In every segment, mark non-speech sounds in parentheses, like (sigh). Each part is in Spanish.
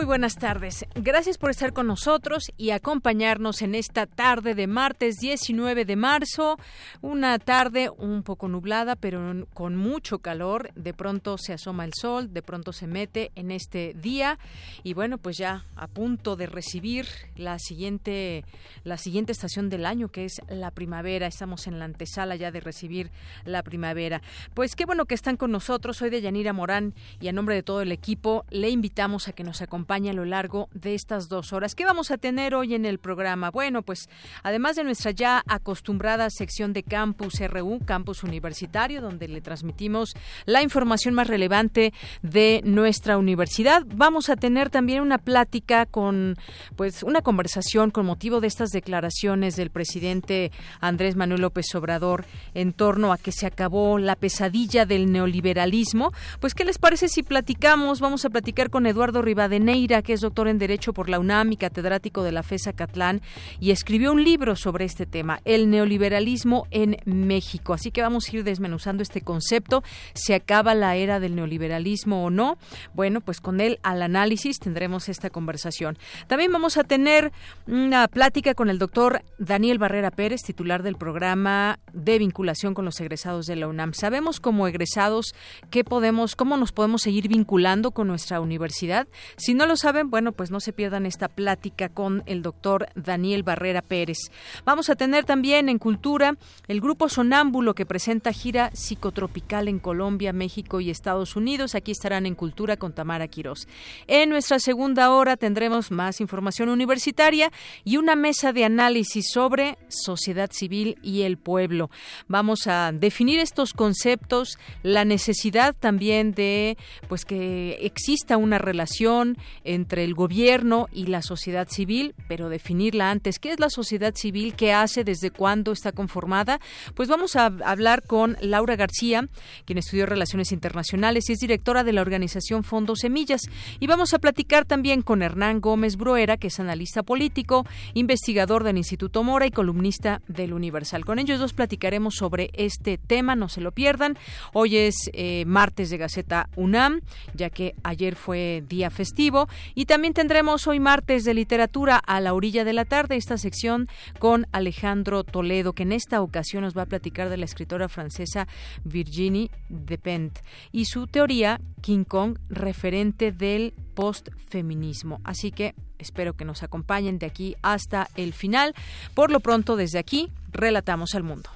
Muy buenas tardes. Gracias por estar con nosotros y acompañarnos en esta tarde de martes 19 de marzo. Una tarde un poco nublada, pero con mucho calor. De pronto se asoma el sol, de pronto se mete en este día. Y bueno, pues ya a punto de recibir la siguiente, la siguiente estación del año, que es la primavera. Estamos en la antesala ya de recibir la primavera. Pues qué bueno que están con nosotros. Soy de Yanira Morán y a nombre de todo el equipo le invitamos a que nos a lo largo de estas dos horas. ¿Qué vamos a tener hoy en el programa? Bueno, pues además de nuestra ya acostumbrada sección de Campus RU, Campus Universitario, donde le transmitimos la información más relevante de nuestra universidad, vamos a tener también una plática con, pues, una conversación con motivo de estas declaraciones del presidente Andrés Manuel López Obrador en torno a que se acabó la pesadilla del neoliberalismo. Pues, ¿qué les parece si platicamos? Vamos a platicar con Eduardo Rivadeneira que es doctor en Derecho por la UNAM y catedrático de la FESA Catlán, y escribió un libro sobre este tema, El neoliberalismo en México. Así que vamos a ir desmenuzando este concepto, ¿se acaba la era del neoliberalismo o no? Bueno, pues con él al análisis tendremos esta conversación. También vamos a tener una plática con el doctor Daniel Barrera Pérez, titular del programa de vinculación con los egresados de la UNAM. Sabemos como egresados qué podemos, cómo nos podemos seguir vinculando con nuestra universidad. Si no lo saben, bueno, pues no se pierdan esta plática con el doctor Daniel Barrera Pérez. Vamos a tener también en Cultura el grupo Sonámbulo que presenta gira psicotropical en Colombia, México y Estados Unidos. Aquí estarán en Cultura con Tamara Quirós. En nuestra segunda hora tendremos más información universitaria y una mesa de análisis sobre sociedad civil y el pueblo. Vamos a definir estos conceptos, la necesidad también de pues que exista una relación entre el gobierno y la sociedad civil, pero definirla antes. ¿Qué es la sociedad civil? ¿Qué hace? ¿Desde cuándo está conformada? Pues vamos a hablar con Laura García, quien estudió Relaciones Internacionales y es directora de la organización Fondo Semillas. Y vamos a platicar también con Hernán Gómez Bruera, que es analista político, investigador del Instituto Mora y columnista del Universal. Con ellos dos platicaremos sobre este tema, no se lo pierdan. Hoy es eh, martes de Gaceta UNAM, ya que ayer fue día festivo y también tendremos hoy martes de literatura a la orilla de la tarde esta sección con Alejandro Toledo, que en esta ocasión nos va a platicar de la escritora francesa Virginie Despentes y su teoría King Kong referente del postfeminismo. Así que espero que nos acompañen de aquí hasta el final. Por lo pronto, desde aquí, relatamos al mundo.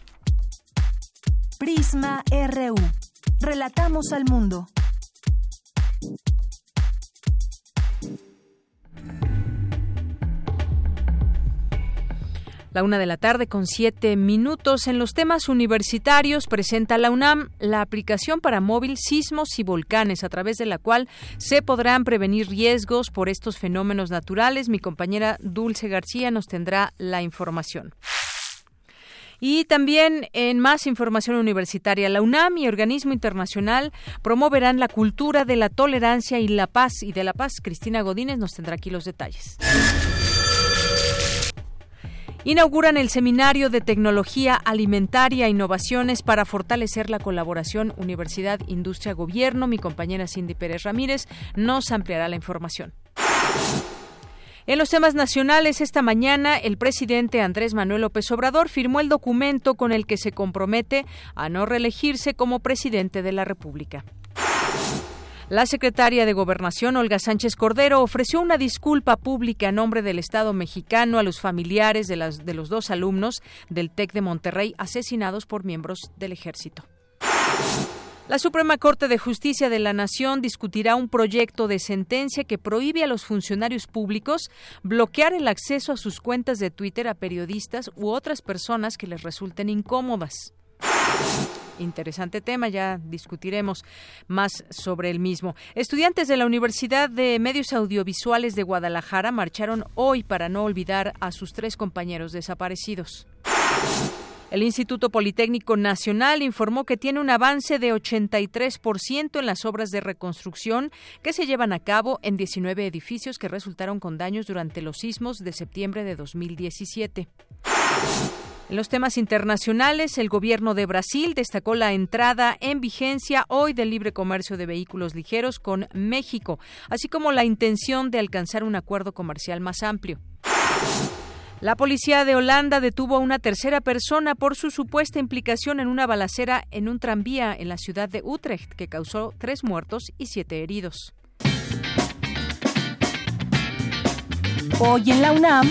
Prisma RU. Relatamos al mundo. La una de la tarde con siete minutos. En los temas universitarios presenta la UNAM la aplicación para móvil sismos y volcanes, a través de la cual se podrán prevenir riesgos por estos fenómenos naturales. Mi compañera Dulce García nos tendrá la información. Y también en más información universitaria, la UNAM y Organismo Internacional promoverán la cultura de la tolerancia y la paz y de la paz. Cristina Godínez nos tendrá aquí los detalles inauguran el Seminario de Tecnología Alimentaria e Innovaciones para fortalecer la colaboración Universidad, Industria, Gobierno. Mi compañera Cindy Pérez Ramírez nos ampliará la información. En los temas nacionales, esta mañana el presidente Andrés Manuel López Obrador firmó el documento con el que se compromete a no reelegirse como presidente de la República. La secretaria de Gobernación, Olga Sánchez Cordero, ofreció una disculpa pública a nombre del Estado mexicano a los familiares de, las, de los dos alumnos del TEC de Monterrey asesinados por miembros del ejército. La Suprema Corte de Justicia de la Nación discutirá un proyecto de sentencia que prohíbe a los funcionarios públicos bloquear el acceso a sus cuentas de Twitter a periodistas u otras personas que les resulten incómodas. Interesante tema, ya discutiremos más sobre el mismo. Estudiantes de la Universidad de Medios Audiovisuales de Guadalajara marcharon hoy para no olvidar a sus tres compañeros desaparecidos. El Instituto Politécnico Nacional informó que tiene un avance de 83% en las obras de reconstrucción que se llevan a cabo en 19 edificios que resultaron con daños durante los sismos de septiembre de 2017. En los temas internacionales, el gobierno de Brasil destacó la entrada en vigencia hoy del libre comercio de vehículos ligeros con México, así como la intención de alcanzar un acuerdo comercial más amplio. La policía de Holanda detuvo a una tercera persona por su supuesta implicación en una balacera en un tranvía en la ciudad de Utrecht que causó tres muertos y siete heridos. Hoy en la UNAM,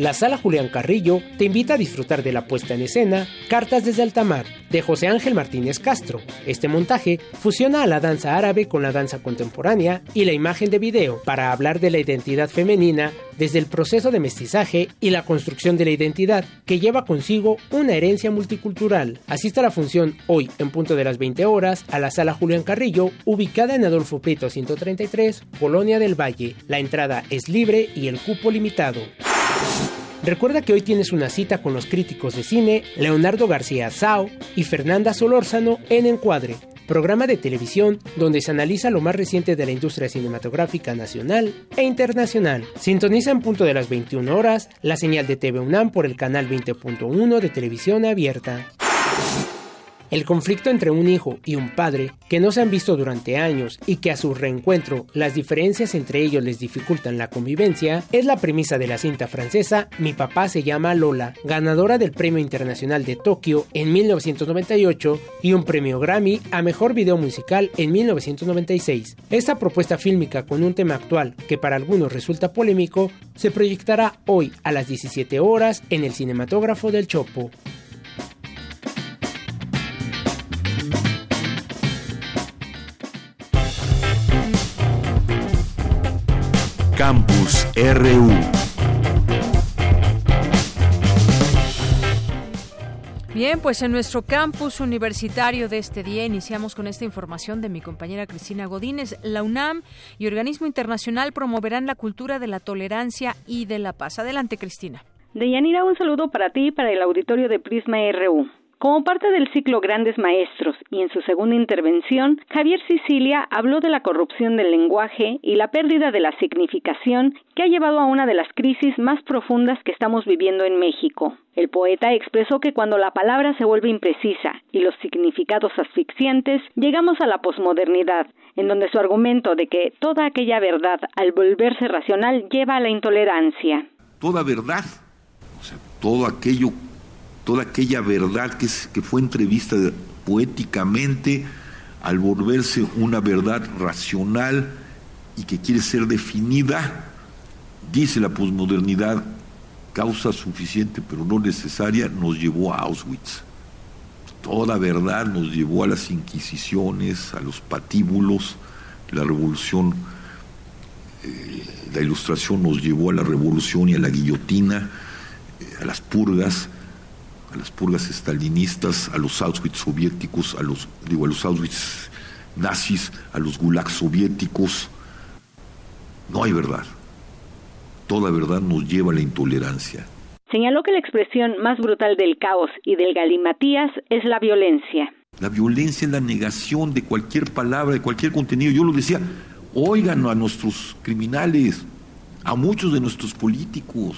La Sala Julián Carrillo te invita a disfrutar de la puesta en escena Cartas desde Altamar, de José Ángel Martínez Castro. Este montaje fusiona a la danza árabe con la danza contemporánea y la imagen de video para hablar de la identidad femenina desde el proceso de mestizaje y la construcción de la identidad, que lleva consigo una herencia multicultural. Asista a la función hoy en punto de las 20 horas a la Sala Julián Carrillo, ubicada en Adolfo Prieto 133, Colonia del Valle. La entrada es libre y el cupo limitado. Recuerda que hoy tienes una cita con los críticos de cine Leonardo García Sao y Fernanda Solórzano en Encuadre, programa de televisión donde se analiza lo más reciente de la industria cinematográfica nacional e internacional. Sintoniza en punto de las 21 horas la señal de TV UNAM por el canal 20.1 de televisión abierta. El conflicto entre un hijo y un padre que no se han visto durante años y que a su reencuentro las diferencias entre ellos les dificultan la convivencia es la premisa de la cinta francesa Mi papá se llama Lola, ganadora del Premio Internacional de Tokio en 1998 y un premio Grammy a Mejor Video Musical en 1996. Esta propuesta fílmica con un tema actual que para algunos resulta polémico se proyectará hoy a las 17 horas en el cinematógrafo del Chopo. RU. Bien, pues en nuestro campus universitario de este día iniciamos con esta información de mi compañera Cristina Godínez. La UNAM y Organismo Internacional promoverán la cultura de la tolerancia y de la paz. Adelante, Cristina. Deyanira, un saludo para ti y para el auditorio de Prisma RU. Como parte del ciclo Grandes Maestros y en su segunda intervención, Javier Sicilia habló de la corrupción del lenguaje y la pérdida de la significación que ha llevado a una de las crisis más profundas que estamos viviendo en México. El poeta expresó que cuando la palabra se vuelve imprecisa y los significados asfixiantes, llegamos a la posmodernidad, en donde su argumento de que toda aquella verdad al volverse racional lleva a la intolerancia. Toda verdad, o sea, todo aquello toda aquella verdad que, que fue entrevista poéticamente al volverse una verdad racional y que quiere ser definida, dice la posmodernidad, causa suficiente pero no necesaria, nos llevó a Auschwitz. Toda verdad nos llevó a las inquisiciones, a los patíbulos, la revolución, eh, la ilustración nos llevó a la revolución y a la guillotina, eh, a las purgas, a las purgas estalinistas, a los Auschwitz soviéticos, a los, digo, a los Auschwitz nazis, a los gulags soviéticos. No hay verdad. Toda verdad nos lleva a la intolerancia. Señaló que la expresión más brutal del caos y del galimatías es la violencia. La violencia es la negación de cualquier palabra, de cualquier contenido. Yo lo decía, oigan a nuestros criminales, a muchos de nuestros políticos,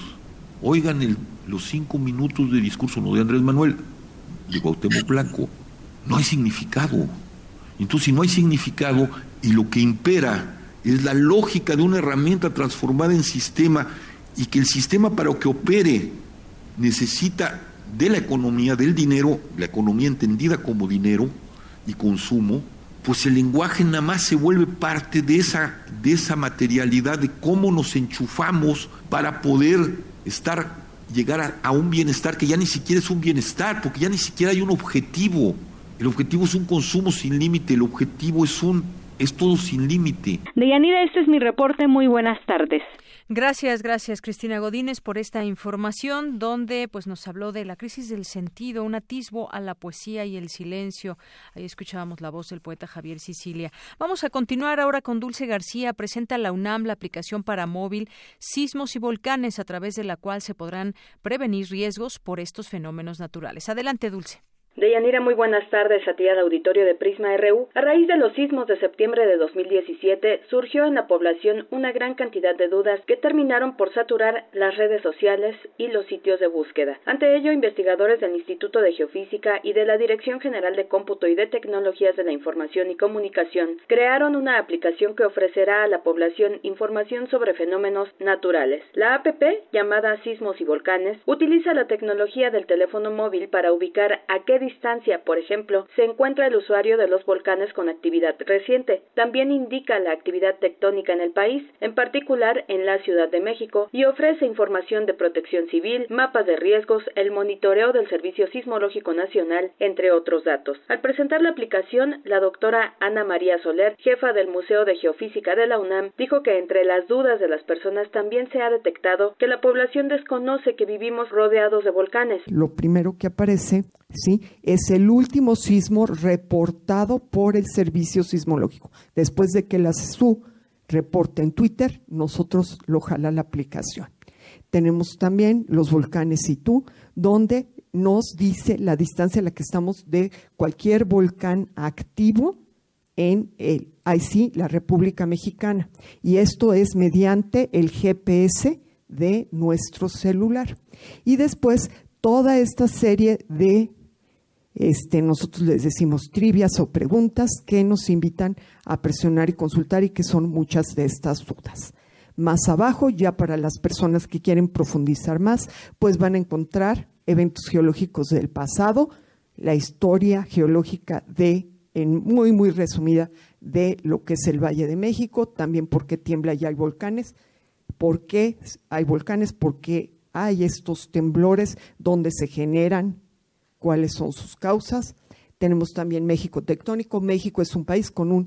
oigan los cinco minutos de discurso, de Andrés Manuel, de Cuauhtémoc Blanco. No hay significado. Entonces, si no hay significado y lo que impera es la lógica de una herramienta transformada en sistema y que el sistema para que opere necesita de la economía, del dinero, la economía entendida como dinero y consumo, pues el lenguaje nada más se vuelve parte de esa, de esa materialidad de cómo nos enchufamos para poder estar llegar a, un bienestar que ya ni siquiera es un bienestar, porque ya ni siquiera hay un objetivo. El objetivo es un consumo sin límite, el objetivo es un es todo sin límite. Deyanira, este es mi reporte. Muy buenas tardes. Gracias, gracias Cristina Godínez por esta información donde pues nos habló de la crisis del sentido, un atisbo a la poesía y el silencio. Ahí escuchábamos la voz del poeta Javier Sicilia. Vamos a continuar ahora con Dulce García. Presenta la UNAM la aplicación para móvil Sismos y Volcanes a través de la cual se podrán prevenir riesgos por estos fenómenos naturales. Adelante, Dulce. Deyanira, muy buenas tardes a ti al auditorio de Prisma RU. A raíz de los sismos de septiembre de 2017, surgió en la población una gran cantidad de dudas que terminaron por saturar las redes sociales y los sitios de búsqueda. Ante ello, investigadores del Instituto de Geofísica y de la Dirección General de Cómputo y de Tecnologías de la Información y Comunicación crearon una aplicación que ofrecerá a la población información sobre fenómenos naturales. La APP, llamada Sismos y Volcanes, utiliza la tecnología del teléfono móvil para ubicar a qué distancia, por ejemplo, se encuentra el usuario de los volcanes con actividad reciente. También indica la actividad tectónica en el país, en particular en la Ciudad de México, y ofrece información de protección civil, mapas de riesgos, el monitoreo del Servicio Sismológico Nacional, entre otros datos. Al presentar la aplicación, la doctora Ana María Soler, jefa del Museo de Geofísica de la UNAM, dijo que entre las dudas de las personas también se ha detectado que la población desconoce que vivimos rodeados de volcanes. Lo primero que aparece ¿sí? Es el último sismo reportado por el Servicio Sismológico. Después de que la SU reporte en Twitter, nosotros lo jala la aplicación. Tenemos también los volcanes tú donde nos dice la distancia a la que estamos de cualquier volcán activo en el sí, la República Mexicana. Y esto es mediante el GPS de nuestro celular. Y después toda esta serie de este, nosotros les decimos trivias o preguntas que nos invitan a presionar y consultar y que son muchas de estas dudas. Más abajo, ya para las personas que quieren profundizar más, pues van a encontrar eventos geológicos del pasado, la historia geológica de, en muy, muy resumida, de lo que es el Valle de México, también por qué tiembla y hay volcanes, por qué hay volcanes, por qué hay estos temblores, donde se generan cuáles son sus causas. Tenemos también México tectónico. México es un país con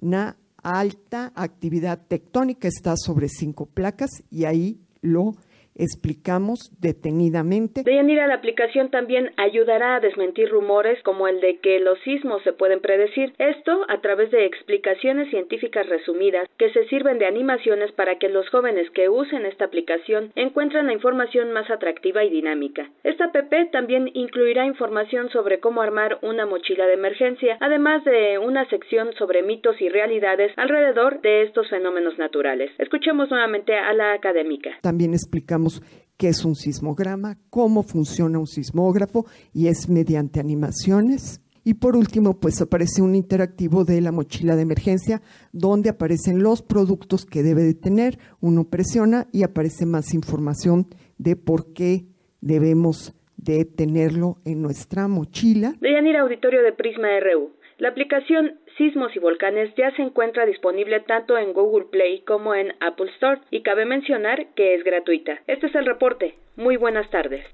una alta actividad tectónica, está sobre cinco placas y ahí lo explicamos detenidamente. Deyanira, la aplicación también ayudará a desmentir rumores como el de que los sismos se pueden predecir. Esto a través de explicaciones científicas resumidas que se sirven de animaciones para que los jóvenes que usen esta aplicación encuentren la información más atractiva y dinámica. Esta app también incluirá información sobre cómo armar una mochila de emergencia, además de una sección sobre mitos y realidades alrededor de estos fenómenos naturales. Escuchemos nuevamente a la académica. También explicamos qué es un sismograma, cómo funciona un sismógrafo y es mediante animaciones. Y por último, pues aparece un interactivo de la mochila de emergencia donde aparecen los productos que debe de tener. Uno presiona y aparece más información de por qué debemos de tenerlo en nuestra mochila. ir Auditorio de Prisma RU. La aplicación Sismos y Volcanes ya se encuentra disponible tanto en Google Play como en Apple Store y cabe mencionar que es gratuita. Este es el reporte. Muy buenas tardes.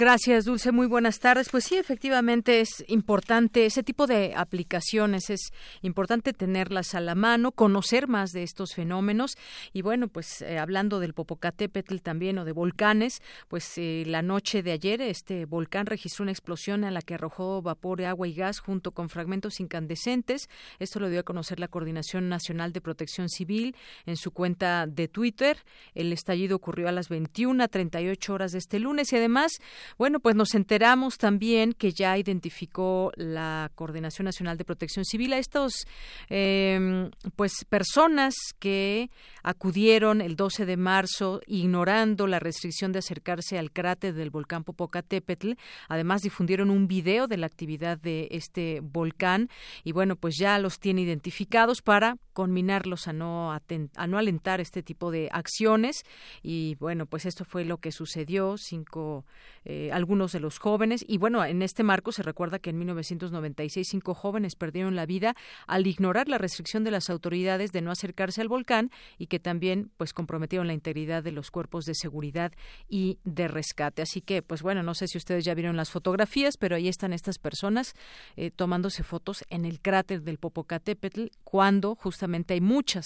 Gracias, Dulce. Muy buenas tardes. Pues sí, efectivamente es importante ese tipo de aplicaciones, es importante tenerlas a la mano, conocer más de estos fenómenos. Y bueno, pues eh, hablando del Popocatépetl también o de volcanes, pues eh, la noche de ayer este volcán registró una explosión en la que arrojó vapor, agua y gas junto con fragmentos incandescentes. Esto lo dio a conocer la Coordinación Nacional de Protección Civil en su cuenta de Twitter. El estallido ocurrió a las 21 a 38 horas de este lunes y además bueno, pues nos enteramos también que ya identificó la Coordinación Nacional de Protección Civil a estos, eh, pues, personas que acudieron el 12 de marzo ignorando la restricción de acercarse al cráter del volcán Popocatépetl. Además, difundieron un video de la actividad de este volcán y bueno, pues ya los tiene identificados para conminarlos a no, a no alentar este tipo de acciones y bueno, pues esto fue lo que sucedió, cinco, eh, algunos de los jóvenes y bueno, en este marco se recuerda que en 1996 cinco jóvenes perdieron la vida al ignorar la restricción de las autoridades de no acercarse al volcán y que también pues comprometieron la integridad de los cuerpos de seguridad y de rescate. Así que pues bueno, no sé si ustedes ya vieron las fotografías, pero ahí están estas personas eh, tomándose fotos en el cráter del Popocatépetl cuando justamente hay muchas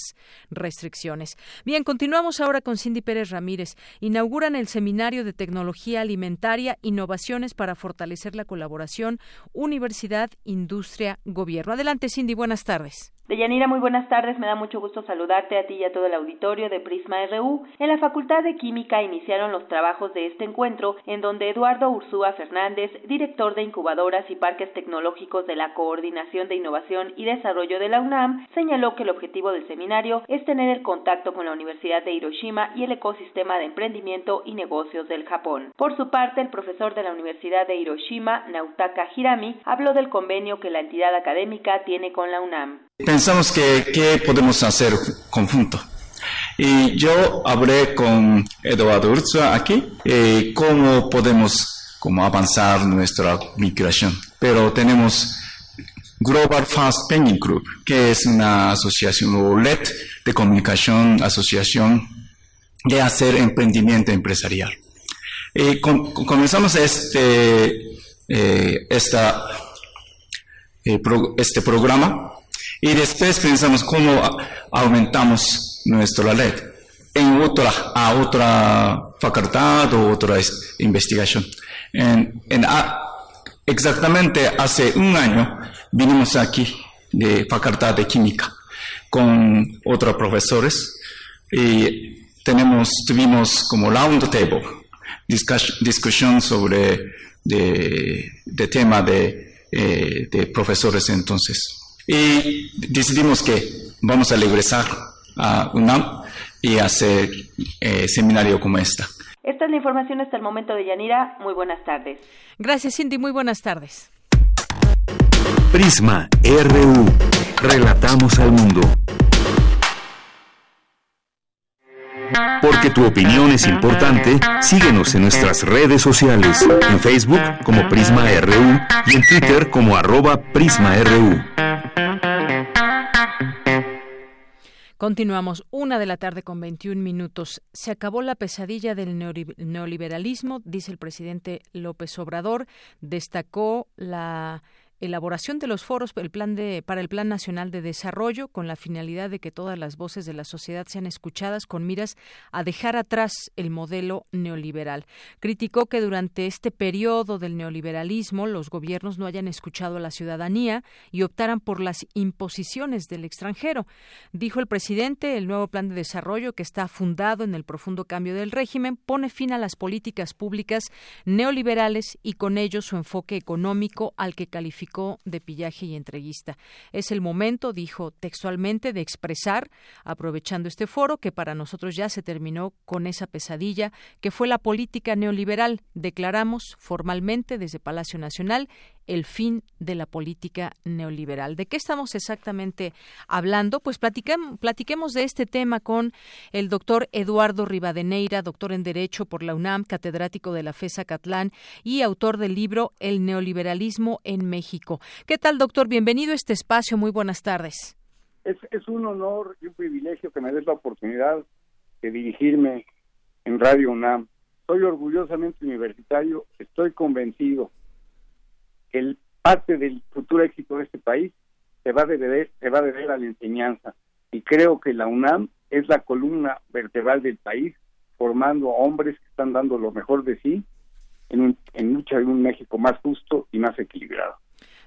restricciones. Bien, continuamos ahora con Cindy Pérez Ramírez. Inauguran el Seminario de Tecnología Alimentaria, Innovaciones para fortalecer la colaboración Universidad, Industria, Gobierno. Adelante, Cindy, buenas tardes. Deyanira, muy buenas tardes. Me da mucho gusto saludarte a ti y a todo el auditorio de Prisma RU. En la Facultad de Química iniciaron los trabajos de este encuentro, en donde Eduardo Ursúa Fernández, director de incubadoras y parques tecnológicos de la Coordinación de Innovación y Desarrollo de la UNAM, señaló que el objetivo del seminario es tener el contacto con la Universidad de Hiroshima y el ecosistema de emprendimiento y negocios del Japón. Por su parte, el profesor de la Universidad de Hiroshima, Nautaka Hirami, habló del convenio que la entidad académica tiene con la UNAM pensamos que qué podemos hacer conjunto. Y yo hablé con Eduardo Urzua aquí, eh, cómo podemos cómo avanzar nuestra migración. Pero tenemos Global Fast Penguin Group, que es una asociación o red de comunicación, asociación de hacer emprendimiento empresarial. Comenzamos este, eh, eh, este programa y después pensamos cómo aumentamos nuestra red en otra, a otra facultad o otra investigación. En, exactamente hace un año vinimos aquí de facultad de química con otros profesores y tenemos, tuvimos como round table, discusión sobre de, de tema de, eh, de profesores entonces y decidimos que vamos a regresar a UNAM y hacer eh, seminario como esta. Esta es la información hasta el momento de Yanira. Muy buenas tardes. Gracias, Cindy. Muy buenas tardes. Prisma RU. Relatamos al mundo. Porque tu opinión es importante, síguenos en nuestras redes sociales, en Facebook como Prisma RU y en Twitter como arroba PrismaRU. Continuamos, una de la tarde con 21 minutos. Se acabó la pesadilla del neoliberalismo, dice el presidente López Obrador. Destacó la elaboración de los foros el plan de, para el Plan Nacional de Desarrollo con la finalidad de que todas las voces de la sociedad sean escuchadas con miras a dejar atrás el modelo neoliberal. Criticó que durante este periodo del neoliberalismo los gobiernos no hayan escuchado a la ciudadanía y optaran por las imposiciones del extranjero. Dijo el presidente, el nuevo plan de desarrollo que está fundado en el profundo cambio del régimen pone fin a las políticas públicas neoliberales y con ello su enfoque económico al que calificó de pillaje y entreguista. Es el momento, dijo textualmente, de expresar, aprovechando este foro, que para nosotros ya se terminó con esa pesadilla que fue la política neoliberal. Declaramos formalmente desde Palacio Nacional el fin de la política neoliberal. ¿De qué estamos exactamente hablando? Pues platiquemos, de este tema con el doctor Eduardo Rivadeneira, doctor en Derecho por la UNAM, catedrático de la FESA Catlán y autor del libro El neoliberalismo en México. ¿Qué tal, doctor? Bienvenido a este espacio. Muy buenas tardes. Es, es un honor y un privilegio que me des la oportunidad de dirigirme en Radio UNAM. Soy orgullosamente universitario, estoy convencido el parte del futuro éxito de este país se va a deber, se va a deber a la enseñanza. Y creo que la UNAM es la columna vertebral del país, formando hombres que están dando lo mejor de sí en, en lucha de un México más justo y más equilibrado.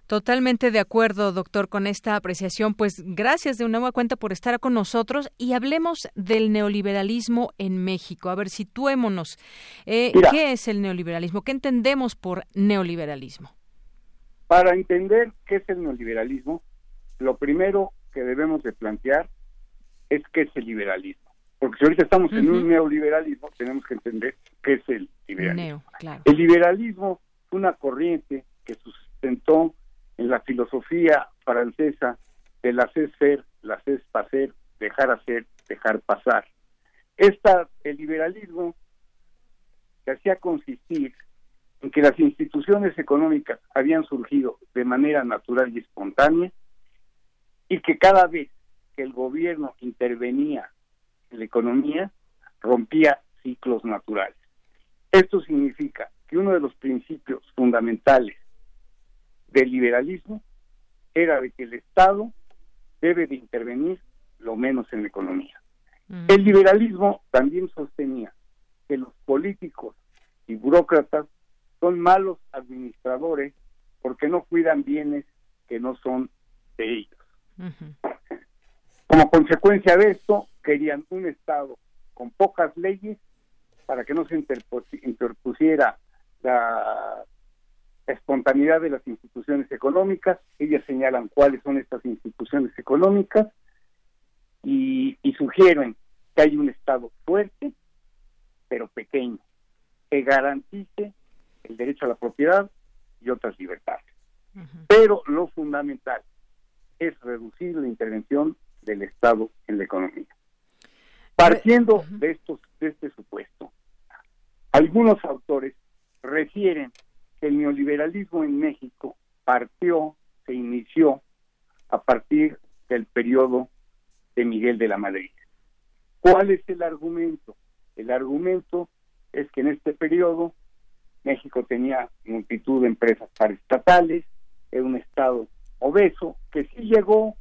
Totalmente de acuerdo, doctor, con esta apreciación. Pues gracias de una nueva cuenta por estar con nosotros y hablemos del neoliberalismo en México. A ver, situémonos. Eh, ¿Qué es el neoliberalismo? ¿Qué entendemos por neoliberalismo? Para entender qué es el neoliberalismo, lo primero que debemos de plantear es qué es el liberalismo. Porque si ahorita estamos en un neoliberalismo, tenemos que entender qué es el liberalismo. El liberalismo es una corriente que sustentó en la filosofía francesa del hacer ser las es hacer, dejar hacer, dejar pasar. Esta, el liberalismo se hacía consistir en que las instituciones económicas habían surgido de manera natural y espontánea y que cada vez que el gobierno intervenía en la economía rompía ciclos naturales. Esto significa que uno de los principios fundamentales del liberalismo era de que el Estado debe de intervenir lo menos en la economía. Mm. El liberalismo también sostenía que los políticos y burócratas son malos administradores porque no cuidan bienes que no son de ellos. Como consecuencia de esto, querían un Estado con pocas leyes para que no se interpusiera la espontaneidad de las instituciones económicas. Ellas señalan cuáles son estas instituciones económicas y, y sugieren que hay un Estado fuerte, pero pequeño, que garantice el derecho a la propiedad y otras libertades. Pero lo fundamental es reducir la intervención del Estado en la economía. Partiendo de, estos, de este supuesto, algunos autores refieren que el neoliberalismo en México partió, se inició a partir del periodo de Miguel de la Madrid. ¿Cuál es el argumento? El argumento es que en este periodo México tenía multitud de empresas paraestatales, era un estado obeso que sí llegó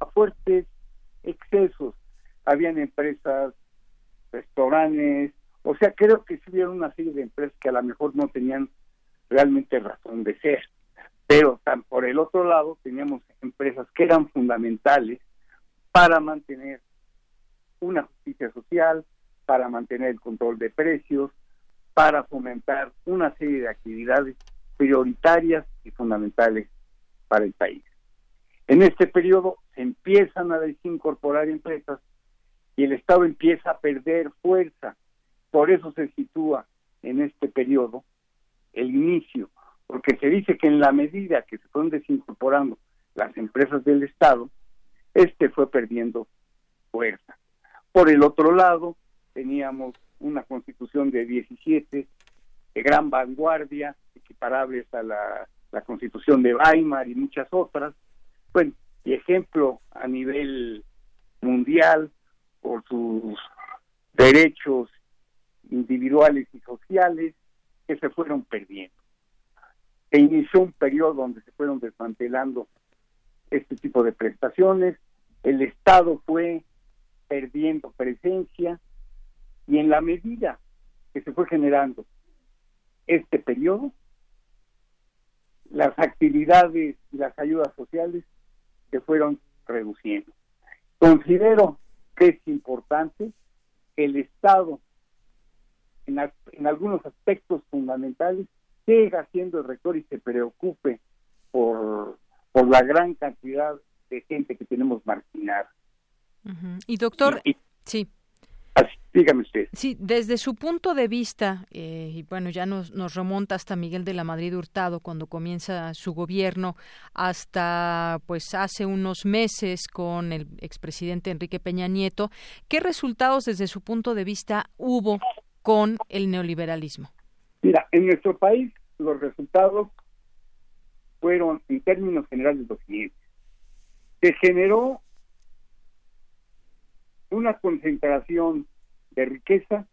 a fuertes excesos. Habían empresas, restaurantes, o sea, creo que sí hubiera una serie de empresas que a lo mejor no tenían realmente razón de ser. Pero por el otro lado teníamos empresas que eran fundamentales para mantener una justicia social, para mantener el control de precios, para fomentar una serie de actividades prioritarias y fundamentales para el país. En este periodo se empiezan a desincorporar empresas y el Estado empieza a perder fuerza. Por eso se sitúa en este periodo el inicio, porque se dice que en la medida que se fueron desincorporando las empresas del Estado, este fue perdiendo fuerza. Por el otro lado, teníamos una constitución de 17 de gran vanguardia, equiparables a la, constitución de Weimar y muchas otras. Bueno, y ejemplo a nivel mundial por sus derechos individuales y sociales que se fueron perdiendo. Se inició un periodo donde se fueron desmantelando este tipo de prestaciones, el Estado fue perdiendo presencia, y en la medida que se fue generando este periodo, las actividades y las ayudas sociales se fueron reduciendo. Considero que es importante que el Estado, en, en algunos aspectos fundamentales, siga siendo el rector y se preocupe por, por la gran cantidad de gente que tenemos marginada. Y doctor, sí. Dígame usted. Sí, desde su punto de vista, eh, y bueno, ya nos, nos remonta hasta Miguel de la Madrid Hurtado cuando comienza su gobierno, hasta pues hace unos meses con el expresidente Enrique Peña Nieto, ¿qué resultados desde su punto de vista hubo con el neoliberalismo? Mira, en nuestro país los resultados fueron en términos generales los siguientes. Se generó una concentración de riqueza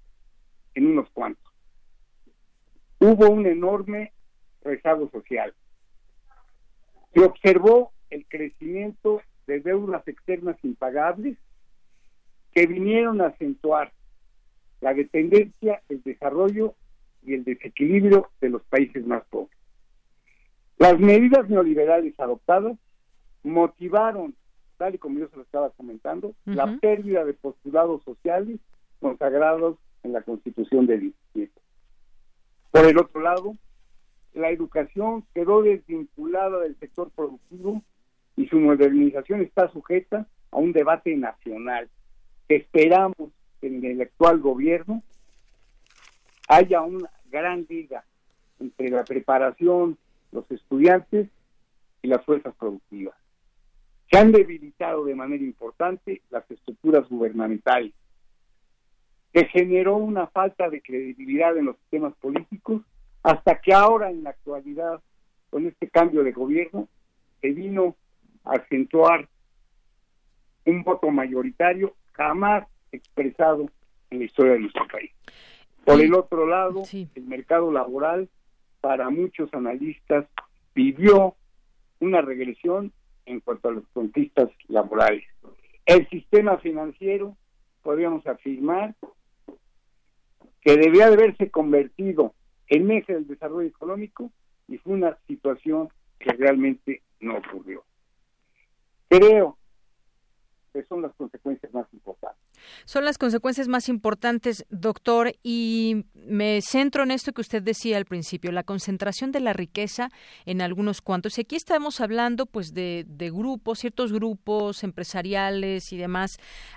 en unos cuantos. Hubo un enorme rezago social. Se observó el crecimiento de deudas externas impagables que vinieron a acentuar la dependencia, el desarrollo y el desequilibrio de los países más pobres. Las medidas neoliberales adoptadas motivaron tal y como yo se lo estaba comentando, la pérdida de postulados sociales consagrados en la Constitución de 17. Por el otro lado, la educación quedó desvinculada del sector productivo y su modernización está sujeta a un debate nacional. Esperamos que en el actual gobierno haya una gran liga entre la preparación, los estudiantes y las fuerzas productivas. Se han debilitado de manera importante las estructuras gubernamentales, que generó una falta de credibilidad en los sistemas políticos, hasta que ahora en la actualidad, con este cambio de gobierno, se vino a acentuar un voto mayoritario jamás expresado en la historia de nuestro país. Por el otro lado, el mercado laboral, para muchos analistas, vivió una regresión en cuanto a las conquistas laborales. El sistema financiero, podríamos afirmar, que debía de haberse convertido en eje del desarrollo económico y fue una situación que realmente no ocurrió. Creo que son las consecuencias más importantes. Son las consecuencias más importantes, doctor, y me centro en esto que usted decía al principio, la concentración de la riqueza en algunos cuantos. Y aquí estamos hablando pues de, de grupos, ciertos grupos empresariales y demás.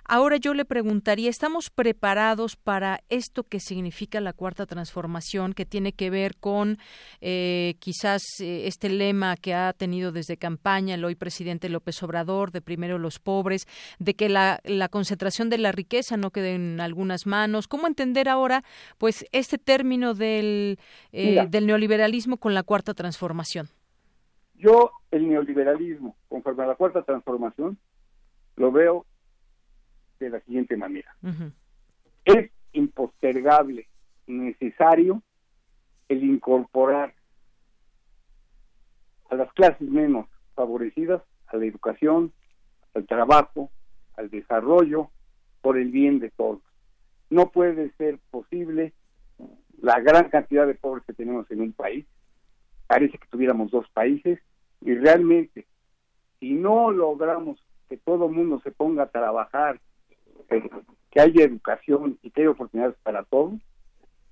Ahora yo le preguntaría, ¿estamos preparados para esto que significa la cuarta transformación, que tiene que ver con eh, quizás eh, este lema que ha tenido desde campaña el hoy presidente López Obrador, de primero los pobres, de que la, la concentración de la riqueza no quede en algunas manos. ¿Cómo entender ahora, pues, este término del, eh, del neoliberalismo con la cuarta transformación? Yo el neoliberalismo, conforme a la cuarta transformación, lo veo de la siguiente manera. Es impostergable, necesario, el incorporar a las clases menos favorecidas a la educación, al trabajo, al desarrollo, por el bien de todos. No puede ser posible la gran cantidad de pobres que tenemos en un país. Parece que tuviéramos dos países y realmente si no logramos que todo el mundo se ponga a trabajar, eh, que haya educación y que haya oportunidades para todos,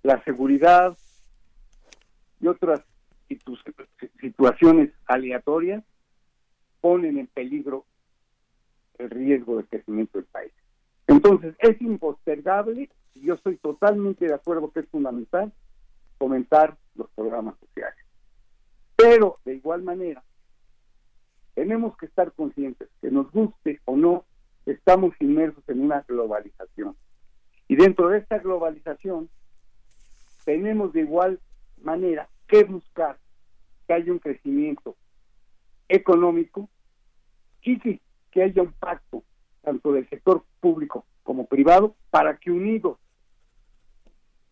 la seguridad y otras situaciones aleatorias ponen en peligro el riesgo de crecimiento del país. Entonces, es impostergable y yo estoy totalmente de acuerdo que es fundamental comentar los programas sociales. Pero, de igual manera, tenemos que estar conscientes que nos guste o no, estamos inmersos en una globalización. Y dentro de esta globalización, tenemos de igual manera que buscar que haya un crecimiento económico y que, que haya un pacto tanto del sector público como privado, para que unidos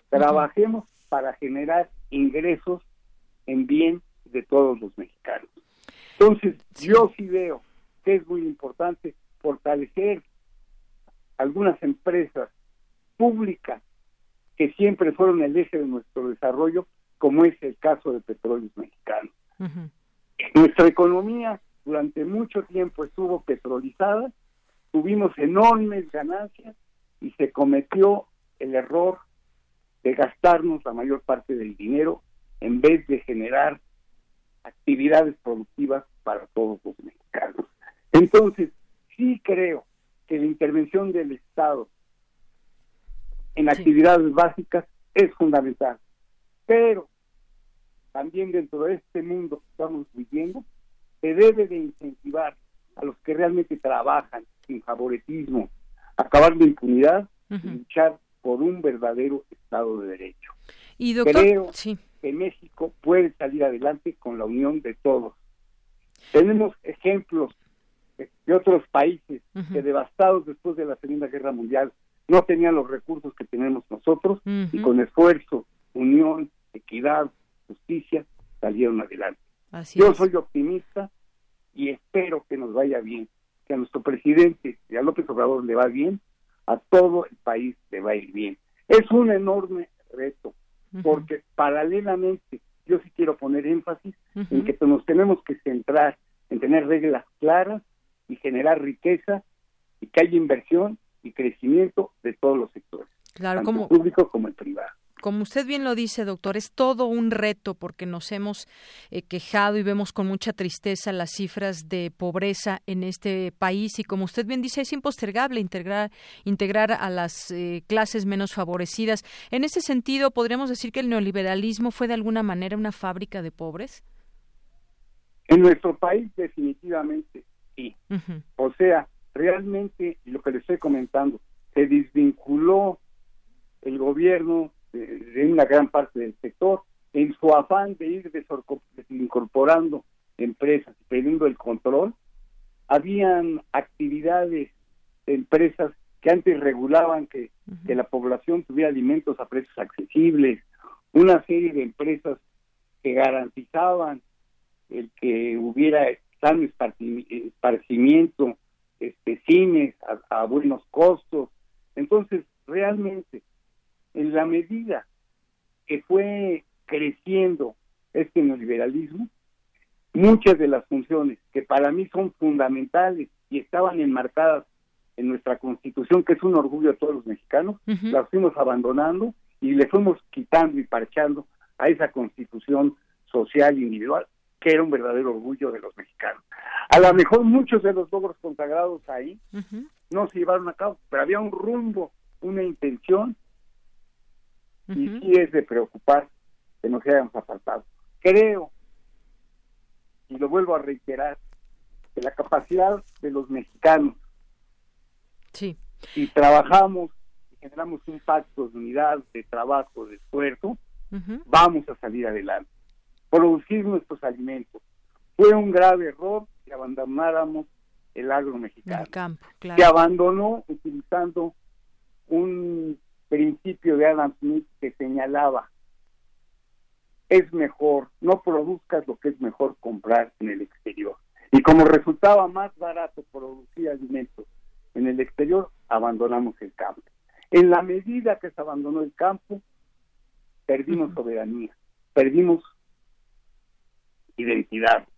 trabajemos para generar ingresos en bien de todos los mexicanos. Entonces, yo sí veo que es muy importante fortalecer algunas empresas públicas que siempre fueron el eje de nuestro desarrollo, como es el caso de Petróleos Mexicanos. Nuestra economía durante mucho tiempo estuvo petrolizada tuvimos enormes ganancias y se cometió el error de gastarnos la mayor parte del dinero en vez de generar actividades productivas para todos los mexicanos. Entonces, sí creo que la intervención del Estado en actividades básicas es fundamental, pero también dentro de este mundo que estamos viviendo, se debe de incentivar a los que realmente trabajan sin favoritismo, acabar la impunidad y luchar por un verdadero Estado de Derecho. Y doctor, Creo que México puede salir adelante con la unión de todos. Tenemos ejemplos de otros países que devastados después de la Segunda Guerra Mundial no tenían los recursos que tenemos nosotros y con esfuerzo, unión, equidad, justicia salieron adelante. Yo soy optimista y espero que nos vaya bien que a nuestro presidente y a López Obrador le va bien, a todo el país le va a ir bien. Es un enorme reto, porque paralelamente yo sí quiero poner énfasis en que nos tenemos que centrar en tener reglas claras y generar riqueza y que haya inversión y crecimiento de todos los sectores, claro, tanto como... el público como el privado como usted bien lo dice, doctor, es todo un reto porque nos hemos eh, quejado y vemos con mucha tristeza las cifras de pobreza en este país y como usted bien dice, es impostergable integrar, integrar a las eh, clases menos favorecidas. En ese sentido, ¿podríamos decir que el neoliberalismo fue de alguna manera una fábrica de pobres? En nuestro país definitivamente sí. O sea, realmente lo que le estoy comentando, se desvinculó el gobierno de, una gran parte del sector en su afán de ir incorporando empresas y teniendo el control. Habían actividades de empresas que antes regulaban que, que la población tuviera alimentos a precios accesibles, una serie de empresas que garantizaban el que hubiera sano esparcimiento, este, cines a, buenos costos. Entonces, realmente, en la medida que fue creciendo este neoliberalismo, muchas de las funciones que para mí son fundamentales y estaban enmarcadas en nuestra constitución, que es un orgullo de todos los mexicanos, las fuimos abandonando y le fuimos quitando y parchando a esa constitución social individual que era un verdadero orgullo de los mexicanos. A lo mejor muchos de los logros consagrados ahí no se llevaron a cabo, pero había un rumbo, una intención, y sí es de preocupar que nos hayamos apartado. Creo, y lo vuelvo a reiterar, que la capacidad de los mexicanos, sí. si trabajamos y generamos un pacto de unidad, de trabajo, de esfuerzo, vamos a salir adelante producir nuestros alimentos. Fue un grave error que abandonáramos el agro mexicano. El Se abandonó utilizando un principio de Adam Smith que señalaba es mejor, no produzcas lo que es mejor comprar en el exterior. Y como resultaba más barato producir alimentos en el exterior, abandonamos el campo. En la medida que se abandonó el campo, perdimos soberanía, perdimos identidad.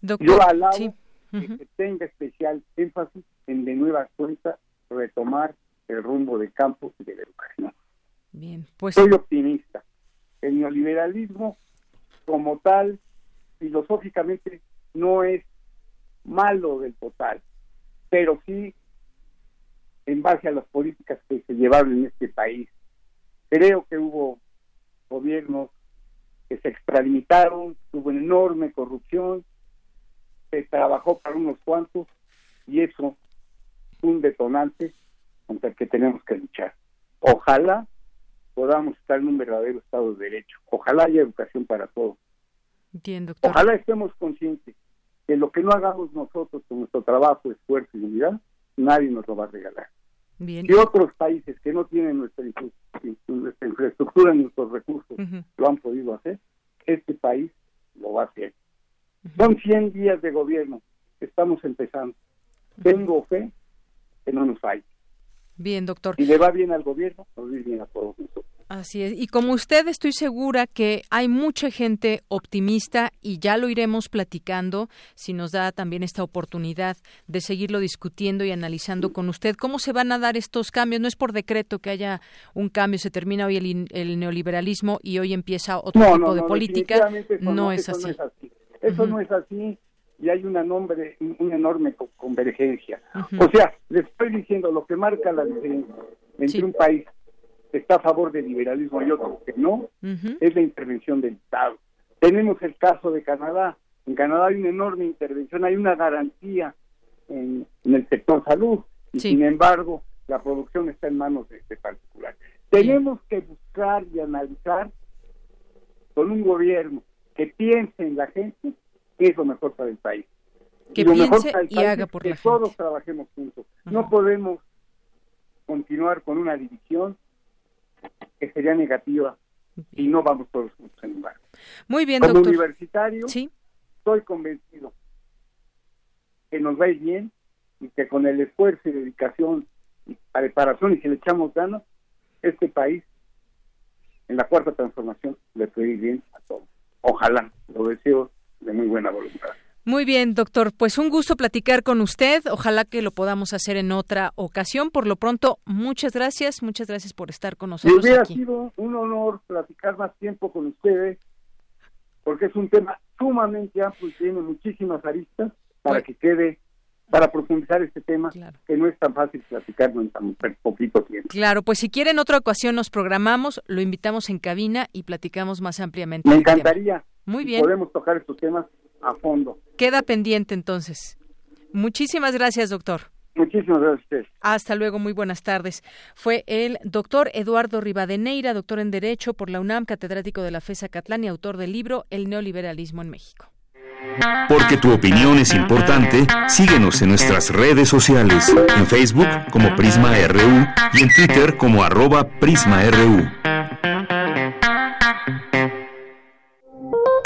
Yo alabo que tenga especial énfasis en de nueva cuenta retomar el rumbo del campo y de la educación. Bien, pues soy optimista. El neoliberalismo como tal filosóficamente no es malo del total, pero sí en base a las políticas que se llevaron en este país. Creo que hubo gobiernos que se extralimitaron, hubo enorme corrupción, se trabajó para unos cuantos y eso es un detonante contra el que tenemos que luchar. Ojalá podamos estar en un verdadero Estado de Derecho. Ojalá haya educación para todos. Entiendo, Ojalá estemos conscientes que lo que no hagamos nosotros con nuestro trabajo, esfuerzo y unidad, nadie nos lo va a regalar. Bien. Y otros países que no tienen nuestra, infraestructura ni nuestros recursos lo han podido hacer, este país lo va a hacer. Son 100 días de gobierno, estamos empezando. Tengo fe que no nos falle. Bien, doctor. Y le va bien al gobierno, nos va bien a todos nosotros. Así es. Y como usted, estoy segura que hay mucha gente optimista y ya lo iremos platicando si nos da también esta oportunidad de seguirlo discutiendo y analizando con usted. ¿Cómo se van a dar estos cambios? No es por decreto que haya un cambio, se termina hoy el, neoliberalismo y hoy empieza otro tipo de política. No, es así. Eso no es así y hay una, nombre, una enorme convergencia. O sea, le estoy diciendo lo que marca la diferencia entre un país está a favor del liberalismo y otro que no, es la intervención del Estado. Tenemos el caso de Canadá. En Canadá hay una enorme intervención, hay una garantía en, el sector salud, y sin embargo, la producción está en manos de este particular. Tenemos que buscar y analizar con un gobierno que piense en la gente qué es lo mejor para el país. Que piense y haga por que la todos trabajemos juntos. No podemos continuar con una división que sería negativa y no vamos todos juntos en lugar. Muy bien, Como doctor. universitario, ¿Sí? estoy convencido que nos va a ir bien y que con el esfuerzo y dedicación y preparación y si le echamos ganas, este país en la cuarta transformación le puede ir bien a todos. Ojalá, lo deseo de muy buena voluntad. Muy bien, doctor. Pues un gusto platicar con usted. Ojalá que lo podamos hacer en otra ocasión. Por lo pronto, muchas gracias. Muchas gracias por estar con nosotros. Me hubiera sido un honor platicar más tiempo con ustedes, porque es un tema sumamente amplio y tiene muchísimas aristas para que quede para profundizar este tema que no es tan fácil platicarlo en tan poquito tiempo. Claro, pues si quieren otra ocasión nos programamos, lo invitamos en cabina y platicamos más ampliamente. Me encantaría. Muy bien. Podemos tocar estos temas a fondo. Queda pendiente entonces. Muchísimas gracias, doctor. Muchísimas gracias Hasta luego, muy buenas tardes. Fue el doctor Eduardo Rivadeneira, doctor en Derecho por la UNAM, catedrático de la FESA Catlán y autor del libro El neoliberalismo en México. Porque tu opinión es importante, síguenos en nuestras redes sociales, en Facebook como Prisma RU y en Twitter como arroba PrismaRU.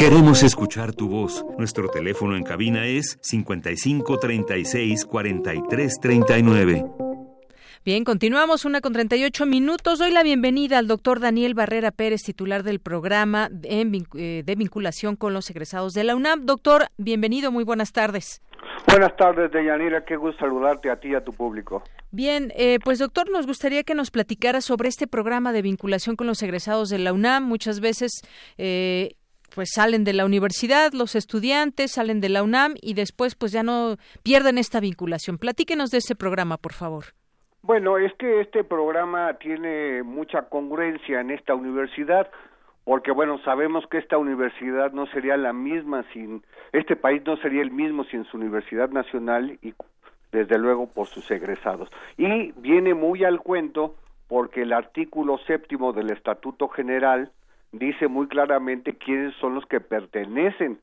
Queremos escuchar tu voz. Nuestro teléfono en cabina es 55 36 43 39. Bien, continuamos una con 38 minutos. Doy la bienvenida al doctor Daniel Barrera Pérez, titular del programa eh, de vinculación con los egresados de la UNAM. Doctor, bienvenido, muy buenas tardes. Buenas tardes, Deyanira, qué gusto saludarte a ti y a tu público. Bien, eh, pues doctor, nos gustaría que nos platicara sobre este programa de vinculación con los egresados de la UNAM. Muchas veces eh, pues salen de la universidad, los estudiantes salen de la UNAM y después pues ya no pierden esta vinculación. Platíquenos de ese programa, por favor. Bueno, es que este programa tiene mucha congruencia en esta universidad, porque bueno, sabemos que esta universidad no sería la misma sin, este país no sería el mismo sin su Universidad Nacional y desde luego por sus egresados. Y viene muy al cuento porque el artículo séptimo del Estatuto General dice muy claramente quiénes son los que pertenecen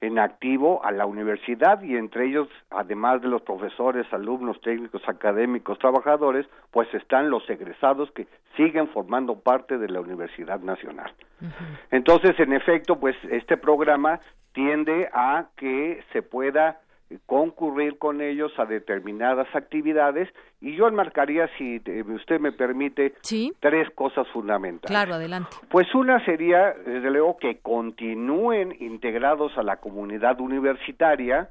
en activo a la universidad y entre ellos, además de los profesores, alumnos, técnicos, académicos, trabajadores, pues están los egresados que siguen formando parte de la Universidad Nacional. Entonces, en efecto, pues este programa tiende a que se pueda concurrir con ellos a determinadas actividades y yo enmarcaría, si usted me permite, tres cosas fundamentales. Claro, adelante. Pues una sería, desde luego, que continúen integrados a la comunidad universitaria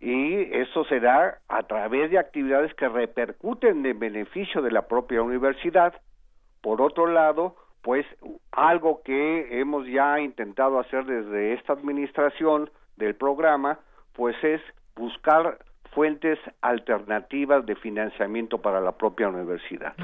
y eso se da a través de actividades que repercuten en beneficio de la propia universidad. Por otro lado, pues algo que hemos ya intentado hacer desde esta administración del programa, pues es buscar fuentes alternativas de financiamiento para la propia universidad,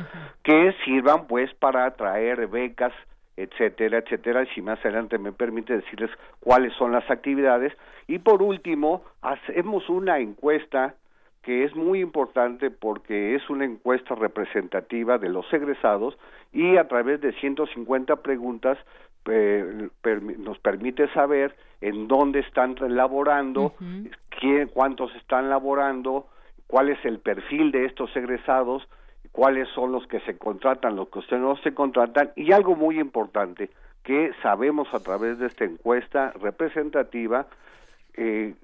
que sirvan pues para atraer becas, etcétera, etcétera, y si más adelante me permite decirles cuáles son las actividades. Y por último, hacemos una encuesta que es muy importante porque es una encuesta representativa de los egresados y a través de 150 preguntas nos permite saber en dónde están laborando, cuántos están laborando, cuál es el perfil de estos egresados, cuáles son los que se contratan, los que no se contratan, y algo muy importante que sabemos a través de esta encuesta representativa, eh,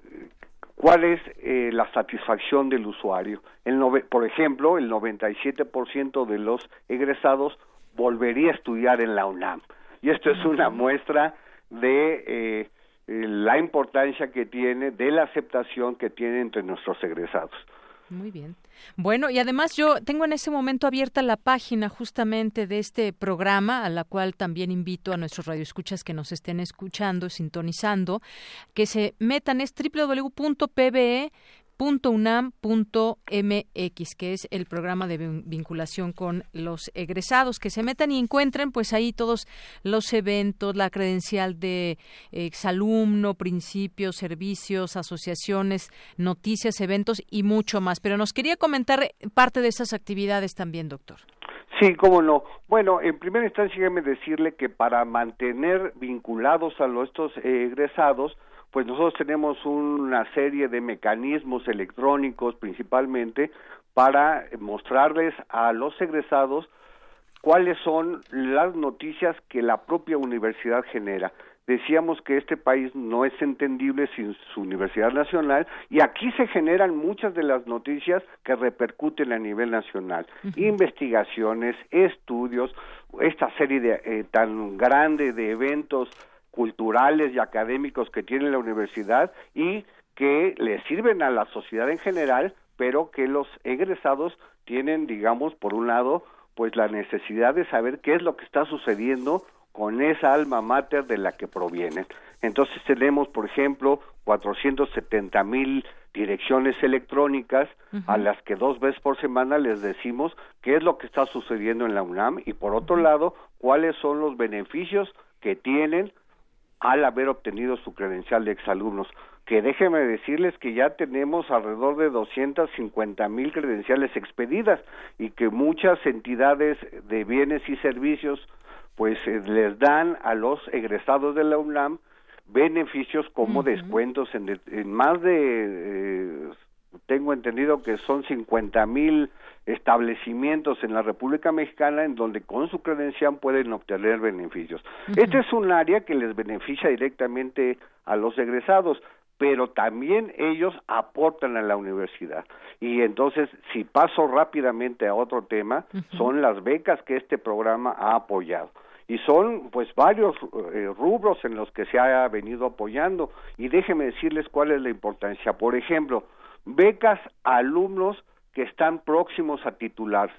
cuál es eh, la satisfacción del usuario. El por ejemplo, el 97% de los egresados volvería a estudiar en la UNAM. Y esto es una muestra de eh, la importancia que tiene, de la aceptación que tiene entre nuestros egresados. Muy bien. Bueno, y además yo tengo en ese momento abierta la página justamente de este programa, a la cual también invito a nuestros radioescuchas que nos estén escuchando, sintonizando, que se metan, es www.pbe .unam.mx, que es el programa de vinculación con los egresados, que se metan y encuentren pues ahí todos los eventos, la credencial de exalumno, principios, servicios, asociaciones, noticias, eventos y mucho más. Pero nos quería comentar parte de esas actividades también, doctor. Sí, cómo no. Bueno, en primera instancia, déjeme decirle que para mantener vinculados a estos egresados, pues nosotros tenemos una serie de mecanismos electrónicos principalmente para mostrarles a los egresados cuáles son las noticias que la propia universidad genera. Decíamos que este país no es entendible sin su Universidad Nacional y aquí se generan muchas de las noticias que repercuten a nivel nacional. Investigaciones, estudios, esta serie de, eh, tan grande de eventos culturales y académicos que tiene la universidad y que le sirven a la sociedad en general, pero que los egresados tienen, digamos, por un lado, pues la necesidad de saber qué es lo que está sucediendo con esa alma mater de la que provienen. Entonces tenemos, por ejemplo, 470 mil direcciones electrónicas a las que dos veces por semana les decimos qué es lo que está sucediendo en la UNAM y por otro lado, cuáles son los beneficios que tienen al haber obtenido su credencial de exalumnos. Que déjeme decirles que ya tenemos alrededor de 250 mil credenciales expedidas y que muchas entidades de bienes y servicios pues eh, les dan a los egresados de la UNAM beneficios como descuentos en, en, más de eh, tengo entendido que son 50 mil establecimientos en la República Mexicana en donde con su credencial pueden obtener beneficios. Este es un área que les beneficia directamente a los egresados pero también ellos aportan a la universidad. Y entonces, si paso rápidamente a otro tema, son las becas que este programa ha apoyado. Y son pues varios eh, rubros en los que se ha venido apoyando. Y déjenme decirles cuál es la importancia. Por ejemplo, becas a alumnos que están próximos a titularse.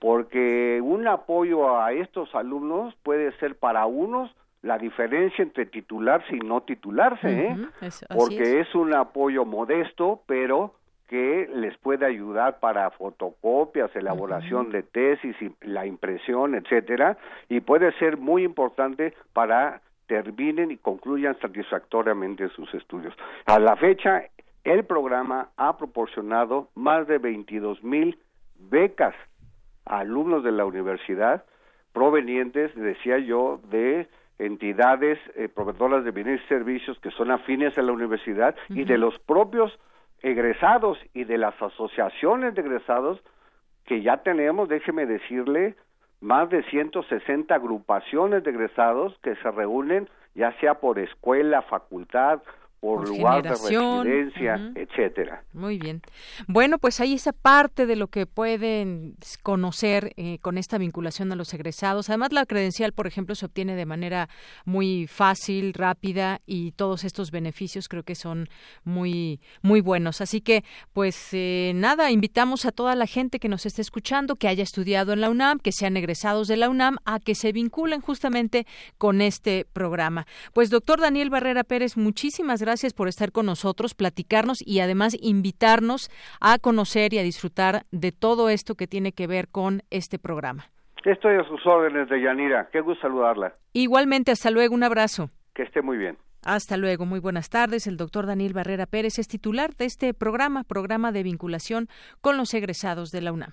Porque un apoyo a estos alumnos puede ser para unos la diferencia entre titularse y no titularse, ¿eh? porque es. un apoyo modesto, pero que les puede ayudar para fotocopias, elaboración de tesis, la impresión, etcétera, y puede ser muy importante para terminen y concluyan satisfactoriamente sus estudios. A la fecha, el programa ha proporcionado más de 22 mil becas a alumnos de la universidad provenientes, decía yo, de entidades eh, proveedoras de bienes y servicios que son afines a la universidad y de los propios egresados y de las asociaciones de egresados que ya tenemos, déjeme decirle, más de 160 agrupaciones de egresados que se reúnen ya sea por escuela, facultad por, lugar de residencia, etcétera. Muy bien. Bueno, pues ahí esa parte de lo que pueden conocer eh, con esta vinculación a los egresados. Además, la credencial, por ejemplo, se obtiene de manera muy fácil, rápida y todos estos beneficios creo que son muy muy buenos. Así que, pues eh, nada, invitamos a toda la gente que nos esté escuchando, que haya estudiado en la UNAM, que sean egresados de la UNAM, a que se vinculen justamente con este programa. Pues, doctor Daniel Barrera Pérez, muchísimas gracias gracias por estar con nosotros, platicarnos y además invitarnos a conocer y a disfrutar de todo esto que tiene que ver con este programa. Estoy a sus órdenes, de Yanira. Qué gusto saludarla. Igualmente, hasta luego, un abrazo. Que esté muy bien. Hasta luego, muy buenas tardes. El doctor Daniel Barrera Pérez es titular de este programa, programa de vinculación con los egresados de la UNAM.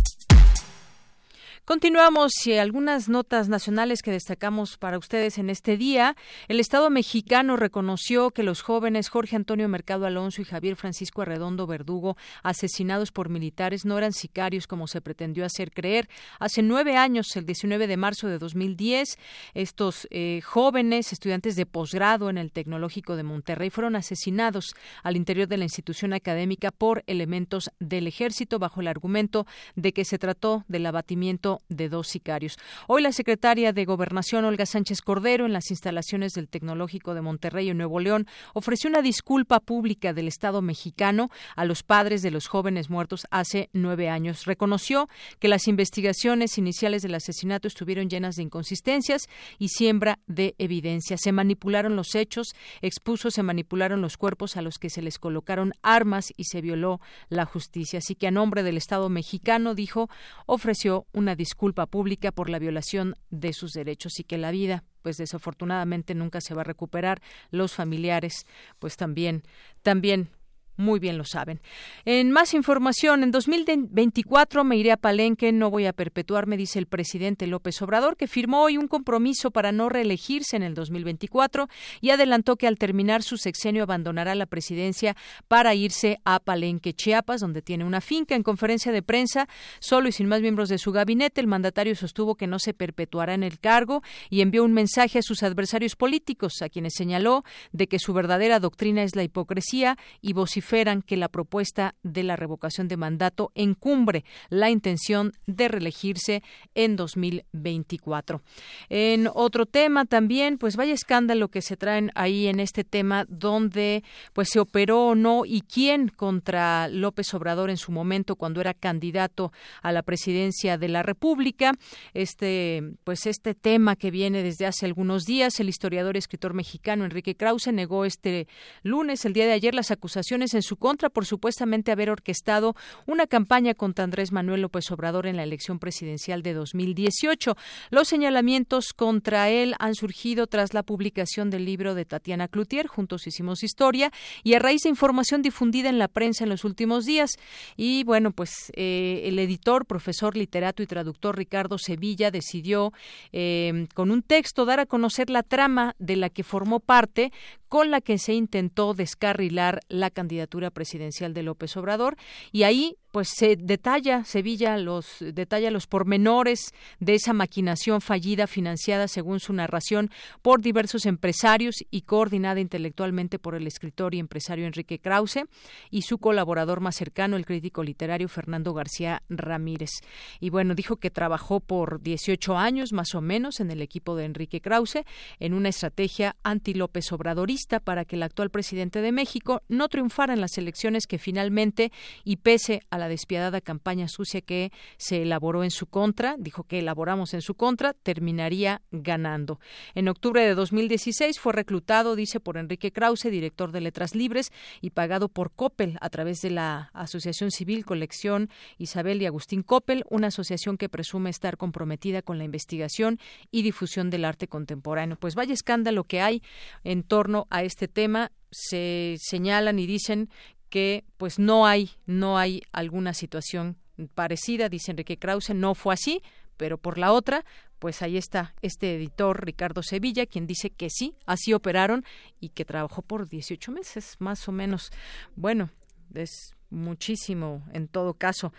Continuamos y algunas notas nacionales que destacamos para ustedes en este día. El Estado mexicano reconoció que los jóvenes Jorge Antonio Mercado Alonso y Javier Francisco Arredondo Verdugo, asesinados por militares, no eran sicarios como se pretendió hacer creer. Hace nueve años, el 19 de marzo de 2010, estos eh, jóvenes estudiantes de posgrado en el Tecnológico de Monterrey fueron asesinados al interior de la institución académica por elementos del ejército bajo el argumento de que se trató del abatimiento de dos sicarios. Hoy la secretaria de Gobernación, Olga Sánchez Cordero, en las instalaciones del Tecnológico de Monterrey en Nuevo León, ofreció una disculpa pública del Estado mexicano a los padres de los jóvenes muertos hace nueve años. Reconoció que las investigaciones iniciales del asesinato estuvieron llenas de inconsistencias y siembra de evidencia. Se manipularon los hechos, expuso, se manipularon los cuerpos a los que se les colocaron armas y se violó la justicia. Así que a nombre del Estado mexicano, dijo, ofreció una disculpa pública por la violación de sus derechos y que la vida pues desafortunadamente nunca se va a recuperar. Los familiares pues también también muy bien lo saben. En más información, en 2024 me iré a Palenque, no voy a perpetuarme, dice el presidente López Obrador, que firmó hoy un compromiso para no reelegirse en el 2024 y adelantó que al terminar su sexenio abandonará la presidencia para irse a Palenque, Chiapas, donde tiene una finca. En conferencia de prensa, solo y sin más miembros de su gabinete, el mandatario sostuvo que no se perpetuará en el cargo y envió un mensaje a sus adversarios políticos, a quienes señaló de que su verdadera doctrina es la hipocresía y vociferar vociferan que la propuesta de la revocación de mandato encumbre la intención de reelegirse en 2024. En otro tema también, pues vaya escándalo que se traen ahí en este tema donde pues se operó o no y quién contra López Obrador en su momento cuando era candidato a la presidencia de la República. Este pues este tema que viene desde hace algunos días, el historiador y escritor mexicano Enrique Krause negó este lunes, el día de ayer, las acusaciones en su contra por supuestamente haber orquestado una campaña contra Andrés Manuel López Obrador en la elección presidencial de 2018. Los señalamientos contra él han surgido tras la publicación del libro de Tatiana Cloutier, Juntos Hicimos Historia, y a raíz de información difundida en la prensa en los últimos días. Y bueno, pues eh, el editor, profesor, literato y traductor Ricardo Sevilla decidió eh, con un texto dar a conocer la trama de la que formó parte con la que se intentó descarrilar la candidatura presidencial de López Obrador y ahí pues se detalla Sevilla los detalla los pormenores de esa maquinación fallida financiada según su narración por diversos empresarios y coordinada intelectualmente por el escritor y empresario Enrique Krause y su colaborador más cercano el crítico literario Fernando García Ramírez. Y bueno, dijo que trabajó por 18 años más o menos en el equipo de Enrique Krause en una estrategia anti López Obradorista para que el actual presidente de México no triunfara en las elecciones que finalmente y pese a la despiadada campaña sucia que se elaboró en su contra, dijo que elaboramos en su contra, terminaría ganando. En octubre de 2016 fue reclutado, dice, por Enrique Krause, director de Letras Libres, y pagado por Coppel a través de la Asociación Civil Colección Isabel y Agustín Coppel, una asociación que presume estar comprometida con la investigación y difusión del arte contemporáneo. Pues vaya escándalo que hay en torno a este tema. Se señalan y dicen que pues no hay no hay alguna situación parecida, dice Enrique Krause, no fue así, pero por la otra, pues ahí está este editor Ricardo Sevilla, quien dice que sí, así operaron y que trabajó por 18 meses, más o menos. Bueno, es muchísimo en todo caso.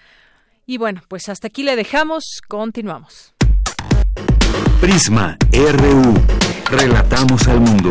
Y bueno, pues hasta aquí le dejamos, continuamos. Prisma RU. Relatamos al mundo.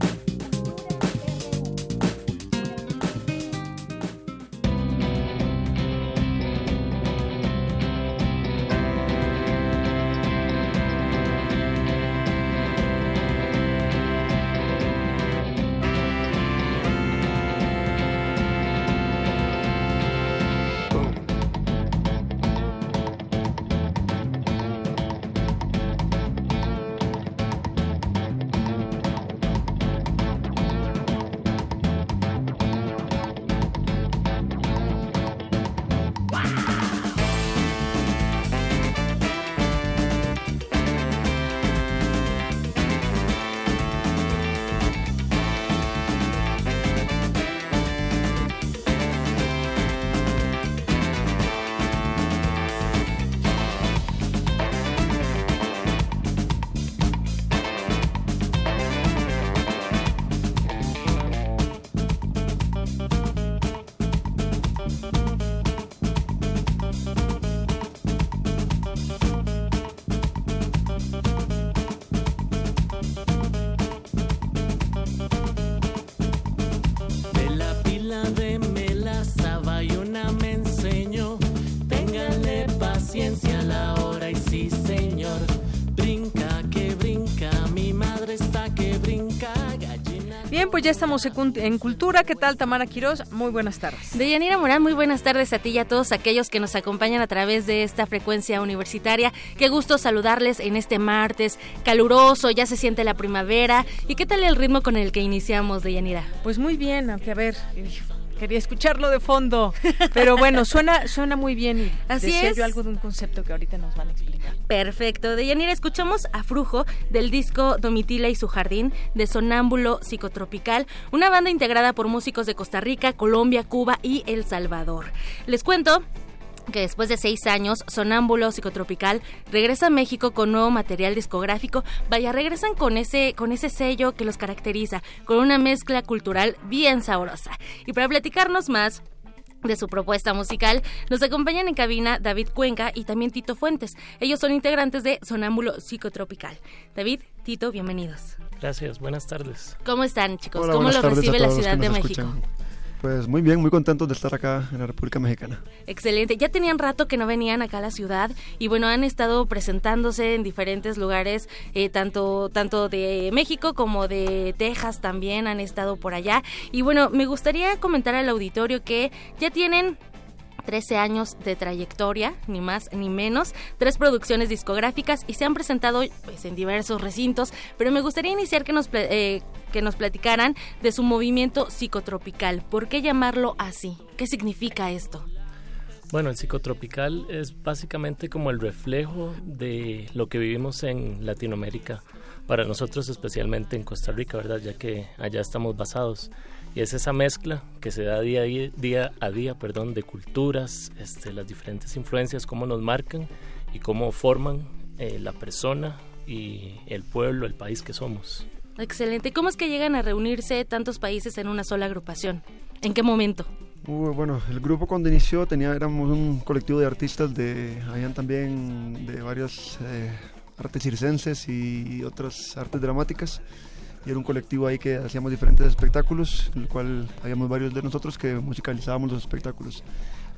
Pues ya estamos en Cultura. ¿Qué tal, Tamara Quiroz? Muy buenas tardes. Deyanira Morán, muy buenas tardes a ti y a todos aquellos que nos acompañan a través de esta frecuencia universitaria. Qué gusto saludarles en este martes caluroso, ya se siente la primavera. ¿Y qué tal el ritmo con el que iniciamos, Deyanira? Pues muy bien, aunque a ver, quería escucharlo de fondo, pero bueno, suena suena muy bien y (laughs) Así decía es. yo algo de un concepto que ahorita nos van a explicar. Perfecto. Deyanira, escuchamos a Frujo del disco Domitila y su jardín de Sonámbulo Psicotropical, una banda integrada por músicos de Costa Rica, Colombia, Cuba y El Salvador. Les cuento que después de seis años, Sonámbulo Psicotropical regresa a México con nuevo material discográfico. Vaya, regresan con ese, con ese sello que los caracteriza, con una mezcla cultural bien sabrosa. Y para platicarnos más, de su propuesta musical. Nos acompañan en cabina David Cuenca y también Tito Fuentes. Ellos son integrantes de Sonámbulo Psicotropical. David, Tito, bienvenidos. Gracias, buenas tardes. ¿Cómo están, chicos? ¿Cómo lo recibe la Ciudad de México? Pues muy bien, muy contentos de estar acá en la República Mexicana. Excelente. Ya tenían rato que no venían acá a la ciudad y bueno, han estado presentándose en diferentes lugares, eh, tanto, tanto de México como de Texas también han estado por allá. Y bueno, me gustaría comentar al auditorio que ya tienen 13 años de trayectoria, ni más ni menos, tres producciones discográficas y se han presentado pues, en diversos recintos, pero me gustaría iniciar que nos, eh, que nos platicaran de su movimiento psicotropical. ¿Por qué llamarlo así? ¿Qué significa esto? Bueno, el psicotropical es básicamente como el reflejo de lo que vivimos en Latinoamérica, para nosotros especialmente en Costa Rica, ¿verdad? Ya que allá estamos basados. Y es esa mezcla que se da día a día, día, a día perdón, de culturas, este, las diferentes influencias, cómo nos marcan y cómo forman eh, la persona y el pueblo, el país que somos. Excelente. ¿Cómo es que llegan a reunirse tantos países en una sola agrupación? ¿En qué momento? Uh, bueno, el grupo cuando inició tenía, éramos un colectivo de artistas de, habían también de varias eh, artes circenses y otras artes dramáticas y era un colectivo ahí que hacíamos diferentes espectáculos, en el cual habíamos varios de nosotros que musicalizábamos los espectáculos.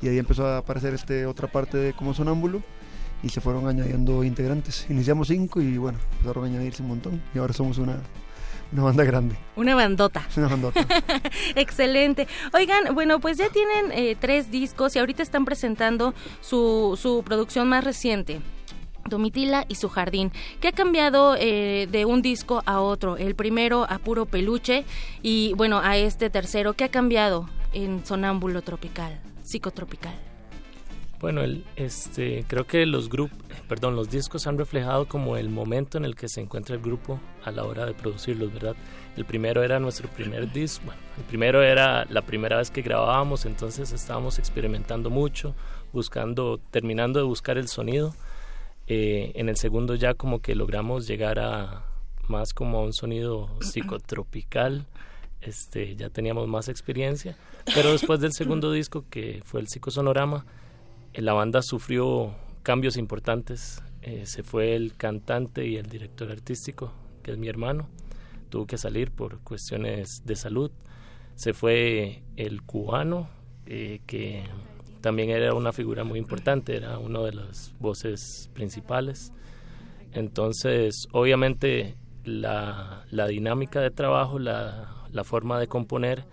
Y ahí empezó a aparecer este otra parte de como sonámbulo y se fueron añadiendo integrantes. Iniciamos cinco y bueno, empezaron a añadirse un montón y ahora somos una, una banda grande. Una bandota. Una bandota. (laughs) Excelente. Oigan, bueno, pues ya tienen eh, tres discos y ahorita están presentando su, su producción más reciente. Domitila y su jardín, que ha cambiado eh, de un disco a otro, el primero a puro peluche y bueno, a este tercero, ¿qué ha cambiado en Sonámbulo Tropical, Psicotropical? Bueno, el, este, creo que los grupos, perdón, los discos han reflejado como el momento en el que se encuentra el grupo a la hora de producirlos, ¿verdad? El primero era nuestro primer disco, bueno, el primero era la primera vez que grabábamos, entonces estábamos experimentando mucho, buscando, terminando de buscar el sonido eh, en el segundo ya como que logramos llegar a más como a un sonido psicotropical. Este, ya teníamos más experiencia, pero después del segundo disco que fue el Psicosonorama, eh, la banda sufrió cambios importantes. Eh, se fue el cantante y el director artístico, que es mi hermano, tuvo que salir por cuestiones de salud. Se fue el cubano, que también era una figura muy importante, era uno de las voces principales. Entonces, obviamente, la, la dinámica de trabajo, la, la, forma de componer,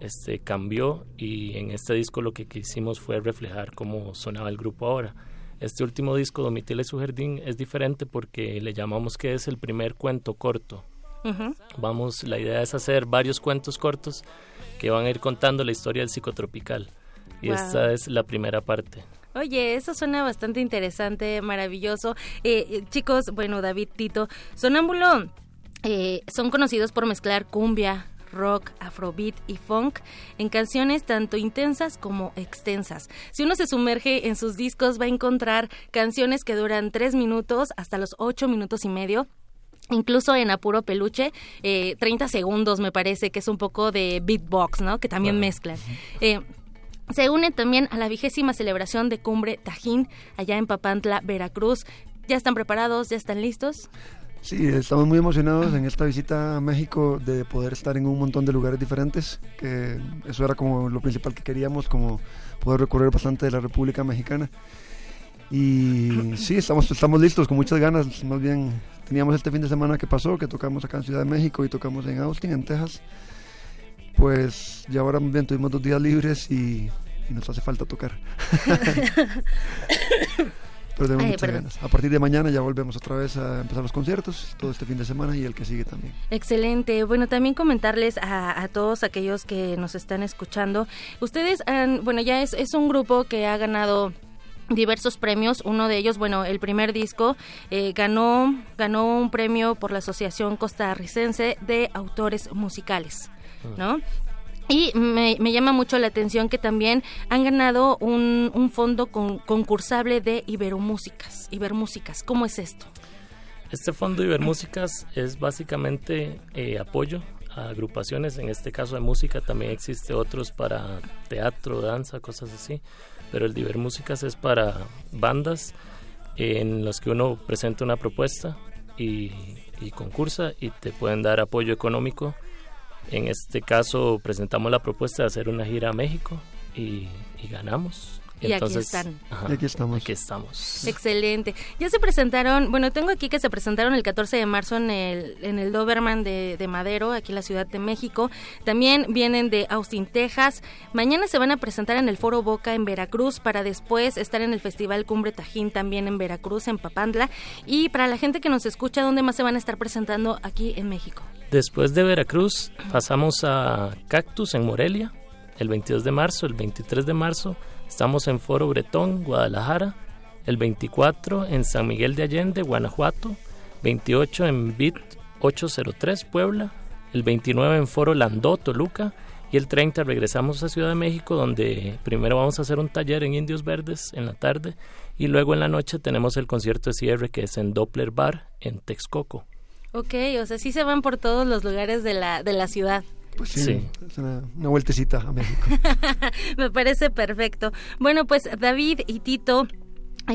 este, cambió y en este disco lo que quisimos fue reflejar cómo sonaba el grupo ahora. Este último disco, Domitila y su jardín, es diferente porque le llamamos que es el primer cuento corto. Vamos, la idea es hacer varios cuentos cortos que van a ir contando la historia del psicotropical. Y esta es la primera parte. Oye, eso suena bastante interesante, maravilloso. Eh, eh, chicos, bueno, David, Tito, Sonámbulo eh, son conocidos por mezclar cumbia, rock, afrobeat y funk en canciones tanto intensas como extensas. Si uno se sumerge en sus discos va a encontrar canciones que duran tres minutos hasta los ocho minutos y medio Incluso en Apuro Peluche, eh, 30 segundos me parece que es un poco de beatbox, ¿no? Que también mezclan. Eh, se une también a la vigésima celebración de Cumbre Tajín allá en Papantla, Veracruz. ¿Ya están preparados? ¿Ya están listos? Sí, estamos muy emocionados en esta visita a México de poder estar en un montón de lugares diferentes, que eso era como lo principal que queríamos, como poder recorrer bastante de la República Mexicana. Y sí, estamos, estamos listos, con muchas ganas, más bien teníamos este fin de semana que pasó, que tocamos acá en Ciudad de México y tocamos en Austin, en Texas pues ya ahora bien tuvimos dos días libres y, nos hace falta tocar. (laughs) Pero tenemos muchas ganas. A partir de mañana ya volvemos otra vez a empezar los conciertos, todo este fin de semana y el que sigue también. Excelente. Bueno, también comentarles a, todos aquellos que nos están escuchando. Ustedes han, bueno, ya es, es un grupo que ha ganado diversos premios. Uno de ellos, bueno, el primer disco eh, ganó, ganó un premio por la Asociación Costarricense de Autores Musicales. ¿no? Y me, llama mucho la atención que también han ganado un, fondo concursable de Iberomúsicas. Ibermúsicas, ¿cómo es esto? Este fondo Ibermúsicas es básicamente eh, apoyo a agrupaciones, en este caso de música también existe otros para teatro, danza, cosas así, pero el de Ibermúsicas es para bandas en las que uno presenta una propuesta y concursa y te pueden dar apoyo económico en este caso presentamos la propuesta de hacer una gira a México y, ganamos. Y aquí están. aquí estamos. Aquí estamos. Excelente. Ya se presentaron, bueno, tengo aquí que se presentaron el 14 de marzo en el, en el Doberman de, de, Madero, aquí en la Ciudad de México. También vienen de Austin, Texas. Mañana se van a presentar en el Foro Boca en Veracruz para después estar en el Festival Cumbre Tajín también en Veracruz, en Papandla. Y para la gente que nos escucha, ¿dónde más se van a estar presentando aquí en México? Después de Veracruz pasamos a Cactus en Morelia, el 22 de marzo, el 23 de marzo estamos en Foro Bretón, Guadalajara, el 24 en San Miguel de Allende, Guanajuato, 28 en BIT 803, Puebla, el 29 en Foro Landó, Toluca, y el 30 regresamos a Ciudad de México, donde primero vamos a hacer un taller en Indios Verdes en la tarde, y luego en la noche tenemos el concierto de cierre que es en Doppler Bar, en Texcoco. Ok, o sea, sí se van por todos los lugares de la, de la ciudad. Pues sí, es una, una, vueltecita a México. (laughs) Me parece perfecto. Bueno, pues David y Tito,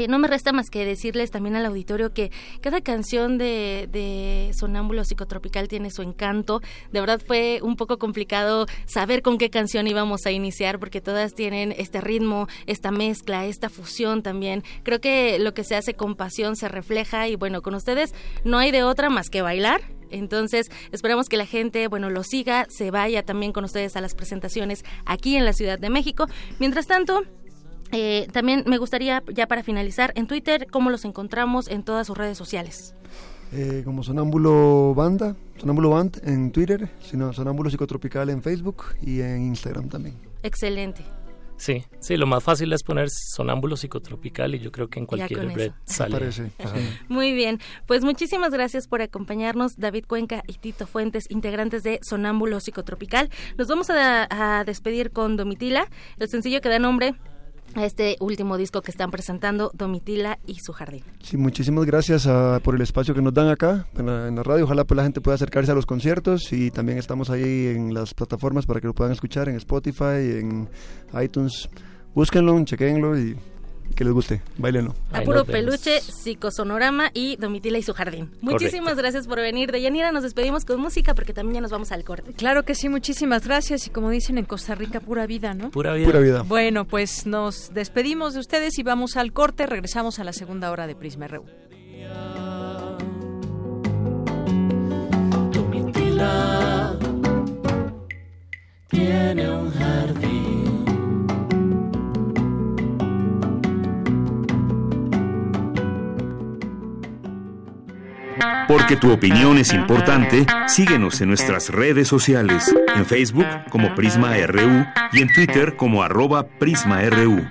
no me resta más que decirles también al auditorio que cada canción de, Sonámbulo Psicotropical tiene su encanto. De verdad fue un poco complicado saber con qué canción íbamos a iniciar porque todas tienen este ritmo, esta mezcla, esta fusión también. Creo que lo que se hace con pasión se refleja y bueno, con ustedes no hay de otra más que bailar. Entonces, esperamos que la gente, bueno, lo siga, se vaya también con ustedes a las presentaciones aquí en la Ciudad de México. Mientras tanto, eh, también me gustaría, ya para finalizar, en Twitter, ¿cómo los encontramos en todas sus redes sociales? Eh, como Sonámbulo Banda, Sonámbulo Band en Twitter, sino Sonámbulo Psicotropical en Facebook y en Instagram también. Excelente. Sí, sí, lo más fácil es poner sonámbulo psicotropical y yo creo que en cualquier red sale. (laughs) Muy bien, pues muchísimas gracias por acompañarnos, David Cuenca y Tito Fuentes, integrantes de Sonámbulo Psicotropical. Nos vamos a despedir con Domitila, el sencillo que da nombre a este último disco que están presentando, Domitila y su jardín. Sí, muchísimas gracias ah, por el espacio que nos dan acá en la, radio. Ojalá pues, la gente pueda acercarse a los conciertos y también estamos ahí en las plataformas para que lo puedan escuchar en Spotify, en iTunes. Búsquenlo, chequenlo y que les guste, bailenlo. A puro peluche, psicosonorama y Domitila y su jardín. Muchísimas gracias por venir. De Yanira nos despedimos con música porque también ya nos vamos al corte. Claro que sí, muchísimas gracias. Y como dicen en Costa Rica, pura vida, ¿no? Pura vida. Pura vida. Bueno, pues nos despedimos de ustedes y vamos al corte. Regresamos a la segunda hora de Prisma RU. Domitila tiene un jardín Porque tu opinión es importante, síguenos en nuestras redes sociales, en Facebook como Prisma RU y en Twitter como arroba PrismaRU.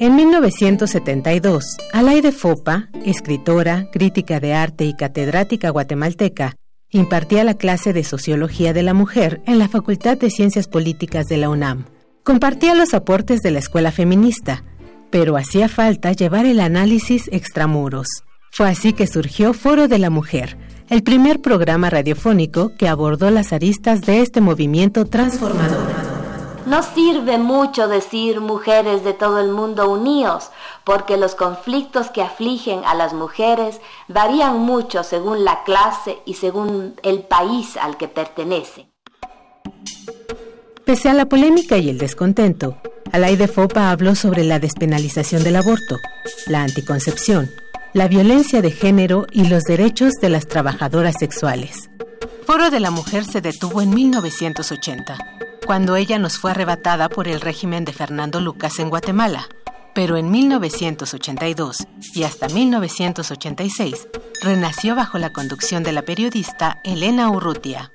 En 1972, Alaide Fopa, escritora, crítica de arte y catedrática guatemalteca, impartía la clase de Sociología de la Mujer en la Facultad de Ciencias Políticas de la UNAM. Compartía los aportes de la escuela feminista, pero hacía falta llevar el análisis extramuros. Fue así que surgió Foro de la Mujer, el primer programa radiofónico que abordó las aristas de este movimiento transformador. No sirve mucho decir mujeres de todo el mundo unidos, porque los conflictos que afligen a las mujeres varían mucho según la clase y según el país al que pertenecen. Pese a la polémica y el descontento, Alaide Fopa habló sobre la despenalización del aborto, la anticoncepción, la violencia de género y los derechos de las trabajadoras sexuales. Foro de la Mujer se detuvo en 1980, cuando ella nos fue arrebatada por el régimen de Fernando Lucas en Guatemala. Pero en 1982 y hasta 1986 renació bajo la conducción de la periodista Elena Urrutia.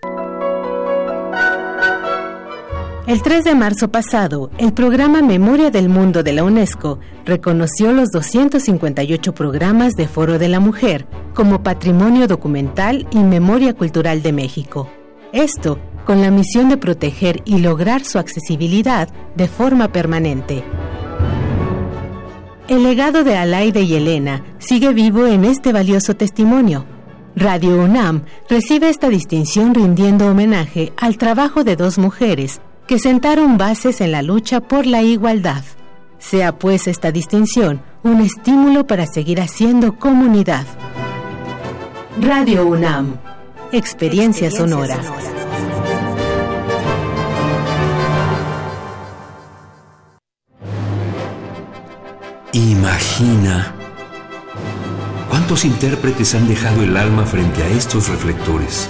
El 3 de marzo pasado, el programa Memoria del Mundo de la UNESCO reconoció los 258 programas de Foro de la Mujer como Patrimonio Documental y Memoria Cultural de México. Esto con la misión de proteger y lograr su accesibilidad de forma permanente. El legado de Alaide y Elena sigue vivo en este valioso testimonio. Radio UNAM recibe esta distinción rindiendo homenaje al trabajo de dos mujeres que sentaron bases en la lucha por la igualdad. Sea pues esta distinción un estímulo para seguir haciendo comunidad. Radio UNAM, experiencia, sonora. Imagina cuántos intérpretes han dejado el alma frente a estos reflectores.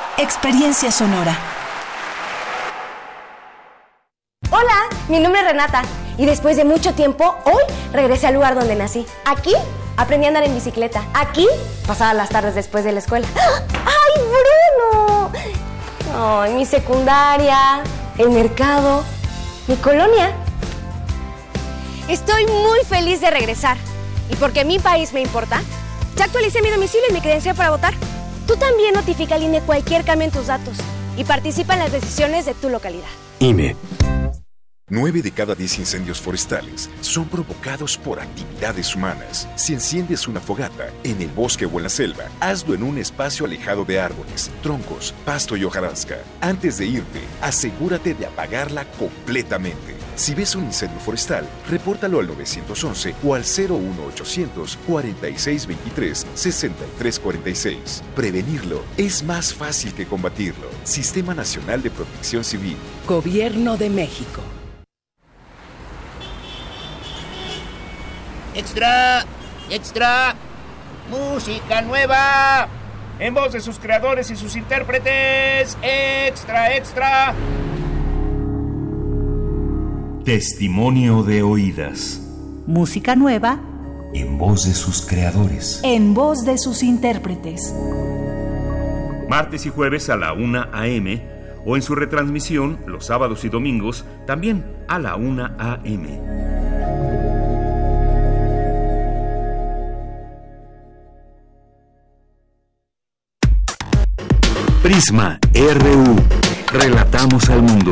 experiencia sonora. Hola, mi nombre es Renata y después de mucho tiempo, hoy regresé al lugar donde nací. Aquí aprendí a andar en bicicleta. Aquí pasaba las tardes después de la escuela. ¡Ay, Bruno! Ay, mi secundaria, el mercado, mi colonia. Estoy muy feliz de regresar. Y porque mi país me importa, ya actualicé mi domicilio y mi credencial para votar. Tú también notifica al INE cualquier cambio en tus datos y participa en las decisiones de tu localidad. INE. Nueve de cada diez incendios forestales son provocados por actividades humanas. Si enciendes una fogata en el bosque o en la selva, hazlo en un espacio alejado de árboles, troncos, pasto y hojarasca. Antes de irte, asegúrate de apagarla completamente. Si ves un incendio forestal, repórtalo al 911 o al 01800 4623 6346. Prevenirlo es más fácil que combatirlo. Sistema Nacional de Protección Civil. Gobierno de México. Extra, extra, música nueva, en voz de sus creadores y sus intérpretes. Extra, extra. Testimonio de oídas. Música nueva En voz de sus creadores. en voz de sus intérpretes. Martes y jueves a la 1 a.m. o en su retransmisión los sábados y domingos también a la 1 a.m. Prisma RU. Relatamos al mundo.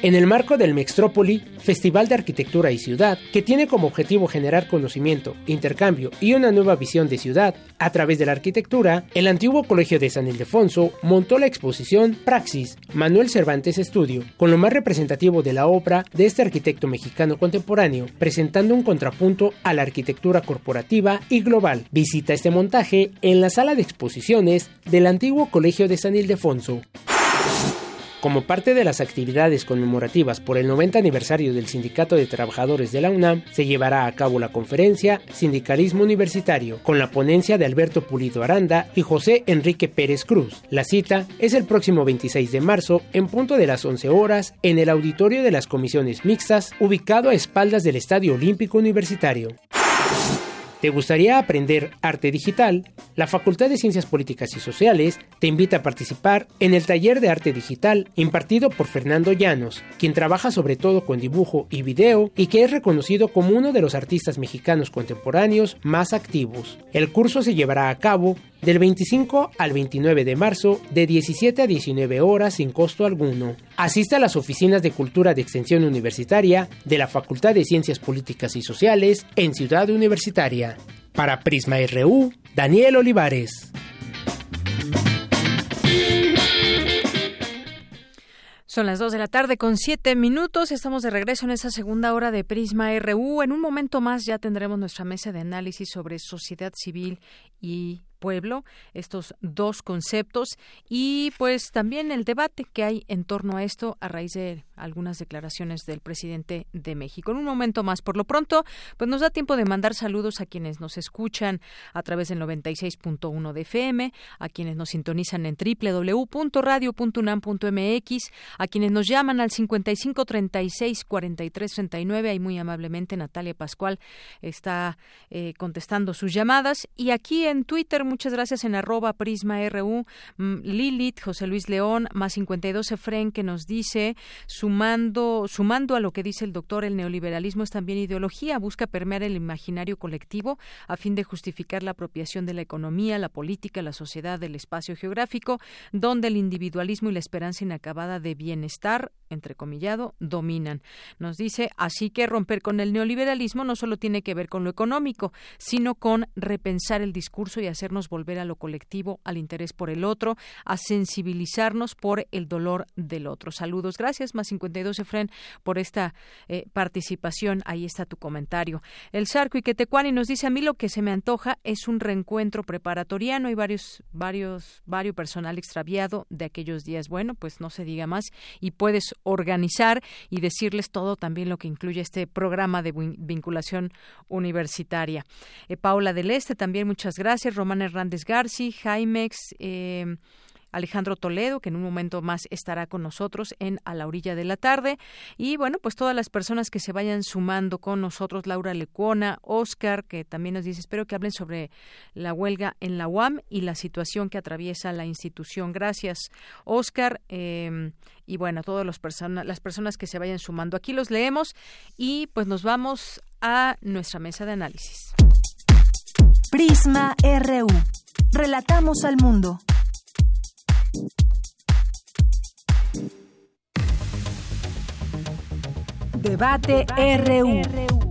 En el marco del Mextrópoli, Festival de Arquitectura y Ciudad, que tiene como objetivo generar conocimiento, intercambio y una nueva visión de ciudad a través de la arquitectura, el antiguo Colegio de San Ildefonso montó la exposición Praxis, Manuel Cervantes Estudio, con lo más representativo de la obra de este arquitecto mexicano contemporáneo, presentando un contrapunto a la arquitectura corporativa y global. Visita este montaje en la sala de exposiciones del antiguo Colegio de San Ildefonso. Como parte de las actividades conmemorativas por el 90 aniversario del Sindicato de Trabajadores de la UNAM, se llevará a cabo la conferencia Sindicalismo Universitario, con la ponencia de Alberto Pulido Aranda y José Enrique Pérez Cruz. La cita es el próximo 26 de marzo, en punto de las 11 horas, en el auditorio de las comisiones mixtas, ubicado a espaldas del Estadio Olímpico Universitario. ¿Te gustaría aprender arte digital? La Facultad de Ciencias Políticas y Sociales te invita a participar en el taller de arte digital impartido por Fernando Llanos, quien trabaja sobre todo con dibujo y video y que es reconocido como uno de los artistas mexicanos contemporáneos más activos. El curso se llevará a cabo del 25 al 29 de marzo de 17 a 19 horas sin costo alguno. Asista a las oficinas de Cultura de Extensión Universitaria de la Facultad de Ciencias Políticas y Sociales en Ciudad Universitaria. Para Prisma RU, Daniel Olivares. Son las 2 de la tarde con 7 minutos. Estamos de regreso en esa segunda hora de Prisma RU. En un momento más ya tendremos nuestra mesa de análisis sobre sociedad civil y pueblo, estos dos conceptos y pues también el debate que hay en torno a esto a raíz de algunas declaraciones del presidente de México. En un momento más, por lo pronto, pues nos da tiempo de mandar saludos a quienes nos escuchan a través del 96.1 de FM, a quienes nos sintonizan en www.radio.unam.mx, a quienes nos llaman al 5536 4339, ahí muy amablemente Natalia Pascual está eh, contestando sus llamadas y aquí en Twitter muchas gracias en arroba Prisma RU, mm, Lilith, José Luis León, más 52 Efren, que nos dice, sumando, sumando a lo que dice el doctor, el neoliberalismo es también ideología, busca permear el imaginario colectivo a fin de justificar la apropiación de la economía, la política, la sociedad, del espacio geográfico, donde el individualismo y la esperanza inacabada de bienestar, entrecomillado, dominan. Nos dice, así que romper con el neoliberalismo no solo tiene que ver con lo económico, sino con repensar el discurso y hacernos volver a lo colectivo, al interés por el otro, a sensibilizarnos por el dolor del otro. Saludos, gracias, más 52 Efren, por esta eh, participación. Ahí está tu comentario. El Sarco y Quetecuani nos dice a mí lo que se me antoja es un reencuentro preparatoriano y varios, varios, varios personal extraviado de aquellos días. Bueno, pues no se diga más y puedes organizar y decirles todo también lo que incluye este programa de vinculación universitaria. Eh, Paula del Este también muchas gracias. Romana Hernández Garci, Jaimex, eh, Alejandro Toledo, que en un momento más estará con nosotros en A la orilla de la tarde. Y bueno, pues todas las personas que se vayan sumando con nosotros, Laura Lecuona, Oscar, que también nos dice, espero que hablen sobre la huelga en la UAM y la situación que atraviesa la institución. Gracias, Oscar. Eh, y bueno, todas las personas, las personas que se vayan sumando. Aquí los leemos y pues nos vamos a nuestra mesa de análisis. Prisma RU. Relatamos al mundo. Debate RU.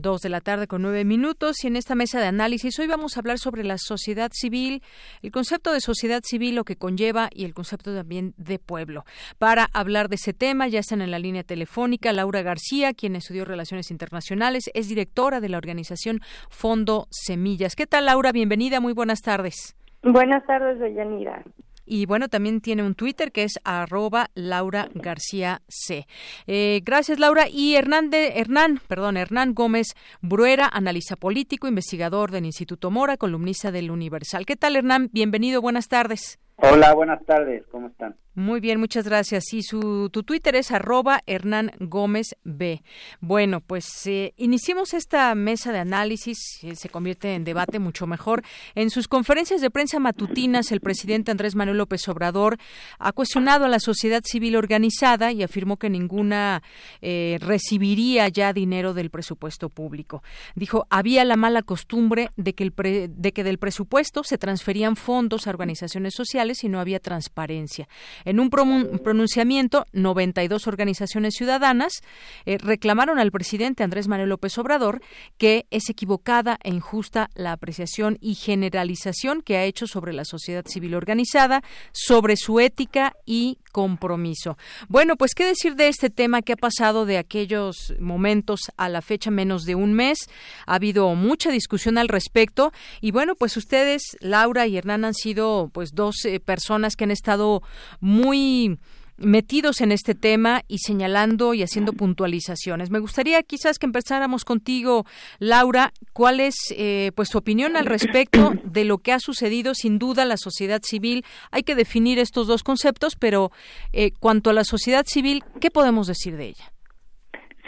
Dos de la tarde con nueve minutos y en esta mesa de análisis hoy vamos a hablar sobre la sociedad civil, el concepto de sociedad civil, lo que conlleva y el concepto también de pueblo. Para hablar de ese tema ya están en la línea telefónica Laura García, quien estudió Relaciones Internacionales, es directora de la organización Fondo Semillas. ¿Qué tal Laura? Bienvenida, muy buenas tardes. Buenas tardes, Deyanira. Y bueno, también tiene un Twitter que es arroba Laura García C. Eh, gracias, Laura. Y Hernán, Hernán, perdón, Hernán Gómez Bruera, analista político, investigador del Instituto Mora, columnista del Universal. ¿Qué tal, Hernán? Bienvenido, buenas tardes. Hola, buenas tardes, ¿cómo están? Muy bien, muchas gracias. Y su, tu Twitter es arroba Hernán Gómez B. Bueno, pues eh, iniciemos esta mesa de análisis, eh, se convierte en debate mucho mejor. En sus conferencias de prensa matutinas, el presidente Andrés Manuel López Obrador ha cuestionado a la sociedad civil organizada y afirmó que ninguna eh, recibiría ya dinero del presupuesto público. Dijo, había la mala costumbre de que, el de que del presupuesto se transferían fondos a organizaciones sociales y no había transparencia. En un pronunciamiento, 92 organizaciones ciudadanas eh, reclamaron al presidente Andrés Manuel López Obrador que es equivocada e injusta la apreciación y generalización que ha hecho sobre la sociedad civil organizada, sobre su ética y compromiso. Bueno, pues qué decir de este tema que ha pasado de aquellos momentos a la fecha menos de un mes. Ha habido mucha discusión al respecto y bueno, pues ustedes, Laura y Hernán, han sido pues dos eh, personas que han estado muy metidos en este tema y señalando y haciendo puntualizaciones. Me gustaría quizás que empezáramos contigo, Laura, cuál es eh, pues tu opinión al respecto de lo que ha sucedido. Sin duda, la sociedad civil, hay que definir estos dos conceptos, pero eh, cuanto a la sociedad civil, ¿qué podemos decir de ella?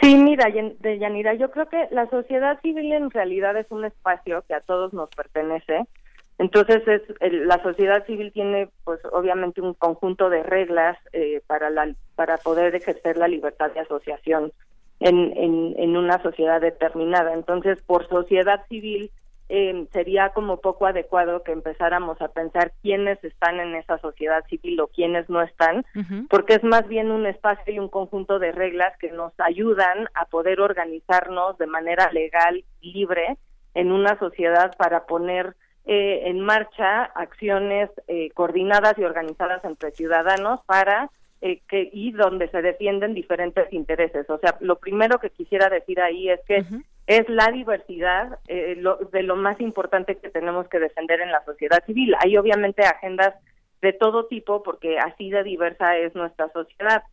Sí, mira, de Yanira, yo creo que la sociedad civil en realidad es un espacio que a todos nos pertenece entonces, es, la sociedad civil tiene, pues, obviamente un conjunto de reglas eh, para, la, para poder ejercer la libertad de asociación en, en, en una sociedad determinada. Entonces, por sociedad civil, eh, sería como poco adecuado que empezáramos a pensar quiénes están en esa sociedad civil o quiénes no están, porque es más bien un espacio y un conjunto de reglas que nos ayudan a poder organizarnos de manera legal, libre, en una sociedad para poner eh, en marcha acciones eh, coordinadas y organizadas entre ciudadanos para eh, que y donde se defienden diferentes intereses. O sea, lo primero que quisiera decir ahí es que es la diversidad de lo más importante que tenemos que defender en la sociedad civil. Hay obviamente agendas de todo tipo porque así de diversa es nuestra sociedad.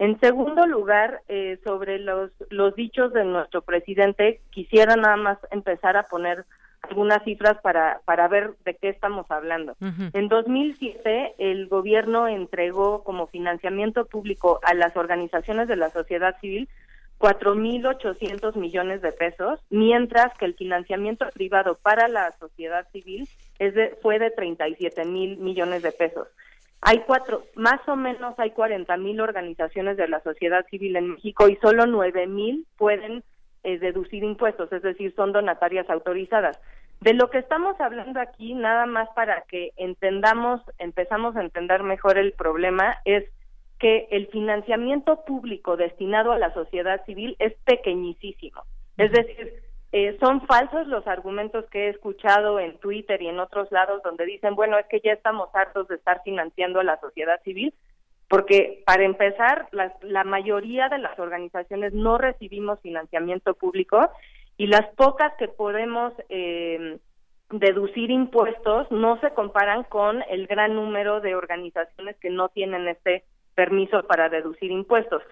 En segundo lugar, sobre los, los dichos de nuestro presidente, quisiera nada más empezar a poner algunas cifras para, para ver de qué estamos hablando. En 2007, el gobierno entregó como financiamiento público a las organizaciones de la sociedad civil 4.800 millones de pesos, mientras que el financiamiento privado para la sociedad civil es de, fue de 37 mil millones de pesos. Hay cuatro, más o menos hay 40 mil organizaciones de la sociedad civil en México y solo 9 mil pueden eh, deducir impuestos, es decir, son donatarias autorizadas. De lo que estamos hablando aquí, nada más para que entendamos, empezamos a entender mejor el problema, es que el financiamiento público destinado a la sociedad civil es pequeñísimo. Es decir, eh, son falsos los argumentos que he escuchado en Twitter y en otros lados donde dicen, bueno, es que ya estamos hartos de estar financiando a la sociedad civil porque para empezar, la, mayoría de las organizaciones no recibimos financiamiento público y las pocas que podemos eh, deducir impuestos no se comparan con el gran número de organizaciones que no tienen este permiso para deducir impuestos.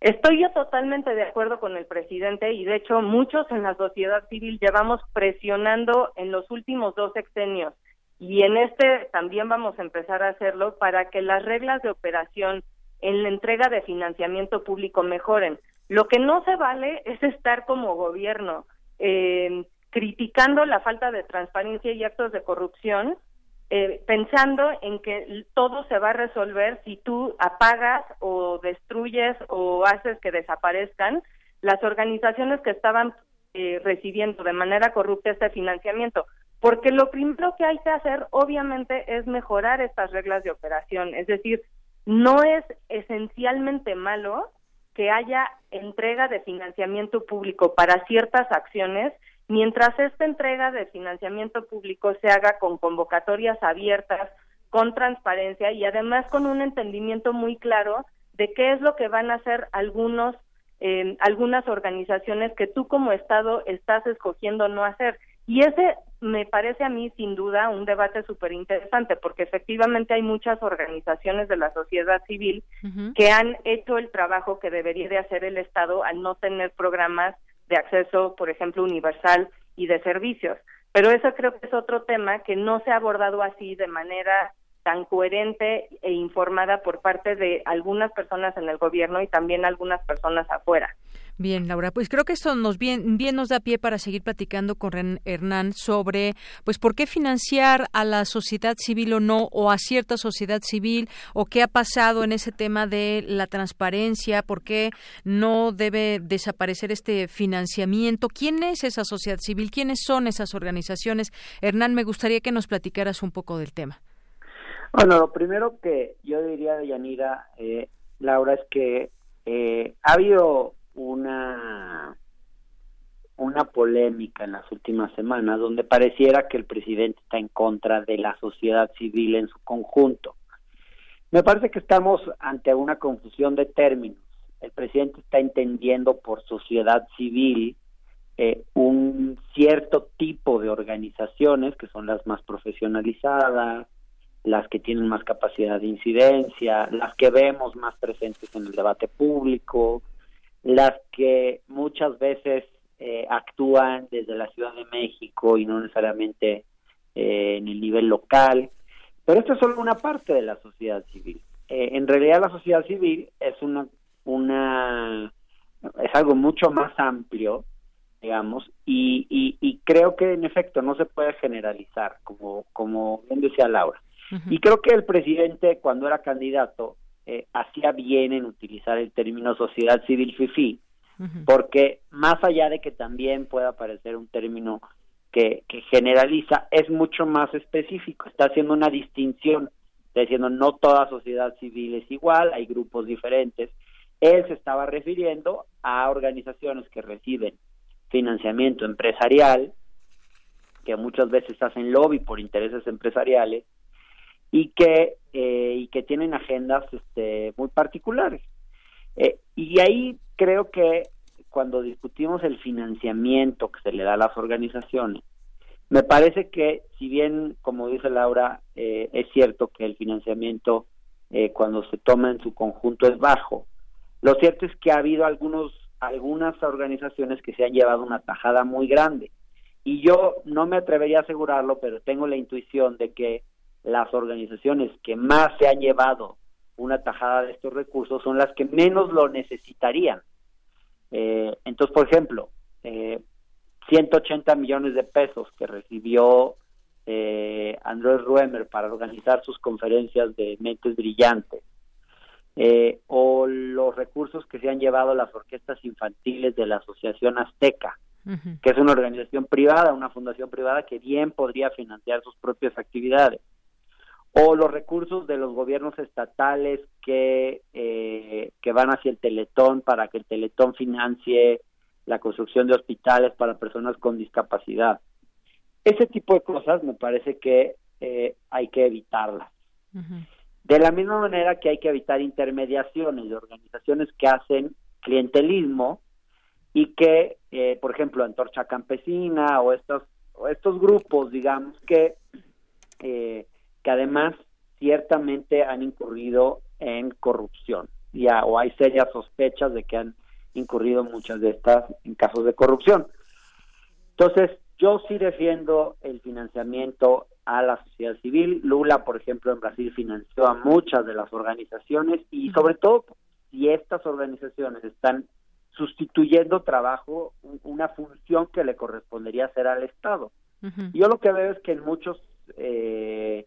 Estoy yo totalmente de acuerdo con el presidente y de hecho muchos en la sociedad civil llevamos presionando en los últimos dos sexenios y en este también vamos a empezar a hacerlo para que las reglas de operación en la entrega de financiamiento público mejoren. Lo que no se vale es estar como gobierno eh, criticando la falta de transparencia y actos de corrupción, eh, pensando en que todo se va a resolver si tú apagas o destruyes o haces que desaparezcan las organizaciones que estaban eh, recibiendo de manera corrupta este financiamiento porque lo primero que hay que hacer obviamente es mejorar estas reglas de operación, es decir, no es esencialmente malo que haya entrega de financiamiento público para ciertas acciones, mientras esta entrega de financiamiento público se haga con convocatorias abiertas, con transparencia y además con un entendimiento muy claro de qué es lo que van a hacer algunos eh, algunas organizaciones que tú como Estado estás escogiendo no hacer. Y ese me parece a mí sin duda un debate súper interesante porque efectivamente hay muchas organizaciones de la sociedad civil que han hecho el trabajo que debería de hacer el Estado al no tener programas de acceso, por ejemplo, universal y de servicios. Pero eso creo que es otro tema que no se ha abordado así de manera tan coherente e informada por parte de algunas personas en el gobierno y también algunas personas afuera. Bien, Laura, pues creo que esto nos bien, bien nos da pie para seguir platicando con Hernán sobre pues por qué financiar a la sociedad civil o no o a cierta sociedad civil o qué ha pasado en ese tema de la transparencia, por qué no debe desaparecer este financiamiento, quién es esa sociedad civil, quiénes son esas organizaciones. Hernán, me gustaría que nos platicaras un poco del tema. Bueno, lo primero que yo diría de Yanira, eh, Laura, es que eh, ha habido una una polémica en las últimas semanas donde pareciera que el presidente está en contra de la sociedad civil en su conjunto. Me parece que estamos ante una confusión de términos. El presidente está entendiendo por sociedad civil eh, un cierto tipo de organizaciones que son las más profesionalizadas, las que tienen más capacidad de incidencia, las que vemos más presentes en el debate público, las que muchas veces eh, actúan desde la Ciudad de México y no necesariamente eh, en el nivel local. Pero esto es solo una parte de la sociedad civil. Eh, en realidad la sociedad civil es una, una es algo mucho más amplio, digamos, y, y, creo que en efecto no se puede generalizar, como, como bien decía Laura. Y creo que el presidente, cuando era candidato, eh, hacía bien en utilizar el término sociedad civil FIFI, porque más allá de que también pueda parecer un término que, generaliza, es mucho más específico, está haciendo una distinción, está diciendo no toda sociedad civil es igual, hay grupos diferentes. Él se estaba refiriendo a organizaciones que reciben financiamiento empresarial, que muchas veces hacen lobby por intereses empresariales y que eh, y que tienen agendas este, muy particulares. Eh, y ahí creo que cuando discutimos el financiamiento que se le da a las organizaciones me parece que si bien como dice Laura eh, es cierto que el financiamiento cuando se toma en su conjunto es bajo lo cierto es que ha habido algunos algunas organizaciones que se han llevado una tajada muy grande. Y yo no me atrevería a asegurarlo pero tengo la intuición de que las organizaciones que más se han llevado una tajada de estos recursos son las que menos lo necesitarían. Eh, entonces, por ejemplo, eh, 180 millones de pesos que recibió eh, Andrés Ruemer para organizar sus conferencias de mentes brillantes, eh, o los recursos que se han llevado las orquestas infantiles de la Asociación Azteca, que es una organización privada, una fundación privada que bien podría financiar sus propias actividades o los recursos de los gobiernos estatales que, eh, que van hacia el Teletón para que el Teletón financie la construcción de hospitales para personas con discapacidad. Ese tipo de cosas me parece que eh, hay que evitarlas. De la misma manera que hay que evitar intermediaciones de organizaciones que hacen clientelismo y que, eh, por ejemplo, Antorcha Campesina o estos, o estos grupos, digamos, que eh, que además ciertamente han incurrido en corrupción ya o hay serias sospechas de que han incurrido muchas de estas en casos de corrupción. Entonces, yo sí defiendo el financiamiento a la sociedad civil. Lula, por ejemplo, en Brasil financió a muchas de las organizaciones y sobre todo si estas organizaciones están sustituyendo trabajo, una función que le correspondería hacer al Estado. Yo lo que veo es que en muchos eh,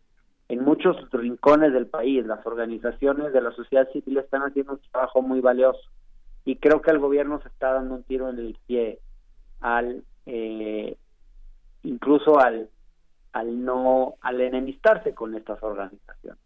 en muchos rincones del país las organizaciones de la sociedad civil están haciendo un trabajo muy valioso y creo que el gobierno se está dando un tiro en el pie al eh, incluso al al no al enemistarse con estas organizaciones.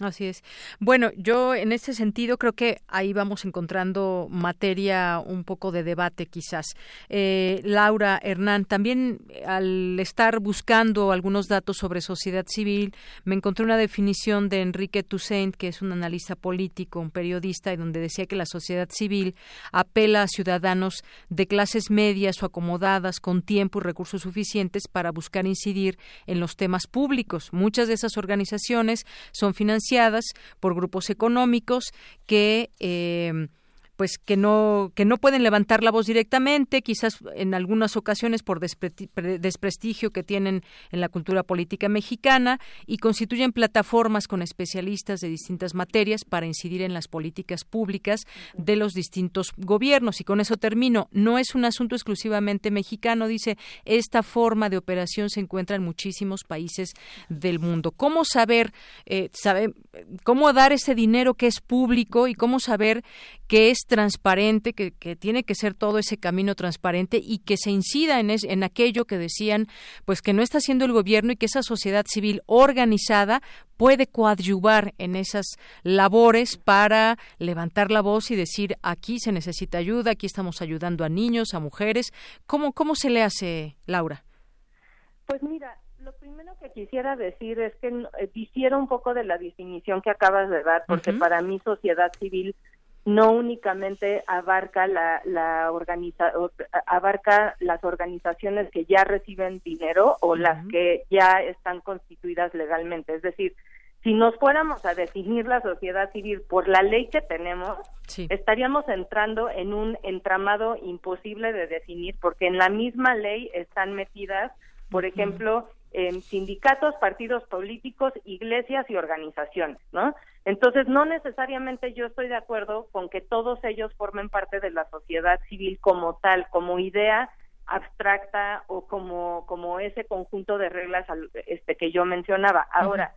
Así es. Bueno, yo en este sentido creo que ahí vamos encontrando materia un poco de debate quizás. Eh, Laura Hernán, también al estar buscando algunos datos sobre sociedad civil, me encontré una definición de Enrique Toussaint, que es un analista político, un periodista, y donde decía que la sociedad civil apela a ciudadanos de clases medias o acomodadas con tiempo y recursos suficientes para buscar incidir en los temas públicos. Muchas de esas organizaciones son financiadas por grupos económicos que eh, pues que no que no pueden levantar la voz directamente, quizás en algunas ocasiones por desprestigio que tienen en la cultura política mexicana y constituyen plataformas con especialistas de distintas materias para incidir en las políticas públicas de los distintos gobiernos y con eso termino, no es un asunto exclusivamente mexicano, dice, esta forma de operación se encuentra en muchísimos países del mundo. ¿Cómo saber eh, cómo dar ese dinero que es público y cómo saber que es transparente, que, tiene que ser todo ese camino transparente y que se incida en, en aquello que decían, pues que no está haciendo el gobierno y que esa sociedad civil organizada puede coadyuvar en esas labores para levantar la voz y decir aquí se necesita ayuda, aquí estamos ayudando a niños, a mujeres. ¿Cómo, cómo se le hace, Laura? Pues mira, lo primero que quisiera decir es que eh, difiero un poco de la definición que acabas de dar, porque para mí sociedad civil no únicamente abarca la, la organiza, abarca las organizaciones que ya reciben dinero o las que ya están constituidas legalmente. Es decir, si nos fuéramos a definir la sociedad civil por la ley que tenemos, estaríamos entrando en un entramado imposible de definir, porque en la misma ley están metidas, por ejemplo, sindicatos, partidos políticos, iglesias y organizaciones, ¿no? Entonces, no necesariamente yo estoy de acuerdo con que todos ellos formen parte de la sociedad civil como tal, como idea abstracta o como como ese conjunto de reglas este que yo mencionaba. Ahora,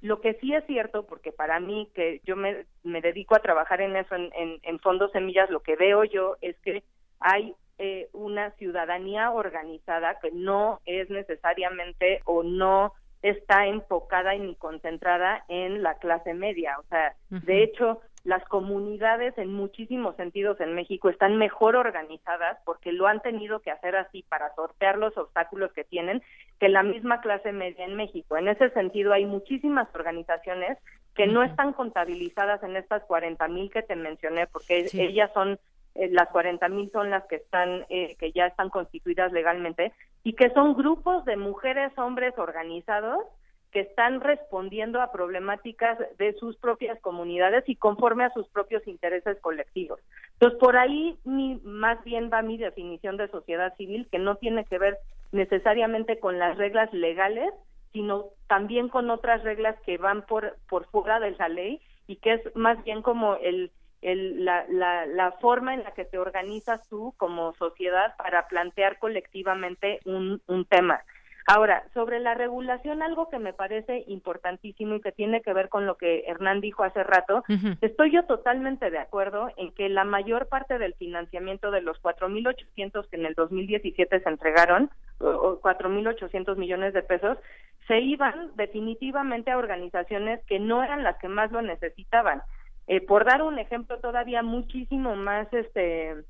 lo que sí es cierto, porque para mí que yo me, me dedico a trabajar en eso en, en, en Fondos Semillas, lo que veo yo es que hay eh, una ciudadanía organizada que no es necesariamente o no está enfocada ni concentrada en la clase media. O sea, de hecho, las comunidades en muchísimos sentidos en México están mejor organizadas porque lo han tenido que hacer así para sortear los obstáculos que tienen que la misma clase media en México. En ese sentido hay muchísimas organizaciones que no están contabilizadas en estas 40 mil que te mencioné porque ellas son eh, las 40 mil son las que están eh, que ya están constituidas legalmente y que son grupos de mujeres hombres organizados que están respondiendo a problemáticas de sus propias comunidades y conforme a sus propios intereses colectivos. Entonces, por ahí más bien va mi definición de sociedad civil, que no tiene que ver necesariamente con las reglas legales, sino también con otras reglas que van por, por fuera de la ley y que es más bien como el, el, la, la, la forma en la que te organizas tú como sociedad para plantear colectivamente un, un tema. Ahora, sobre la regulación, algo que me parece importantísimo y que tiene que ver con lo que Hernán dijo hace rato, estoy yo totalmente de acuerdo en que la mayor parte del financiamiento de los 4.800 que en el 2017 se entregaron, o 4.800 millones de pesos, se iban definitivamente a organizaciones que no eran las que más lo necesitaban. Eh, por dar un ejemplo todavía muchísimo más este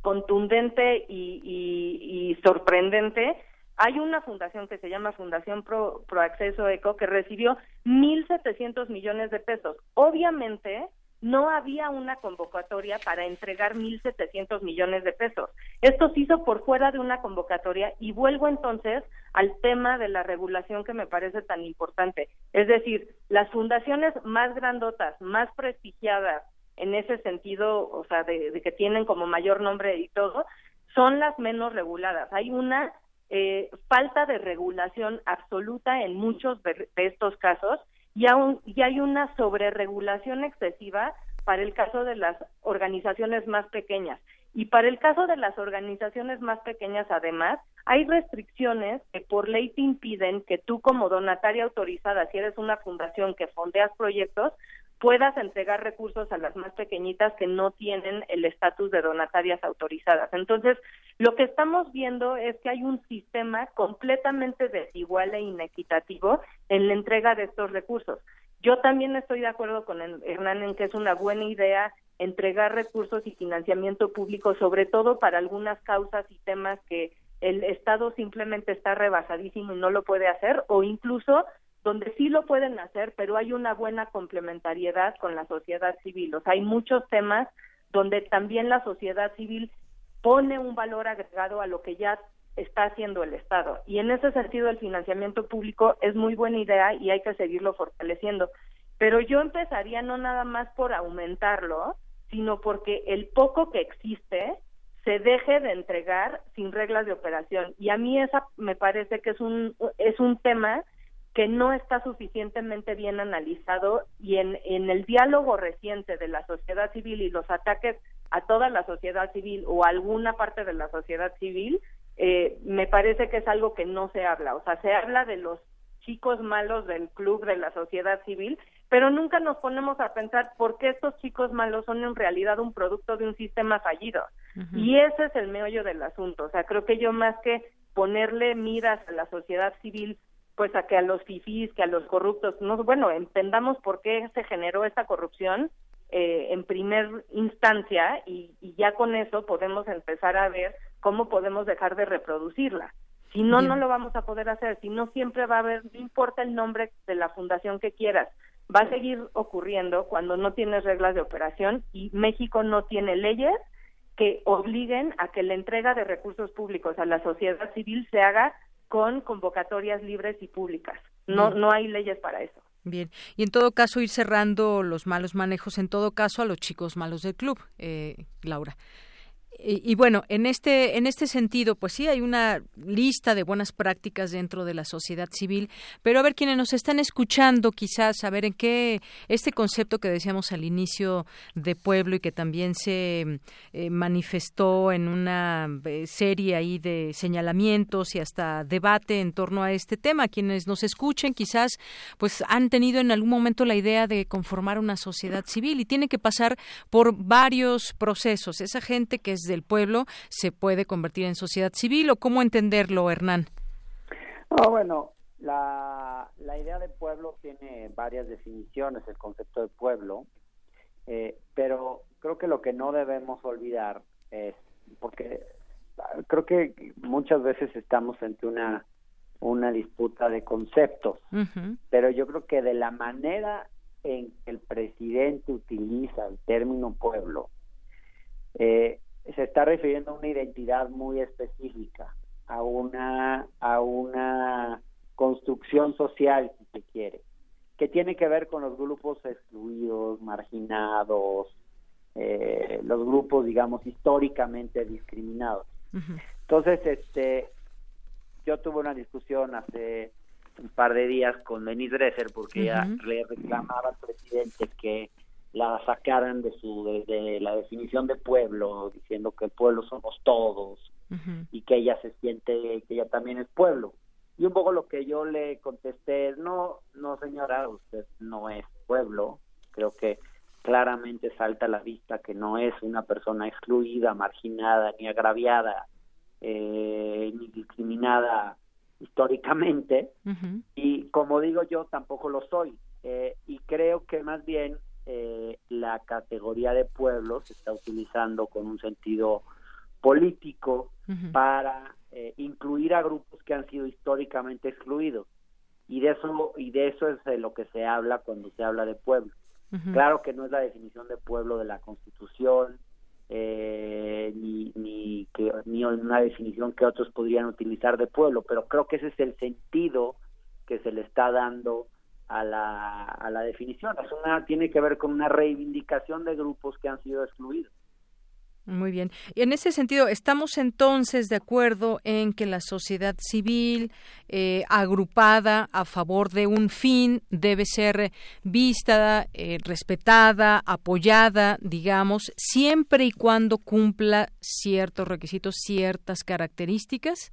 contundente y, y, y sorprendente, hay una fundación que se llama Fundación Pro, Pro Acceso Eco que recibió 1.700 millones de pesos. Obviamente, no había una convocatoria para entregar 1.700 millones de pesos. Esto se hizo por fuera de una convocatoria y vuelvo entonces al tema de la regulación que me parece tan importante. Es decir, las fundaciones más grandotas, más prestigiadas en ese sentido, o sea, de que tienen como mayor nombre y todo, son las menos reguladas. Hay una eh, falta de regulación absoluta en muchos de, estos casos y, aún, y hay una sobreregulación excesiva para el caso de las organizaciones más pequeñas. Y para el caso de las organizaciones más pequeñas, además, hay restricciones que por ley te impiden que tú como donataria autorizada, si eres una fundación que fondeas proyectos, puedas entregar recursos a las más pequeñitas que no tienen el estatus de donatarias autorizadas. Entonces, lo que estamos viendo es que hay un sistema completamente desigual e inequitativo en la entrega de estos recursos. Yo también estoy de acuerdo con Hernán en que es una buena idea entregar recursos y financiamiento público, sobre todo para algunas causas y temas que el Estado simplemente está rebasadísimo y no lo puede hacer, o incluso donde sí lo pueden hacer, pero hay una buena complementariedad con la sociedad civil. O sea, hay muchos temas donde también la sociedad civil pone un valor agregado a lo que ya está haciendo el Estado. Y en ese sentido el financiamiento público es muy buena idea y hay que seguirlo fortaleciendo. Pero yo empezaría no nada más por aumentarlo, sino porque el poco que existe se deje de entregar sin reglas de operación. Y a mí esa me parece que es un, es un tema que no está suficientemente bien analizado y en, en el diálogo reciente de la sociedad civil y los ataques a toda la sociedad civil o a alguna parte de la sociedad civil, eh, me parece que es algo que no se habla. O sea, se habla de los chicos malos del club de la sociedad civil, pero nunca nos ponemos a pensar por qué estos chicos malos son en realidad un producto de un sistema fallido. Y ese es el meollo del asunto. O sea, creo que yo más que ponerle miras a la sociedad civil pues a que a los fifís, que a los corruptos, no, bueno, entendamos por qué se generó esta corrupción eh, en primer instancia y, ya con eso podemos empezar a ver cómo podemos dejar de reproducirla. Si no, no lo vamos a poder hacer. Si no, siempre va a haber, no importa el nombre de la fundación que quieras, va a seguir ocurriendo cuando no tienes reglas de operación y México no tiene leyes que obliguen a que la entrega de recursos públicos a la sociedad civil se haga con convocatorias libres y públicas. No, no hay leyes para eso. Bien, y en todo caso ir cerrando los malos manejos, en todo caso a los chicos malos del club, eh, Laura. Y, bueno, en este, en este sentido, pues sí, hay una lista de buenas prácticas dentro de la sociedad civil, pero a ver, quienes nos están escuchando, quizás saber en qué este concepto que decíamos al inicio de pueblo y que también se eh, manifestó en una eh, serie ahí de señalamientos y hasta debate en torno a este tema. Quienes nos escuchen, quizás, pues han tenido en algún momento la idea de conformar una sociedad civil y tiene que pasar por varios procesos. Esa gente que es del pueblo se puede convertir en sociedad civil o cómo entenderlo, Hernán? Oh, bueno, la, la idea de pueblo tiene varias definiciones, el concepto de pueblo. Eh, pero creo que lo que no debemos olvidar es, porque creo que muchas veces estamos ante una una disputa de conceptos, pero yo creo que de la manera en que el presidente utiliza el término pueblo, eh, se está refiriendo a una identidad muy específica, a una, a una construcción social, si se quiere, que tiene que ver con los grupos excluidos, marginados, eh, los grupos, digamos, históricamente discriminados. Entonces, este, yo tuve una discusión hace un par de días con Denise Dresser porque ella le reclamaba al presidente que la sacaran de su de, la definición de pueblo diciendo que el pueblo somos todos y que ella se siente que ella también es pueblo. Y un poco lo que yo le contesté no no señora usted no es pueblo. Creo que claramente salta a la vista que no es una persona excluida marginada ni agraviada eh, ni discriminada históricamente. Y como digo yo tampoco lo soy. Eh, y creo que más bien eh, la categoría de pueblo se está utilizando con un sentido político para eh, incluir a grupos que han sido históricamente excluidos. Y de eso y de eso es de lo que se habla cuando se habla de pueblo. Claro que no es la definición de pueblo de la Constitución eh, ni ni que ni una definición que otros podrían utilizar de pueblo pero creo que ese es el sentido que se le está dando a la, a la definición. Es una, tiene que ver con una reivindicación de grupos que han sido excluidos. Muy bien. Y en ese sentido, ¿estamos entonces de acuerdo en que la sociedad civil eh, agrupada a favor de un fin debe ser vista, eh, respetada, apoyada, digamos, siempre y cuando cumpla ciertos requisitos, ciertas características?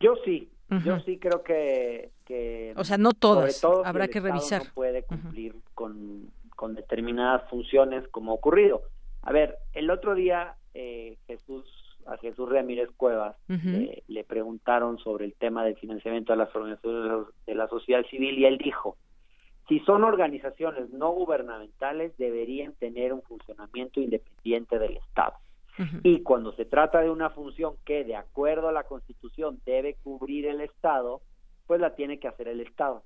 Yo sí, yo sí creo que, que o sea, no todas, habrá que revisar. No puede cumplir con, con determinadas funciones como ha ocurrido. A ver, el otro día eh, Jesús a Jesús Ramírez Cuevas le preguntaron sobre el tema del financiamiento de las organizaciones de la sociedad civil y él dijo, si son organizaciones no gubernamentales deberían tener un funcionamiento independiente del Estado. Y cuando se trata de una función que, de acuerdo a la Constitución, debe cubrir el Estado, pues la tiene que hacer el Estado.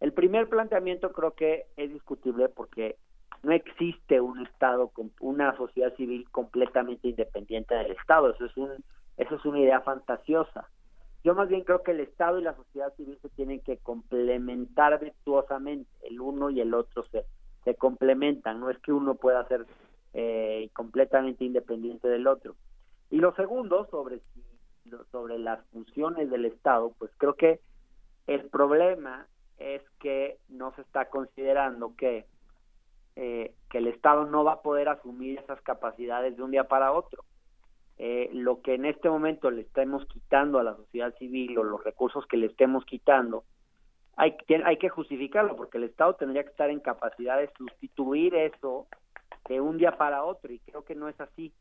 El primer planteamiento creo que es discutible porque no existe un Estado, una sociedad civil completamente independiente del Estado. Eso es, un, eso es una idea fantasiosa. Yo más bien creo que el Estado y la sociedad civil se tienen que complementar virtuosamente. El uno y el otro se, se complementan. No es que uno pueda ser eh, completamente independiente del otro. Y lo segundo, sobre, sobre las funciones del Estado, pues creo que el problema es que no se está considerando que, eh, que el Estado no va a poder asumir esas capacidades de un día para otro. Eh, lo que en este momento le estemos quitando a la sociedad civil o los recursos que le estemos quitando, hay, hay que justificarlo porque el Estado tendría que estar en capacidad de sustituir eso de un día para otro y creo que no es así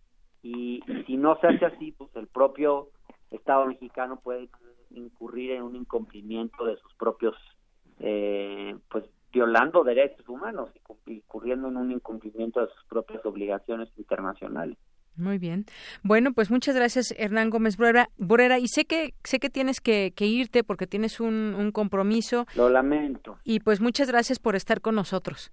y, si no se hace así pues el propio Estado mexicano puede incurrir en un incumplimiento de sus propios eh, pues violando derechos humanos y incurriendo en un incumplimiento de sus propias obligaciones internacionales. Muy bien. Bueno, pues muchas gracias, Hernán Gómez Borera. Y sé que sé que tienes que, irte porque tienes un, un, compromiso. Lo lamento. Y pues muchas gracias por estar con nosotros.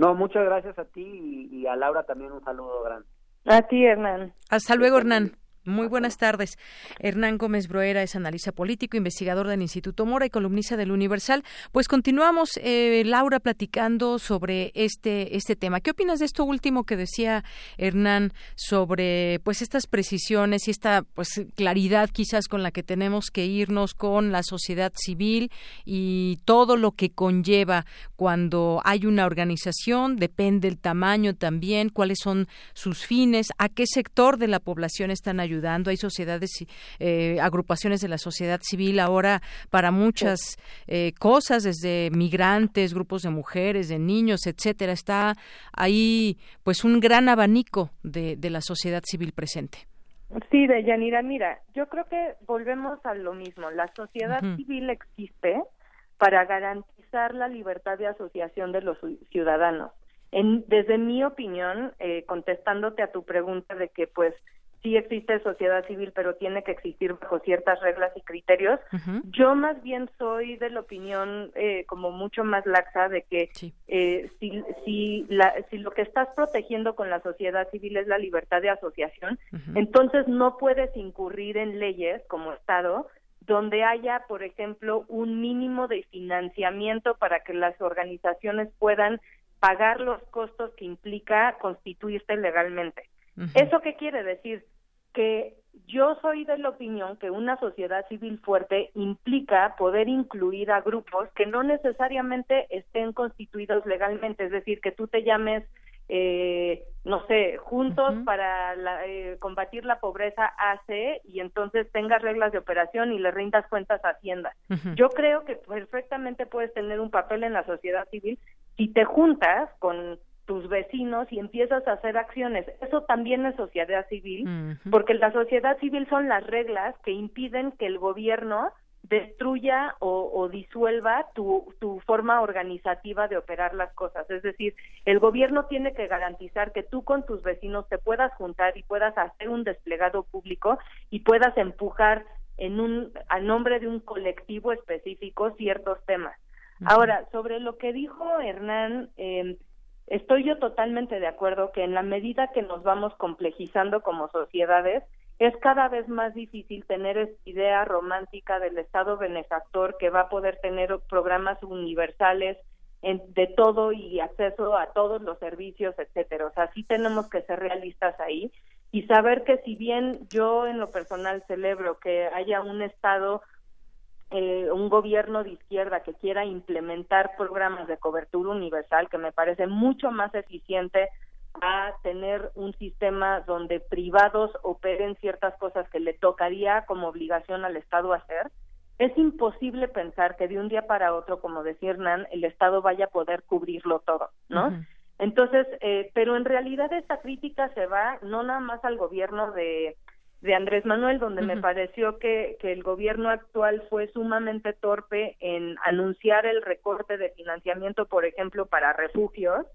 No, muchas gracias a ti y, a Laura también un saludo grande. A ti, Hernán. Hasta luego, Hernán. Muy buenas tardes. Hernán Gómez Broera es analista político, investigador del Instituto Mora y columnista del Universal. Pues continuamos, eh, Laura, platicando sobre este, este tema. ¿Qué opinas de esto último que decía Hernán sobre pues estas precisiones y esta pues claridad quizás con la que tenemos que irnos con la sociedad civil y todo lo que conlleva cuando hay una organización? Depende el tamaño también, cuáles son sus fines, a qué sector de la población están ayudando ayudando, hay sociedades, eh, agrupaciones de la sociedad civil ahora para muchas eh, cosas, desde migrantes, grupos de mujeres, de niños, etcétera. Está ahí pues un gran abanico de, de la sociedad civil presente. Sí, de Yanira, mira, yo creo que volvemos a lo mismo. La sociedad civil existe para garantizar la libertad de asociación de los ciudadanos En, desde mi opinión, eh, contestándote a tu pregunta de que pues sí existe sociedad civil, pero tiene que existir bajo ciertas reglas y criterios. Yo más bien soy de la opinión eh, como mucho más laxa de que eh, si, si, la, si lo que estás protegiendo con la sociedad civil es la libertad de asociación, entonces no puedes incurrir en leyes como Estado donde haya, por ejemplo, un mínimo de financiamiento para que las organizaciones puedan pagar los costos que implica constituirse legalmente. ¿Eso qué quiere decir? Que yo soy de la opinión que una sociedad civil fuerte implica poder incluir a grupos que no necesariamente estén constituidos legalmente, es decir, que tú te llames eh, no sé, juntos para eh, combatir la pobreza AC y entonces tengas reglas de operación y le rindas cuentas a Hacienda. Yo creo que perfectamente puedes tener un papel en la sociedad civil si te juntas con tus vecinos y empiezas a hacer acciones. Eso también es sociedad civil, porque la sociedad civil son las reglas que impiden que el gobierno destruya o, disuelva tu, tu, forma organizativa de operar las cosas. Es decir, el gobierno tiene que garantizar que tú con tus vecinos te puedas juntar y puedas hacer un desplegado público y puedas empujar en un, a nombre de un colectivo específico ciertos temas. Ahora, sobre lo que dijo Hernán, eh, estoy yo totalmente de acuerdo que en la medida que nos vamos complejizando como sociedades, es cada vez más difícil tener esta idea romántica del Estado benefactor que va a poder tener programas universales de todo y acceso a todos los servicios, etcétera. O sea, sí tenemos que ser realistas ahí y saber que si bien yo en lo personal celebro que haya un Estado, eh, un gobierno de izquierda que quiera implementar programas de cobertura universal, que me parece mucho más eficiente a tener un sistema donde privados operen ciertas cosas que le tocaría como obligación al Estado hacer, es imposible pensar que de un día para otro, como decía Hernán, el Estado vaya a poder cubrirlo todo, ¿no? Entonces, eh, pero en realidad esta crítica se va no nada más al gobierno de, de Andrés Manuel, donde me pareció que, que el gobierno actual fue sumamente torpe en anunciar el recorte de financiamiento, por ejemplo, para refugios,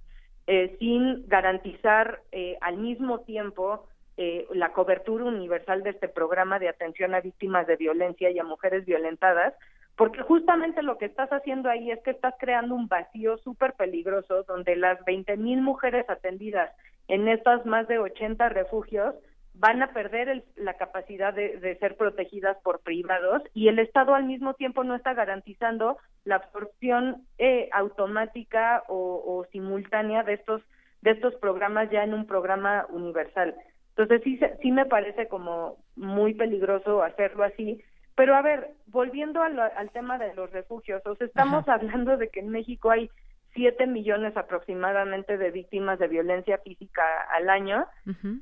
eh, sin garantizar eh, al mismo tiempo eh, la cobertura universal de este programa de atención a víctimas de violencia y a mujeres violentadas, porque justamente lo que estás haciendo ahí es que estás creando un vacío súper peligroso donde las 20 mil mujeres atendidas en estas más de 80 refugios van a perder la capacidad de, ser protegidas por privados y el Estado al mismo tiempo no está garantizando la absorción eh, automática o, simultánea de estos de estos programas ya en un programa universal. Entonces sí sí me parece como muy peligroso hacerlo así. Pero a ver, volviendo al, tema de los refugios, o estamos hablando de que en México hay siete millones aproximadamente de víctimas de violencia física al año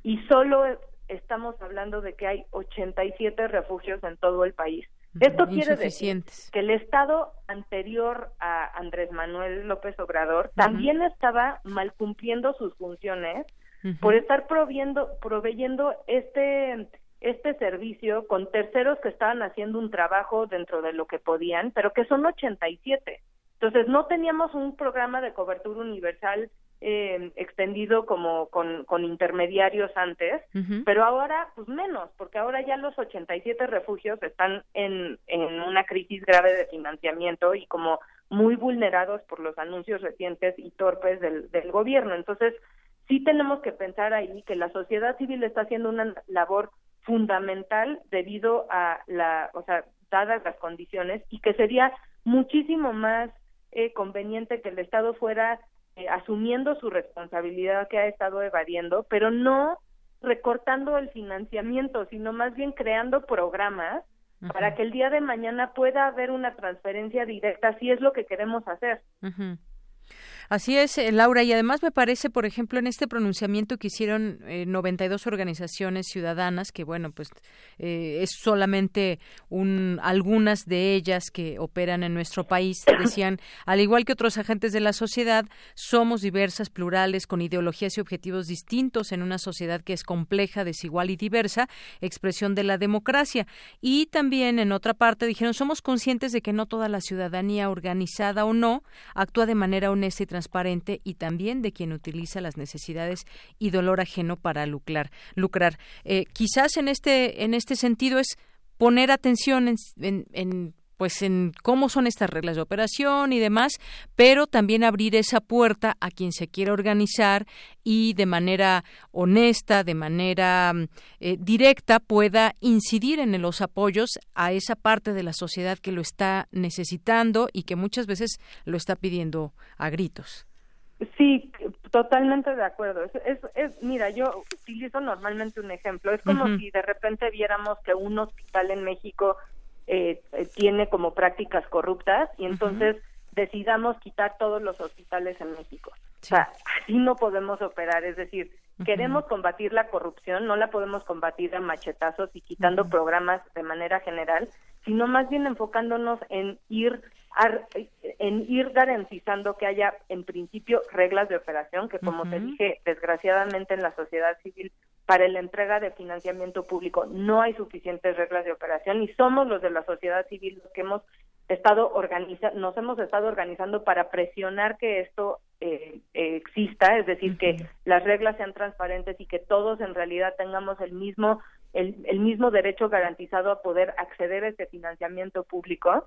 y solo estamos hablando de que hay 87 refugios en todo el país. Esto quiere decir que el Estado anterior a Andrés Manuel López Obrador también estaba mal cumpliendo sus funciones por estar proviendo, proveyendo este este servicio con terceros que estaban haciendo un trabajo dentro de lo que podían, pero que son 87. Entonces, no teníamos un programa de cobertura universal eh, extendido como con, con intermediarios antes, pero ahora pues menos, porque ahora ya los 87 refugios están en, en una crisis grave de financiamiento y como muy vulnerados por los anuncios recientes y torpes del, del gobierno. Entonces, sí tenemos que pensar ahí que la sociedad civil está haciendo una labor fundamental debido a la, o sea, dadas las condiciones y que sería muchísimo más eh, conveniente que el Estado fuera eh, asumiendo su responsabilidad que ha estado evadiendo, pero no recortando el financiamiento, sino más bien creando programas para que el día de mañana pueda haber una transferencia directa si es lo que queremos hacer. Así es, eh, Laura, y además me parece, por ejemplo, en este pronunciamiento que hicieron eh, 92 organizaciones ciudadanas, que bueno, pues eh, es solamente un, algunas de ellas que operan en nuestro país, (coughs) decían, al igual que otros agentes de la sociedad, somos diversas, plurales, con ideologías y objetivos distintos en una sociedad que es compleja, desigual y diversa, expresión de la democracia. Y también, en otra parte, dijeron, somos conscientes de que no toda la ciudadanía, organizada o no, actúa de manera honesta y transparente y también de quien utiliza las necesidades y dolor ajeno para lucrar. lucrar. Eh, quizás en este, en este sentido es poner atención en, en pues en cómo son estas reglas de operación y demás, pero también abrir esa puerta a quien se quiera organizar y de manera honesta, de manera eh, directa pueda incidir en los apoyos a esa parte de la sociedad que lo está necesitando y que muchas veces lo está pidiendo a gritos. Sí, totalmente de acuerdo. Es, es, mira, yo utilizo normalmente un ejemplo. Es como si de repente viéramos que un hospital en México eh, eh, tiene como prácticas corruptas y entonces decidamos quitar todos los hospitales en México. O sea, así no podemos operar, es decir, queremos combatir la corrupción, no la podemos combatir a machetazos y quitando programas de manera general, sino más bien enfocándonos en ir en ir garantizando que haya en principio reglas de operación que como te dije desgraciadamente en la sociedad civil para la entrega de financiamiento público no hay suficientes reglas de operación y somos los de la sociedad civil los que hemos estado organiza nos hemos estado organizando para presionar que esto eh, exista, es decir, que las reglas sean transparentes y que todos en realidad tengamos el mismo el, el mismo derecho garantizado a poder acceder a este financiamiento público.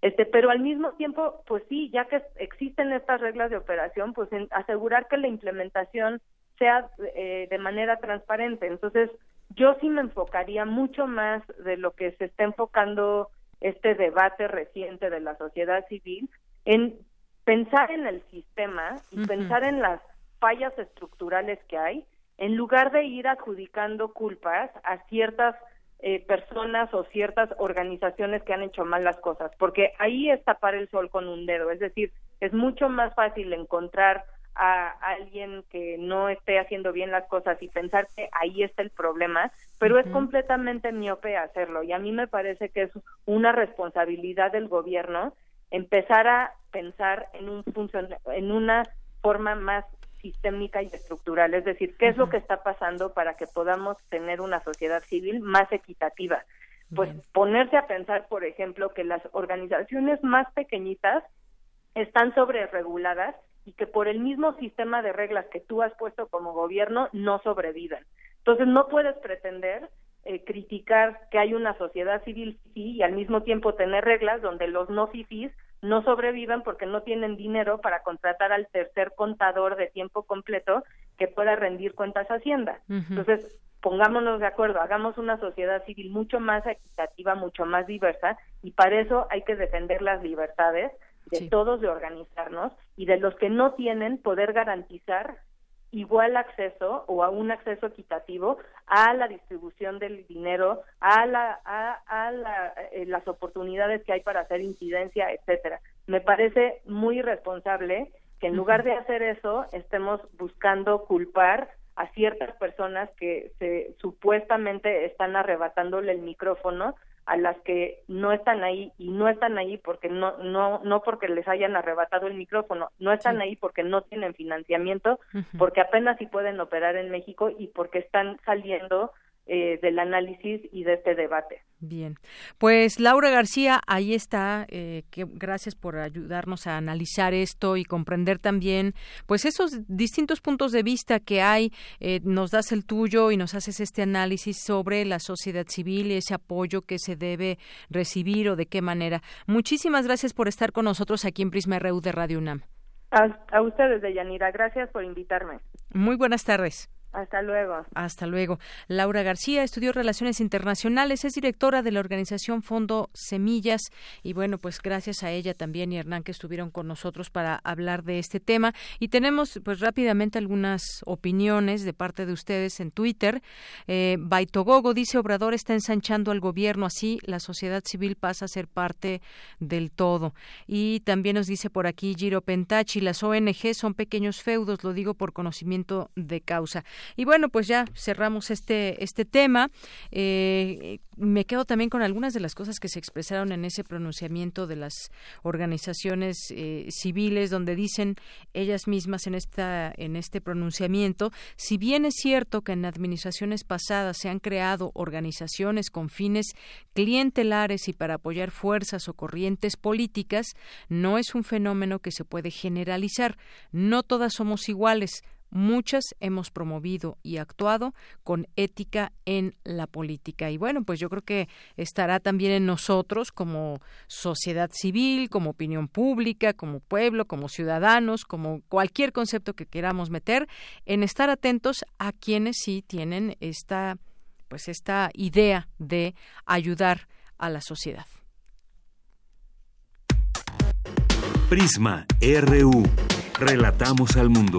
Este, pero al mismo tiempo, pues sí, ya que existen estas reglas de operación, pues asegurar que la implementación sea eh, de manera transparente. Entonces, yo sí me enfocaría mucho más de lo que se está enfocando este debate reciente de la sociedad civil en pensar en el sistema y pensar en las fallas estructurales que hay, en lugar de ir adjudicando culpas a ciertas eh, personas o ciertas organizaciones que han hecho mal las cosas, porque ahí es tapar el sol con un dedo, es decir, es mucho más fácil encontrar a alguien que no esté haciendo bien las cosas y pensar que ahí está el problema, pero es completamente miope hacerlo. Y a mí me parece que es una responsabilidad del gobierno empezar a pensar en un en una forma más sistémica y estructural, es decir, qué es lo que está pasando para que podamos tener una sociedad civil más equitativa. Pues ponerse a pensar, por ejemplo, que las organizaciones más pequeñitas están sobre reguladas y que por el mismo sistema de reglas que tú has puesto como gobierno no sobreviven. Entonces no puedes pretender eh, criticar que hay una sociedad civil sí y al mismo tiempo tener reglas donde los no fifís no sobrevivan porque no tienen dinero para contratar al tercer contador de tiempo completo que pueda rendir cuentas a Hacienda. Entonces, pongámonos de acuerdo, hagamos una sociedad civil mucho más equitativa, mucho más diversa y para eso hay que defender las libertades de todos de organizarnos y de los que no tienen poder garantizar igual acceso o a un acceso equitativo a la distribución del dinero, a, la, a, eh, las oportunidades que hay para hacer incidencia, etcétera. Me parece muy irresponsable que en lugar de hacer eso estemos buscando culpar a ciertas personas que se supuestamente están arrebatándole el micrófono a las que no están ahí y no están ahí porque no no no porque les hayan arrebatado el micrófono, no están ahí porque no tienen financiamiento, porque apenas si pueden operar en México y porque están saliendo eh, del análisis y de este debate. Bien, pues Laura García, ahí está. Eh, que, gracias por ayudarnos a analizar esto y comprender también, pues esos distintos puntos de vista que hay. Eh, nos das el tuyo y nos haces este análisis sobre la sociedad civil y ese apoyo que se debe recibir o de qué manera. Muchísimas gracias por estar con nosotros aquí en Prisma RU de Radio UNAM. A, a ustedes, Deyanira, gracias por invitarme. Muy buenas tardes. Hasta luego. Hasta luego. Laura García estudió Relaciones Internacionales, es directora de la organización Fondo Semillas y bueno, pues gracias a ella también y Hernán que estuvieron con nosotros para hablar de este tema y tenemos pues rápidamente algunas opiniones de parte de ustedes en Twitter. Eh, Baitogogo dice Obrador está ensanchando al gobierno, así la sociedad civil pasa a ser parte del todo. Y también nos dice por aquí Giro Pentachi, las ONG son pequeños feudos, lo digo por conocimiento de causa. Y bueno, pues ya cerramos este, este tema. Eh, me quedo también con algunas de las cosas que se expresaron en ese pronunciamiento de las organizaciones eh, civiles, donde dicen ellas mismas en esta en este pronunciamiento, si bien es cierto que en administraciones pasadas se han creado organizaciones con fines clientelares y para apoyar fuerzas o corrientes políticas, no es un fenómeno que se puede generalizar. No todas somos iguales muchas hemos promovido y actuado con ética en la política. Y bueno, pues yo creo que estará también en nosotros como sociedad civil, como opinión pública, como pueblo, como ciudadanos, como cualquier concepto que queramos meter, en estar atentos a quienes sí tienen esta pues esta idea de ayudar a la sociedad. Prisma RU. Relatamos al mundo.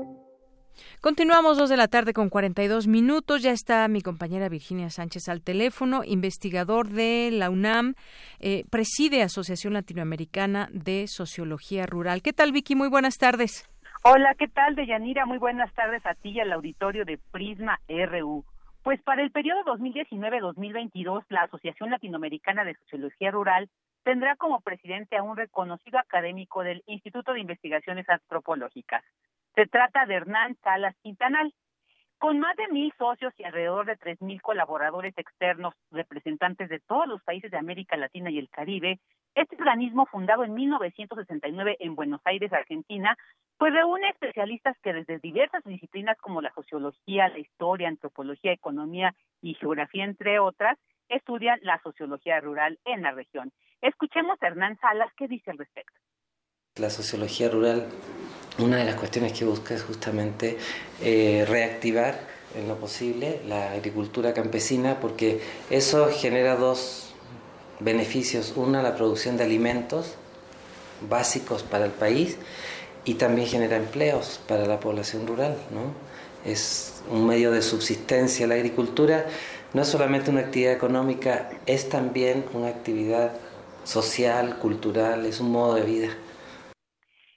Continuamos dos de la tarde con 42 minutos. Ya está mi compañera Virginia Sánchez al teléfono, investigador de la UNAM, eh, preside Asociación Latinoamericana de Sociología Rural. ¿Qué tal, Vicky? Muy buenas tardes. Hola, ¿qué tal, Deyanira? Muy buenas tardes a ti y al auditorio de Prisma RU. Pues para el periodo 2019-2022, la Asociación Latinoamericana de Sociología Rural tendrá como presidente a un reconocido académico del Instituto de Investigaciones Antropológicas. Se trata de Hernán Salas Quintanal. Con más de mil socios y alrededor de tres mil colaboradores externos, representantes de todos los países de América Latina y el Caribe, este organismo, fundado en 1969 en Buenos Aires, Argentina, pues reúne especialistas que desde diversas disciplinas como la sociología, la historia, antropología, economía y geografía, entre otras, estudian la sociología rural en la región. Escuchemos a Hernán Salas qué dice al respecto. La sociología rural, una de las cuestiones que busca es justamente eh, reactivar en lo posible la agricultura campesina porque eso genera dos beneficios. Una, la producción de alimentos básicos para el país y también genera empleos para la población rural. ¿no? Es un medio de subsistencia la agricultura, no es solamente una actividad económica, es también una actividad social, cultural, es un modo de vida.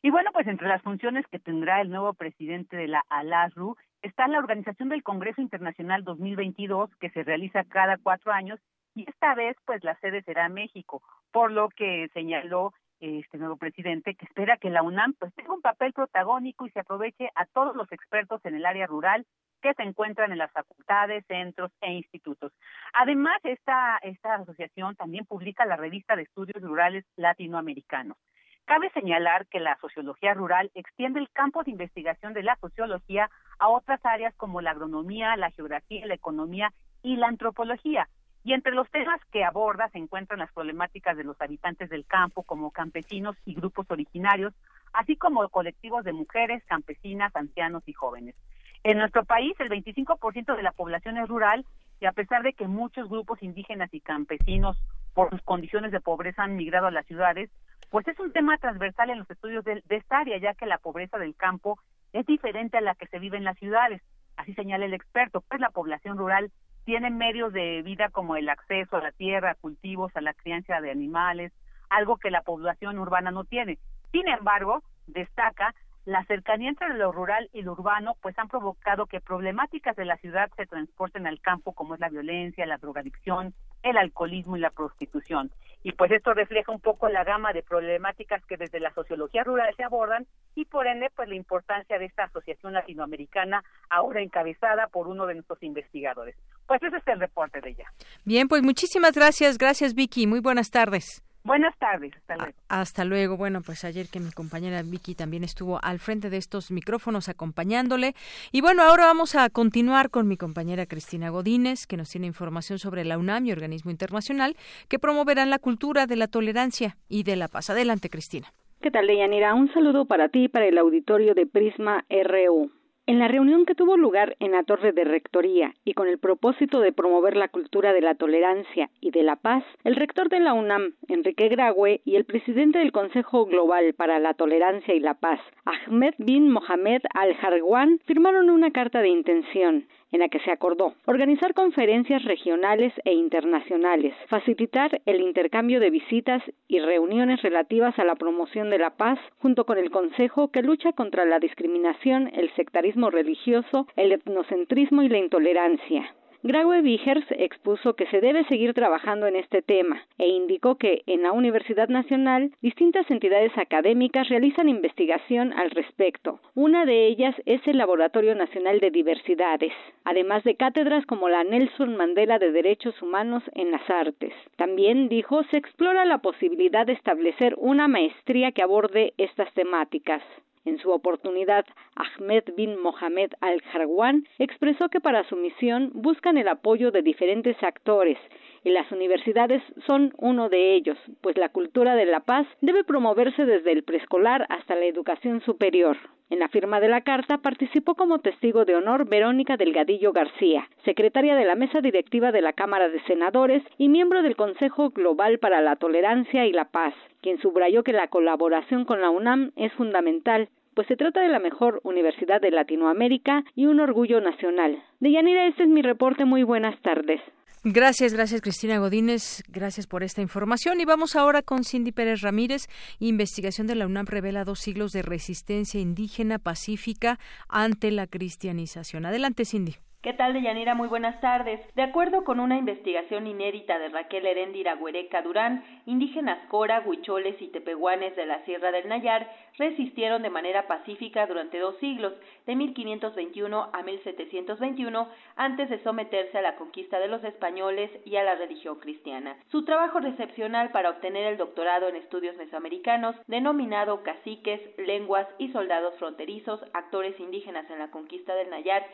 Y bueno, pues entre las funciones que tendrá el nuevo presidente de la ALASRU está la organización del Congreso Internacional 2022 que se realiza cada cuatro años y esta vez pues la sede será México, por lo que señaló este nuevo presidente que espera que la UNAM pues tenga un papel protagónico y se aproveche a todos los expertos en el área rural que se encuentran en las facultades, centros e institutos. Además, esta, esta asociación también publica la revista de estudios rurales latinoamericanos. Cabe señalar que la sociología rural extiende el campo de investigación de la sociología a otras áreas como la agronomía, la geografía, la economía y la antropología. Y entre los temas que aborda se encuentran las problemáticas de los habitantes del campo como campesinos y grupos originarios, así como colectivos de mujeres, campesinas, ancianos y jóvenes. En nuestro país, el 25% de la población es rural y a pesar de que muchos grupos indígenas y campesinos por sus condiciones de pobreza han migrado a las ciudades, pues es un tema transversal en los estudios de, esta área, ya que la pobreza del campo es diferente a la que se vive en las ciudades. Así señala el experto, pues la población rural tiene medios de vida como el acceso a la tierra, a cultivos, a la crianza de animales, algo que la población urbana no tiene. Sin embargo, destaca la cercanía entre lo rural y lo urbano pues han provocado que problemáticas de la ciudad se transporten al campo como es la violencia, la drogadicción, el alcoholismo y la prostitución. Y pues esto refleja un poco la gama de problemáticas que desde la sociología rural se abordan y por ende pues la importancia de esta asociación latinoamericana ahora encabezada por uno de nuestros investigadores. Pues ese es el reporte de ella. Bien, pues muchísimas gracias, gracias Vicky, muy buenas tardes. Buenas tardes, hasta luego. hasta luego. Bueno, pues ayer que mi compañera Vicky también estuvo al frente de estos micrófonos acompañándole. Y bueno, ahora vamos a continuar con mi compañera Cristina Godínez, que nos tiene información sobre la UNAM y organismo internacional que promoverán la cultura de la tolerancia y de la paz. Adelante, Cristina. ¿Qué tal, Deyanira? Un saludo para ti y para el auditorio de Prisma RU. En la reunión que tuvo lugar en la Torre de Rectoría y con el propósito de promover la cultura de la tolerancia y de la paz, el rector de la UNAM, Enrique Graue, y el presidente del Consejo Global para la Tolerancia y la Paz, Ahmed bin Mohamed Al-Harwan, firmaron una carta de intención en la que se acordó organizar conferencias regionales e internacionales, facilitar el intercambio de visitas y reuniones relativas a la promoción de la paz junto con el Consejo que lucha contra la discriminación, el sectarismo religioso, el etnocentrismo y la intolerancia. Graue Vigers expuso que se debe seguir trabajando en este tema e indicó que en la Universidad Nacional distintas entidades académicas realizan investigación al respecto. Una de ellas es el Laboratorio Nacional de Diversidades, además de cátedras como la Nelson Mandela de Derechos Humanos en las Artes. También, dijo, se explora la posibilidad de establecer una maestría que aborde estas temáticas. En su oportunidad, Ahmed bin Mohamed Al-Harwan expresó que para su misión buscan el apoyo de diferentes actores y las universidades son uno de ellos, pues la cultura de la paz debe promoverse desde el preescolar hasta la educación superior. En la firma de la carta participó como testigo de honor Verónica Delgadillo García, secretaria de la mesa directiva de la Cámara de Senadores y miembro del Consejo Global para la Tolerancia y la Paz, quien subrayó que la colaboración con la UNAM es fundamental, pues se trata de la mejor universidad de Latinoamérica y un orgullo nacional. Deyanira, este es mi reporte. Muy buenas tardes. Gracias, gracias Cristina Godínez, gracias por esta información. Y vamos ahora con Cindy Pérez Ramírez. Investigación de la UNAM revela dos siglos de resistencia indígena pacífica ante la cristianización. Adelante, Cindy. ¿Qué tal, Deyanira? Muy buenas tardes. De acuerdo con una investigación inédita de Raquel Heréndira Huereca Durán, indígenas Cora, Huicholes y Tepehuanes de la Sierra del Nayar resistieron de manera pacífica durante dos siglos, de 1521 a 1721, antes de someterse a la conquista de los españoles y a la religión cristiana. Su trabajo recepcional para obtener el doctorado en estudios mesoamericanos, denominado Caciques, Lenguas y Soldados Fronterizos, Actores Indígenas en la Conquista del Nayar,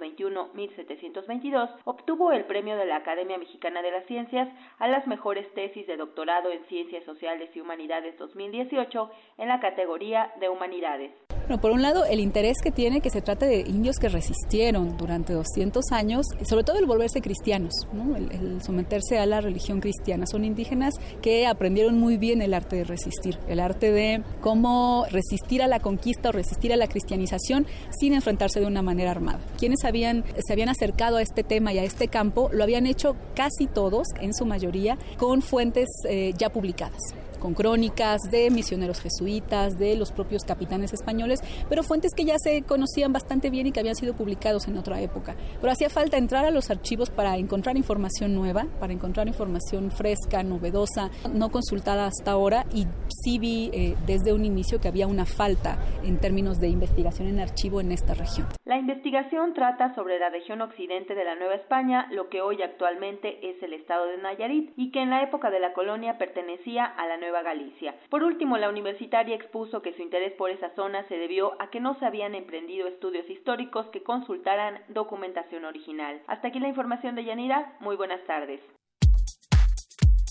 1721-1722, obtuvo el premio de la Academia Mexicana de las Ciencias a las mejores tesis de doctorado en Ciencias Sociales y Humanidades 2018 en la categoría de Humanidades. Por un lado, el interés que tiene que se trate de indios que resistieron durante 200 años, sobre todo el volverse cristianos, el, someterse a la religión cristiana. Son indígenas que aprendieron muy bien el arte de resistir, el arte de cómo resistir a la conquista o resistir a la cristianización sin enfrentarse de una manera armada. Quienes habían, se habían acercado a este tema y a este campo lo habían hecho casi todos, en su mayoría, con fuentes eh, ya publicadas con crónicas de misioneros jesuitas, de los propios capitanes españoles, pero fuentes que ya se conocían bastante bien y que habían sido publicados en otra época. Pero hacía falta entrar a los archivos para encontrar información nueva, para encontrar información fresca, novedosa, no consultada hasta ahora y sí vi eh, desde un inicio que había una falta en términos de investigación en archivo en esta región. La investigación trata sobre la región occidente de la Nueva España, lo que hoy actualmente es el estado de Nayarit y que en la época de la colonia pertenecía a la Nueva Galicia. Por último, la universitaria expuso que su interés por esa zona se debió a que no se habían emprendido estudios históricos que consultaran documentación original. Hasta aquí la información de Yanira. Muy buenas tardes.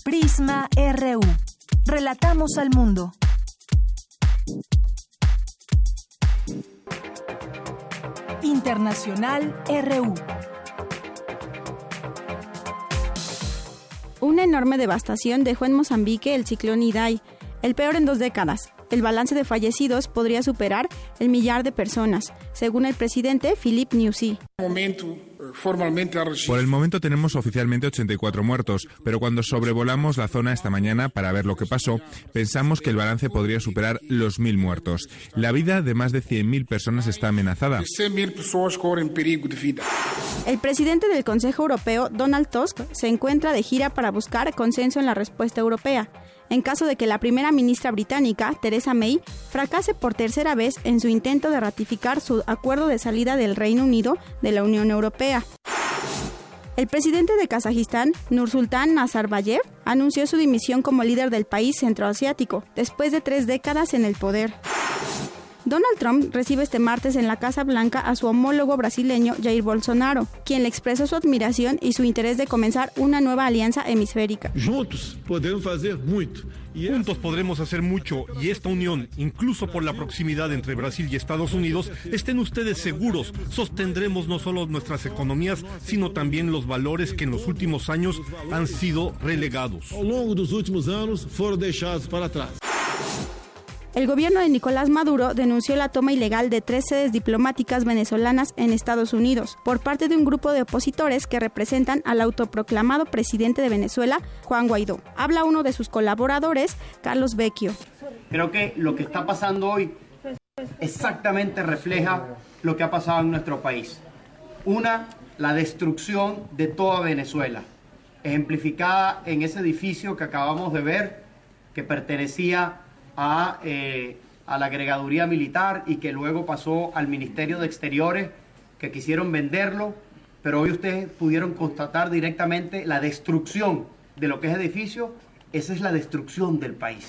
Prisma RU. Relatamos al mundo. Internacional RU. Una enorme devastación dejó en Mozambique el ciclón Idai, el peor en dos décadas. El balance de fallecidos podría superar el millar de personas, según el presidente Philip Nyusi. Por el momento tenemos oficialmente 84 muertos, pero cuando sobrevolamos la zona esta mañana para ver lo que pasó, pensamos que el balance podría superar los mil muertos. La vida de más de 100.000 personas está amenazada. El presidente del Consejo Europeo, Donald Tusk, se encuentra de gira para buscar consenso en la respuesta europea en caso de que la primera ministra británica, Theresa May, fracase por tercera vez en su intento de ratificar su acuerdo de salida del Reino Unido de la Unión Europea. El presidente de Kazajistán, Nursultán Nazarbayev, anunció su dimisión como líder del país centroasiático, después de tres décadas en el poder. Donald Trump recibe este martes en la Casa Blanca a su homólogo brasileño Jair Bolsonaro, quien le expresó su admiración y su interés de comenzar una nueva alianza hemisférica. Juntos podemos hacer mucho. Juntos podremos hacer mucho y esta unión, incluso por la proximidad entre Brasil y Estados Unidos, estén ustedes seguros, sostendremos no solo nuestras economías, sino también los valores que en los últimos años han sido relegados. A lo largo de los últimos años fueron dejados para atrás. El gobierno de Nicolás Maduro denunció la toma ilegal de tres sedes diplomáticas venezolanas en Estados Unidos por parte de un grupo de opositores que representan al autoproclamado presidente de Venezuela, Juan Guaidó. Habla uno de sus colaboradores, Carlos Vecchio. Creo que lo que está pasando hoy exactamente refleja lo que ha pasado en nuestro país. Una, la destrucción de toda Venezuela, ejemplificada en ese edificio que acabamos de ver, que pertenecía a, eh, a la agregaduría militar y que luego pasó al Ministerio de Exteriores, que quisieron venderlo, pero hoy ustedes pudieron constatar directamente la destrucción de lo que es edificio, esa es la destrucción del país.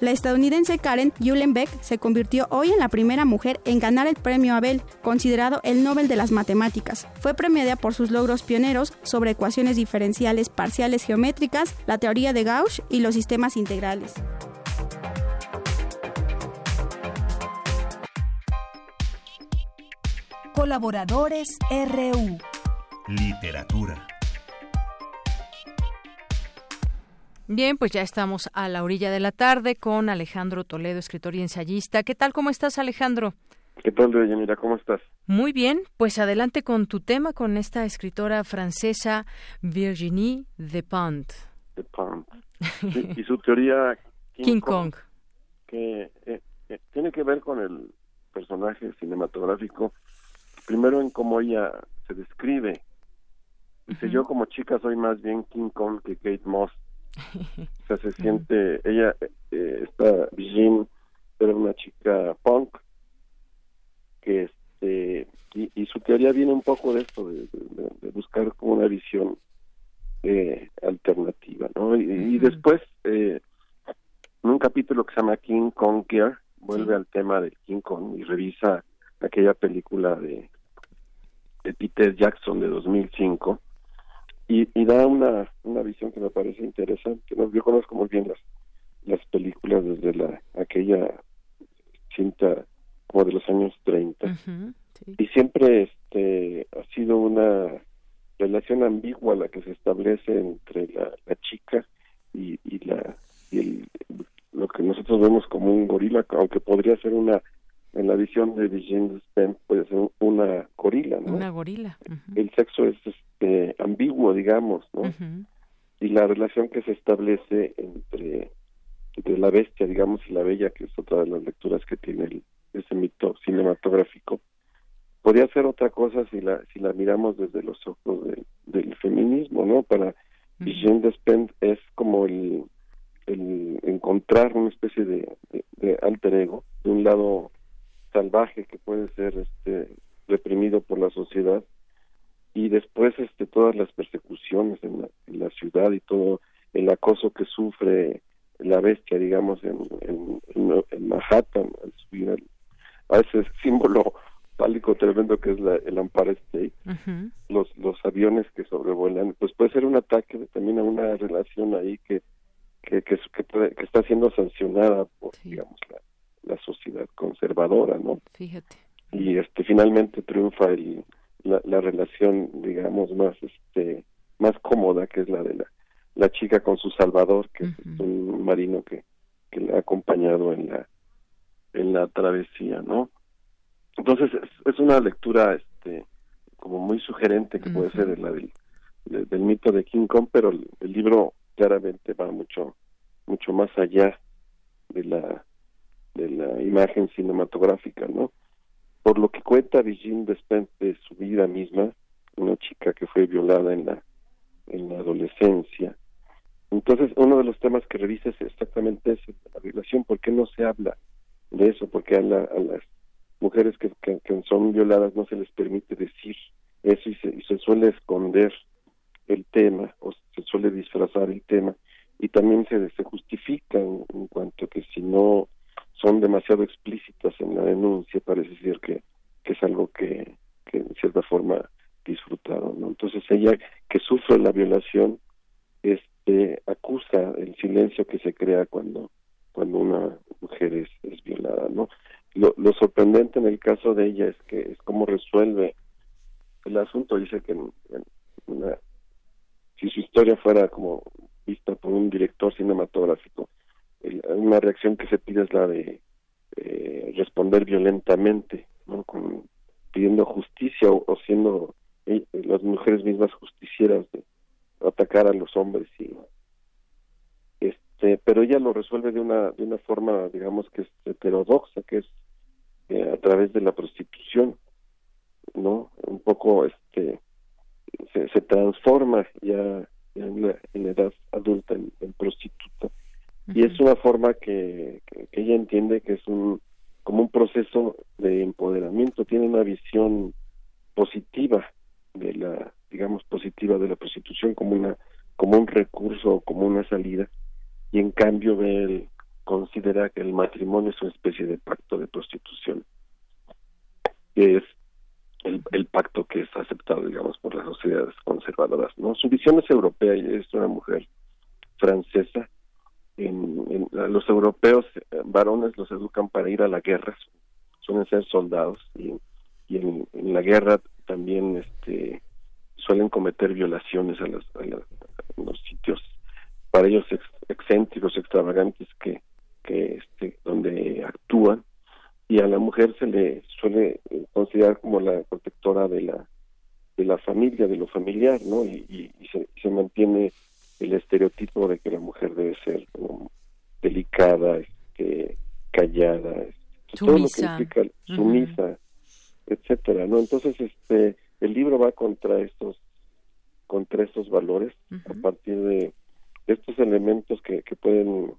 La estadounidense Karen Beck se convirtió hoy en la primera mujer en ganar el premio Abel, considerado el Nobel de las Matemáticas. Fue premiada por sus logros pioneros sobre ecuaciones diferenciales parciales geométricas, la teoría de Gauss y los sistemas integrales. Colaboradores RU. Literatura. Bien, pues ya estamos a la orilla de la tarde con Alejandro Toledo, escritor y ensayista. ¿Qué tal? ¿Cómo estás, Alejandro? ¿Qué tal, Mira, ¿Cómo estás? Muy bien, pues adelante con tu tema, con esta escritora francesa Virginie. Despentes. (laughs) Sí, y su teoría King, Kong, que eh, eh, tiene que ver con el personaje cinematográfico primero en cómo ella se describe. Dice, yo como chica soy más bien King Kong que Kate Moss. o sea, se (laughs) siente, ella, eh, esta Jean era una chica punk, que este, y, su teoría viene un poco de esto, de, buscar como una visión eh, alternativa, ¿no? Y, después, eh, en un capítulo que se llama King Kong Gear, vuelve al tema del King Kong y revisa aquella película de, de Peter Jackson de 2005 y, y da una, una visión que me parece interesante. ¿no? Yo conozco muy bien las, las películas desde la aquella cinta como de los años 30 y siempre este ha sido una relación ambigua la que se establece entre la, la chica y, y la y el, lo que nosotros vemos como un gorila aunque podría ser una en la visión de Virginia Spen puede ser una gorila, ¿no? Una gorila. El sexo es este, ambiguo, digamos, ¿no? Y la relación que se establece entre, entre la bestia, digamos, y la bella, que es otra de las lecturas que tiene ese mito cinematográfico, podría ser otra cosa si la si la miramos desde los ojos del feminismo, ¿no? Para uh -huh. es como el, el encontrar una especie de, de alter ego, de un lado salvaje que puede ser este reprimido por la sociedad. Y después este todas las persecuciones en la, ciudad y todo el acoso que sufre la bestia digamos en, en, Manhattan al subir a ese símbolo pálico tremendo que es la, el Empire State los los aviones que sobrevuelan. Pues puede ser un ataque también a una relación ahí que que que, que, está siendo sancionada por digamos la la sociedad conservadora, ¿no? Fíjate. Y este finalmente triunfa el, la, relación, digamos, más este más cómoda, que es la de la, la chica con su salvador, que es un marino que, que le ha acompañado en la en la travesía, ¿no? Entonces es, una lectura este como muy sugerente que puede ser la del, del, mito de King Kong, pero el, el libro claramente va mucho mucho más allá de la de la imagen cinematográfica, ¿no? Por lo que cuenta Virginie Despentes de su vida misma, una chica que fue violada en la en la adolescencia. Entonces, uno de los temas que revisa es exactamente ese, la violación. ¿Por qué no se habla de eso? Porque a, a las mujeres que, que, son violadas no se les permite decir eso y se, y se suele esconder el tema o se suele disfrazar el tema y también se, se justifica en, en cuanto que si no son demasiado explícitas en la denuncia, parece ser que, que es algo que, en cierta forma disfrutado, ¿no? Entonces ella que sufre la violación, este, acusa el silencio que se crea cuando cuando una mujer es, es violada, ¿no? Lo, sorprendente en el caso de ella es que es cómo resuelve el asunto. Dice que una, si su historia fuera como vista por un director cinematográfico, una reacción que se pide es la de eh, responder violentamente, ¿no? Pidiendo justicia o, siendo eh, las mujeres mismas justicieras de atacar a los hombres y este pero ella lo resuelve de una de una forma digamos que es heterodoxa que es eh, a través de la prostitución no un poco este se, se transforma ya, en, la, en, edad adulta en, prostituta y es una forma que, que, ella entiende que es un como un proceso de empoderamiento tiene una visión positiva de la digamos positiva de la prostitución como una como un recurso como una salida y en cambio él considera que el matrimonio es una especie de pacto de prostitución que es el, el, pacto que es aceptado, digamos, por las sociedades conservadoras. ¿no? Su visión es europea y es una mujer francesa. En, los europeos eh, varones los educan para ir a la guerra, suelen ser soldados y, y en, la guerra también este, suelen cometer violaciones a, los, a, los sitios para ellos excéntricos, extravagantes que, que este, donde actúan y a la mujer se le suele eh, considerar como la protectora de la de la familia, de lo familiar, ¿no? Y, se, se, mantiene el estereotipo de que la mujer debe ser como delicada, este, callada, este, todo lo que implica sumisa, etcétera, ¿no? Entonces, este, el libro va contra estos contra estos valores a partir de estos elementos que, que pueden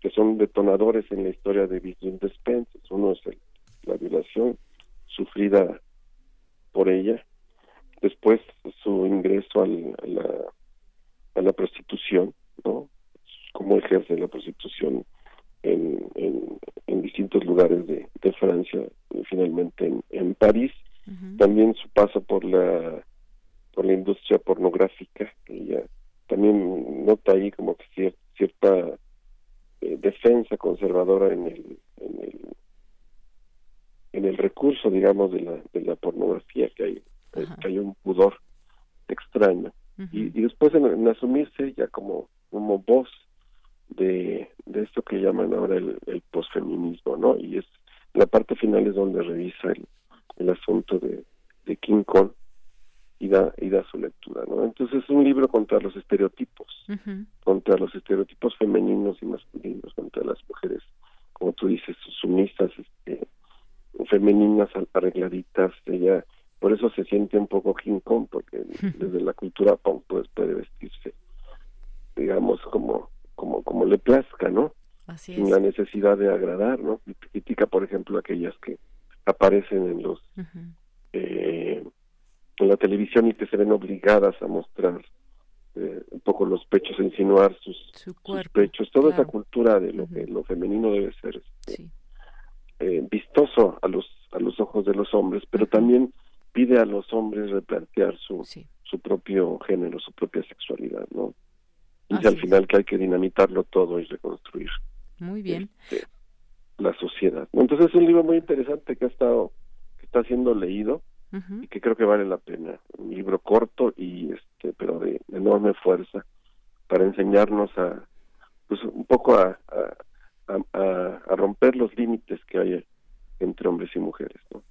que son detonadores en la historia de Virgin Despentes. Uno es la violación sufrida por ella, después su ingreso al, a, la, a la prostitución, ¿no? Cómo ejerce la prostitución en, en, distintos lugares de, de Francia, y finalmente en, en París. También su paso por la por la industria pornográfica, que ella también nota ahí como que cierta eh, defensa conservadora en el, en el en el recurso digamos de la de la pornografía que hay que hay un pudor extraño y, después en, asumirse ya como como voz de, de esto que llaman ahora el, el posfeminismo no y es la parte final es donde revisa el, el asunto de, de King Kong y da, y da su lectura, ¿no? Entonces es un libro contra los estereotipos, contra los estereotipos femeninos y masculinos, contra las mujeres, como tú dices, sumisas, este, femeninas, arregladitas, ella, por eso se siente un poco King Kong, porque (laughs) desde la cultura punk pues puede vestirse, digamos, como, como, como le plazca, ¿no? Sin la necesidad de agradar, ¿no? Critica, por ejemplo, aquellas que aparecen en los eh, en la televisión y que se ven obligadas a mostrar eh, un poco los pechos, a insinuar sus, pechos, toda esa cultura de lo que lo femenino debe ser este, eh, vistoso a los a los ojos de los hombres, pero también pide a los hombres replantear su su propio género, su propia sexualidad, ¿no? Y al final que hay que dinamitarlo todo y reconstruir. Muy bien. Este, la sociedad. Entonces es un libro muy interesante que ha estado que está siendo leído y que creo que vale la pena. Un libro corto y este, pero de, enorme fuerza para enseñarnos a, pues un poco a, a, a romper los límites que hay entre hombres y mujeres, ¿no?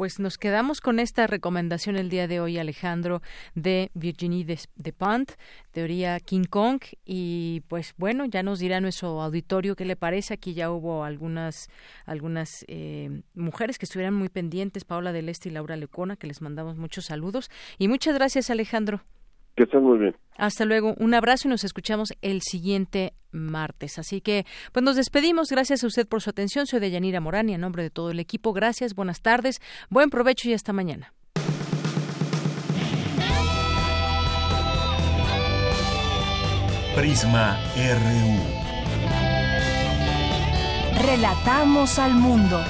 Pues nos quedamos con esta recomendación el día de hoy, Alejandro, de Virginie Despentes, teoría King Kong. Y pues bueno, ya nos dirá nuestro auditorio qué le parece. Aquí ya hubo algunas, algunas eh, mujeres que estuvieran muy pendientes, Paula del Este y Laura Lecona, que les mandamos muchos saludos. Y muchas gracias, Alejandro. Que estén muy bien. Hasta luego. Un abrazo y nos escuchamos el siguiente martes. Así que, pues nos despedimos. Gracias a usted por su atención. Soy de Yanira Morán y en nombre de todo el equipo, gracias, buenas tardes, buen provecho y hasta mañana. Prisma RU. Relatamos al mundo.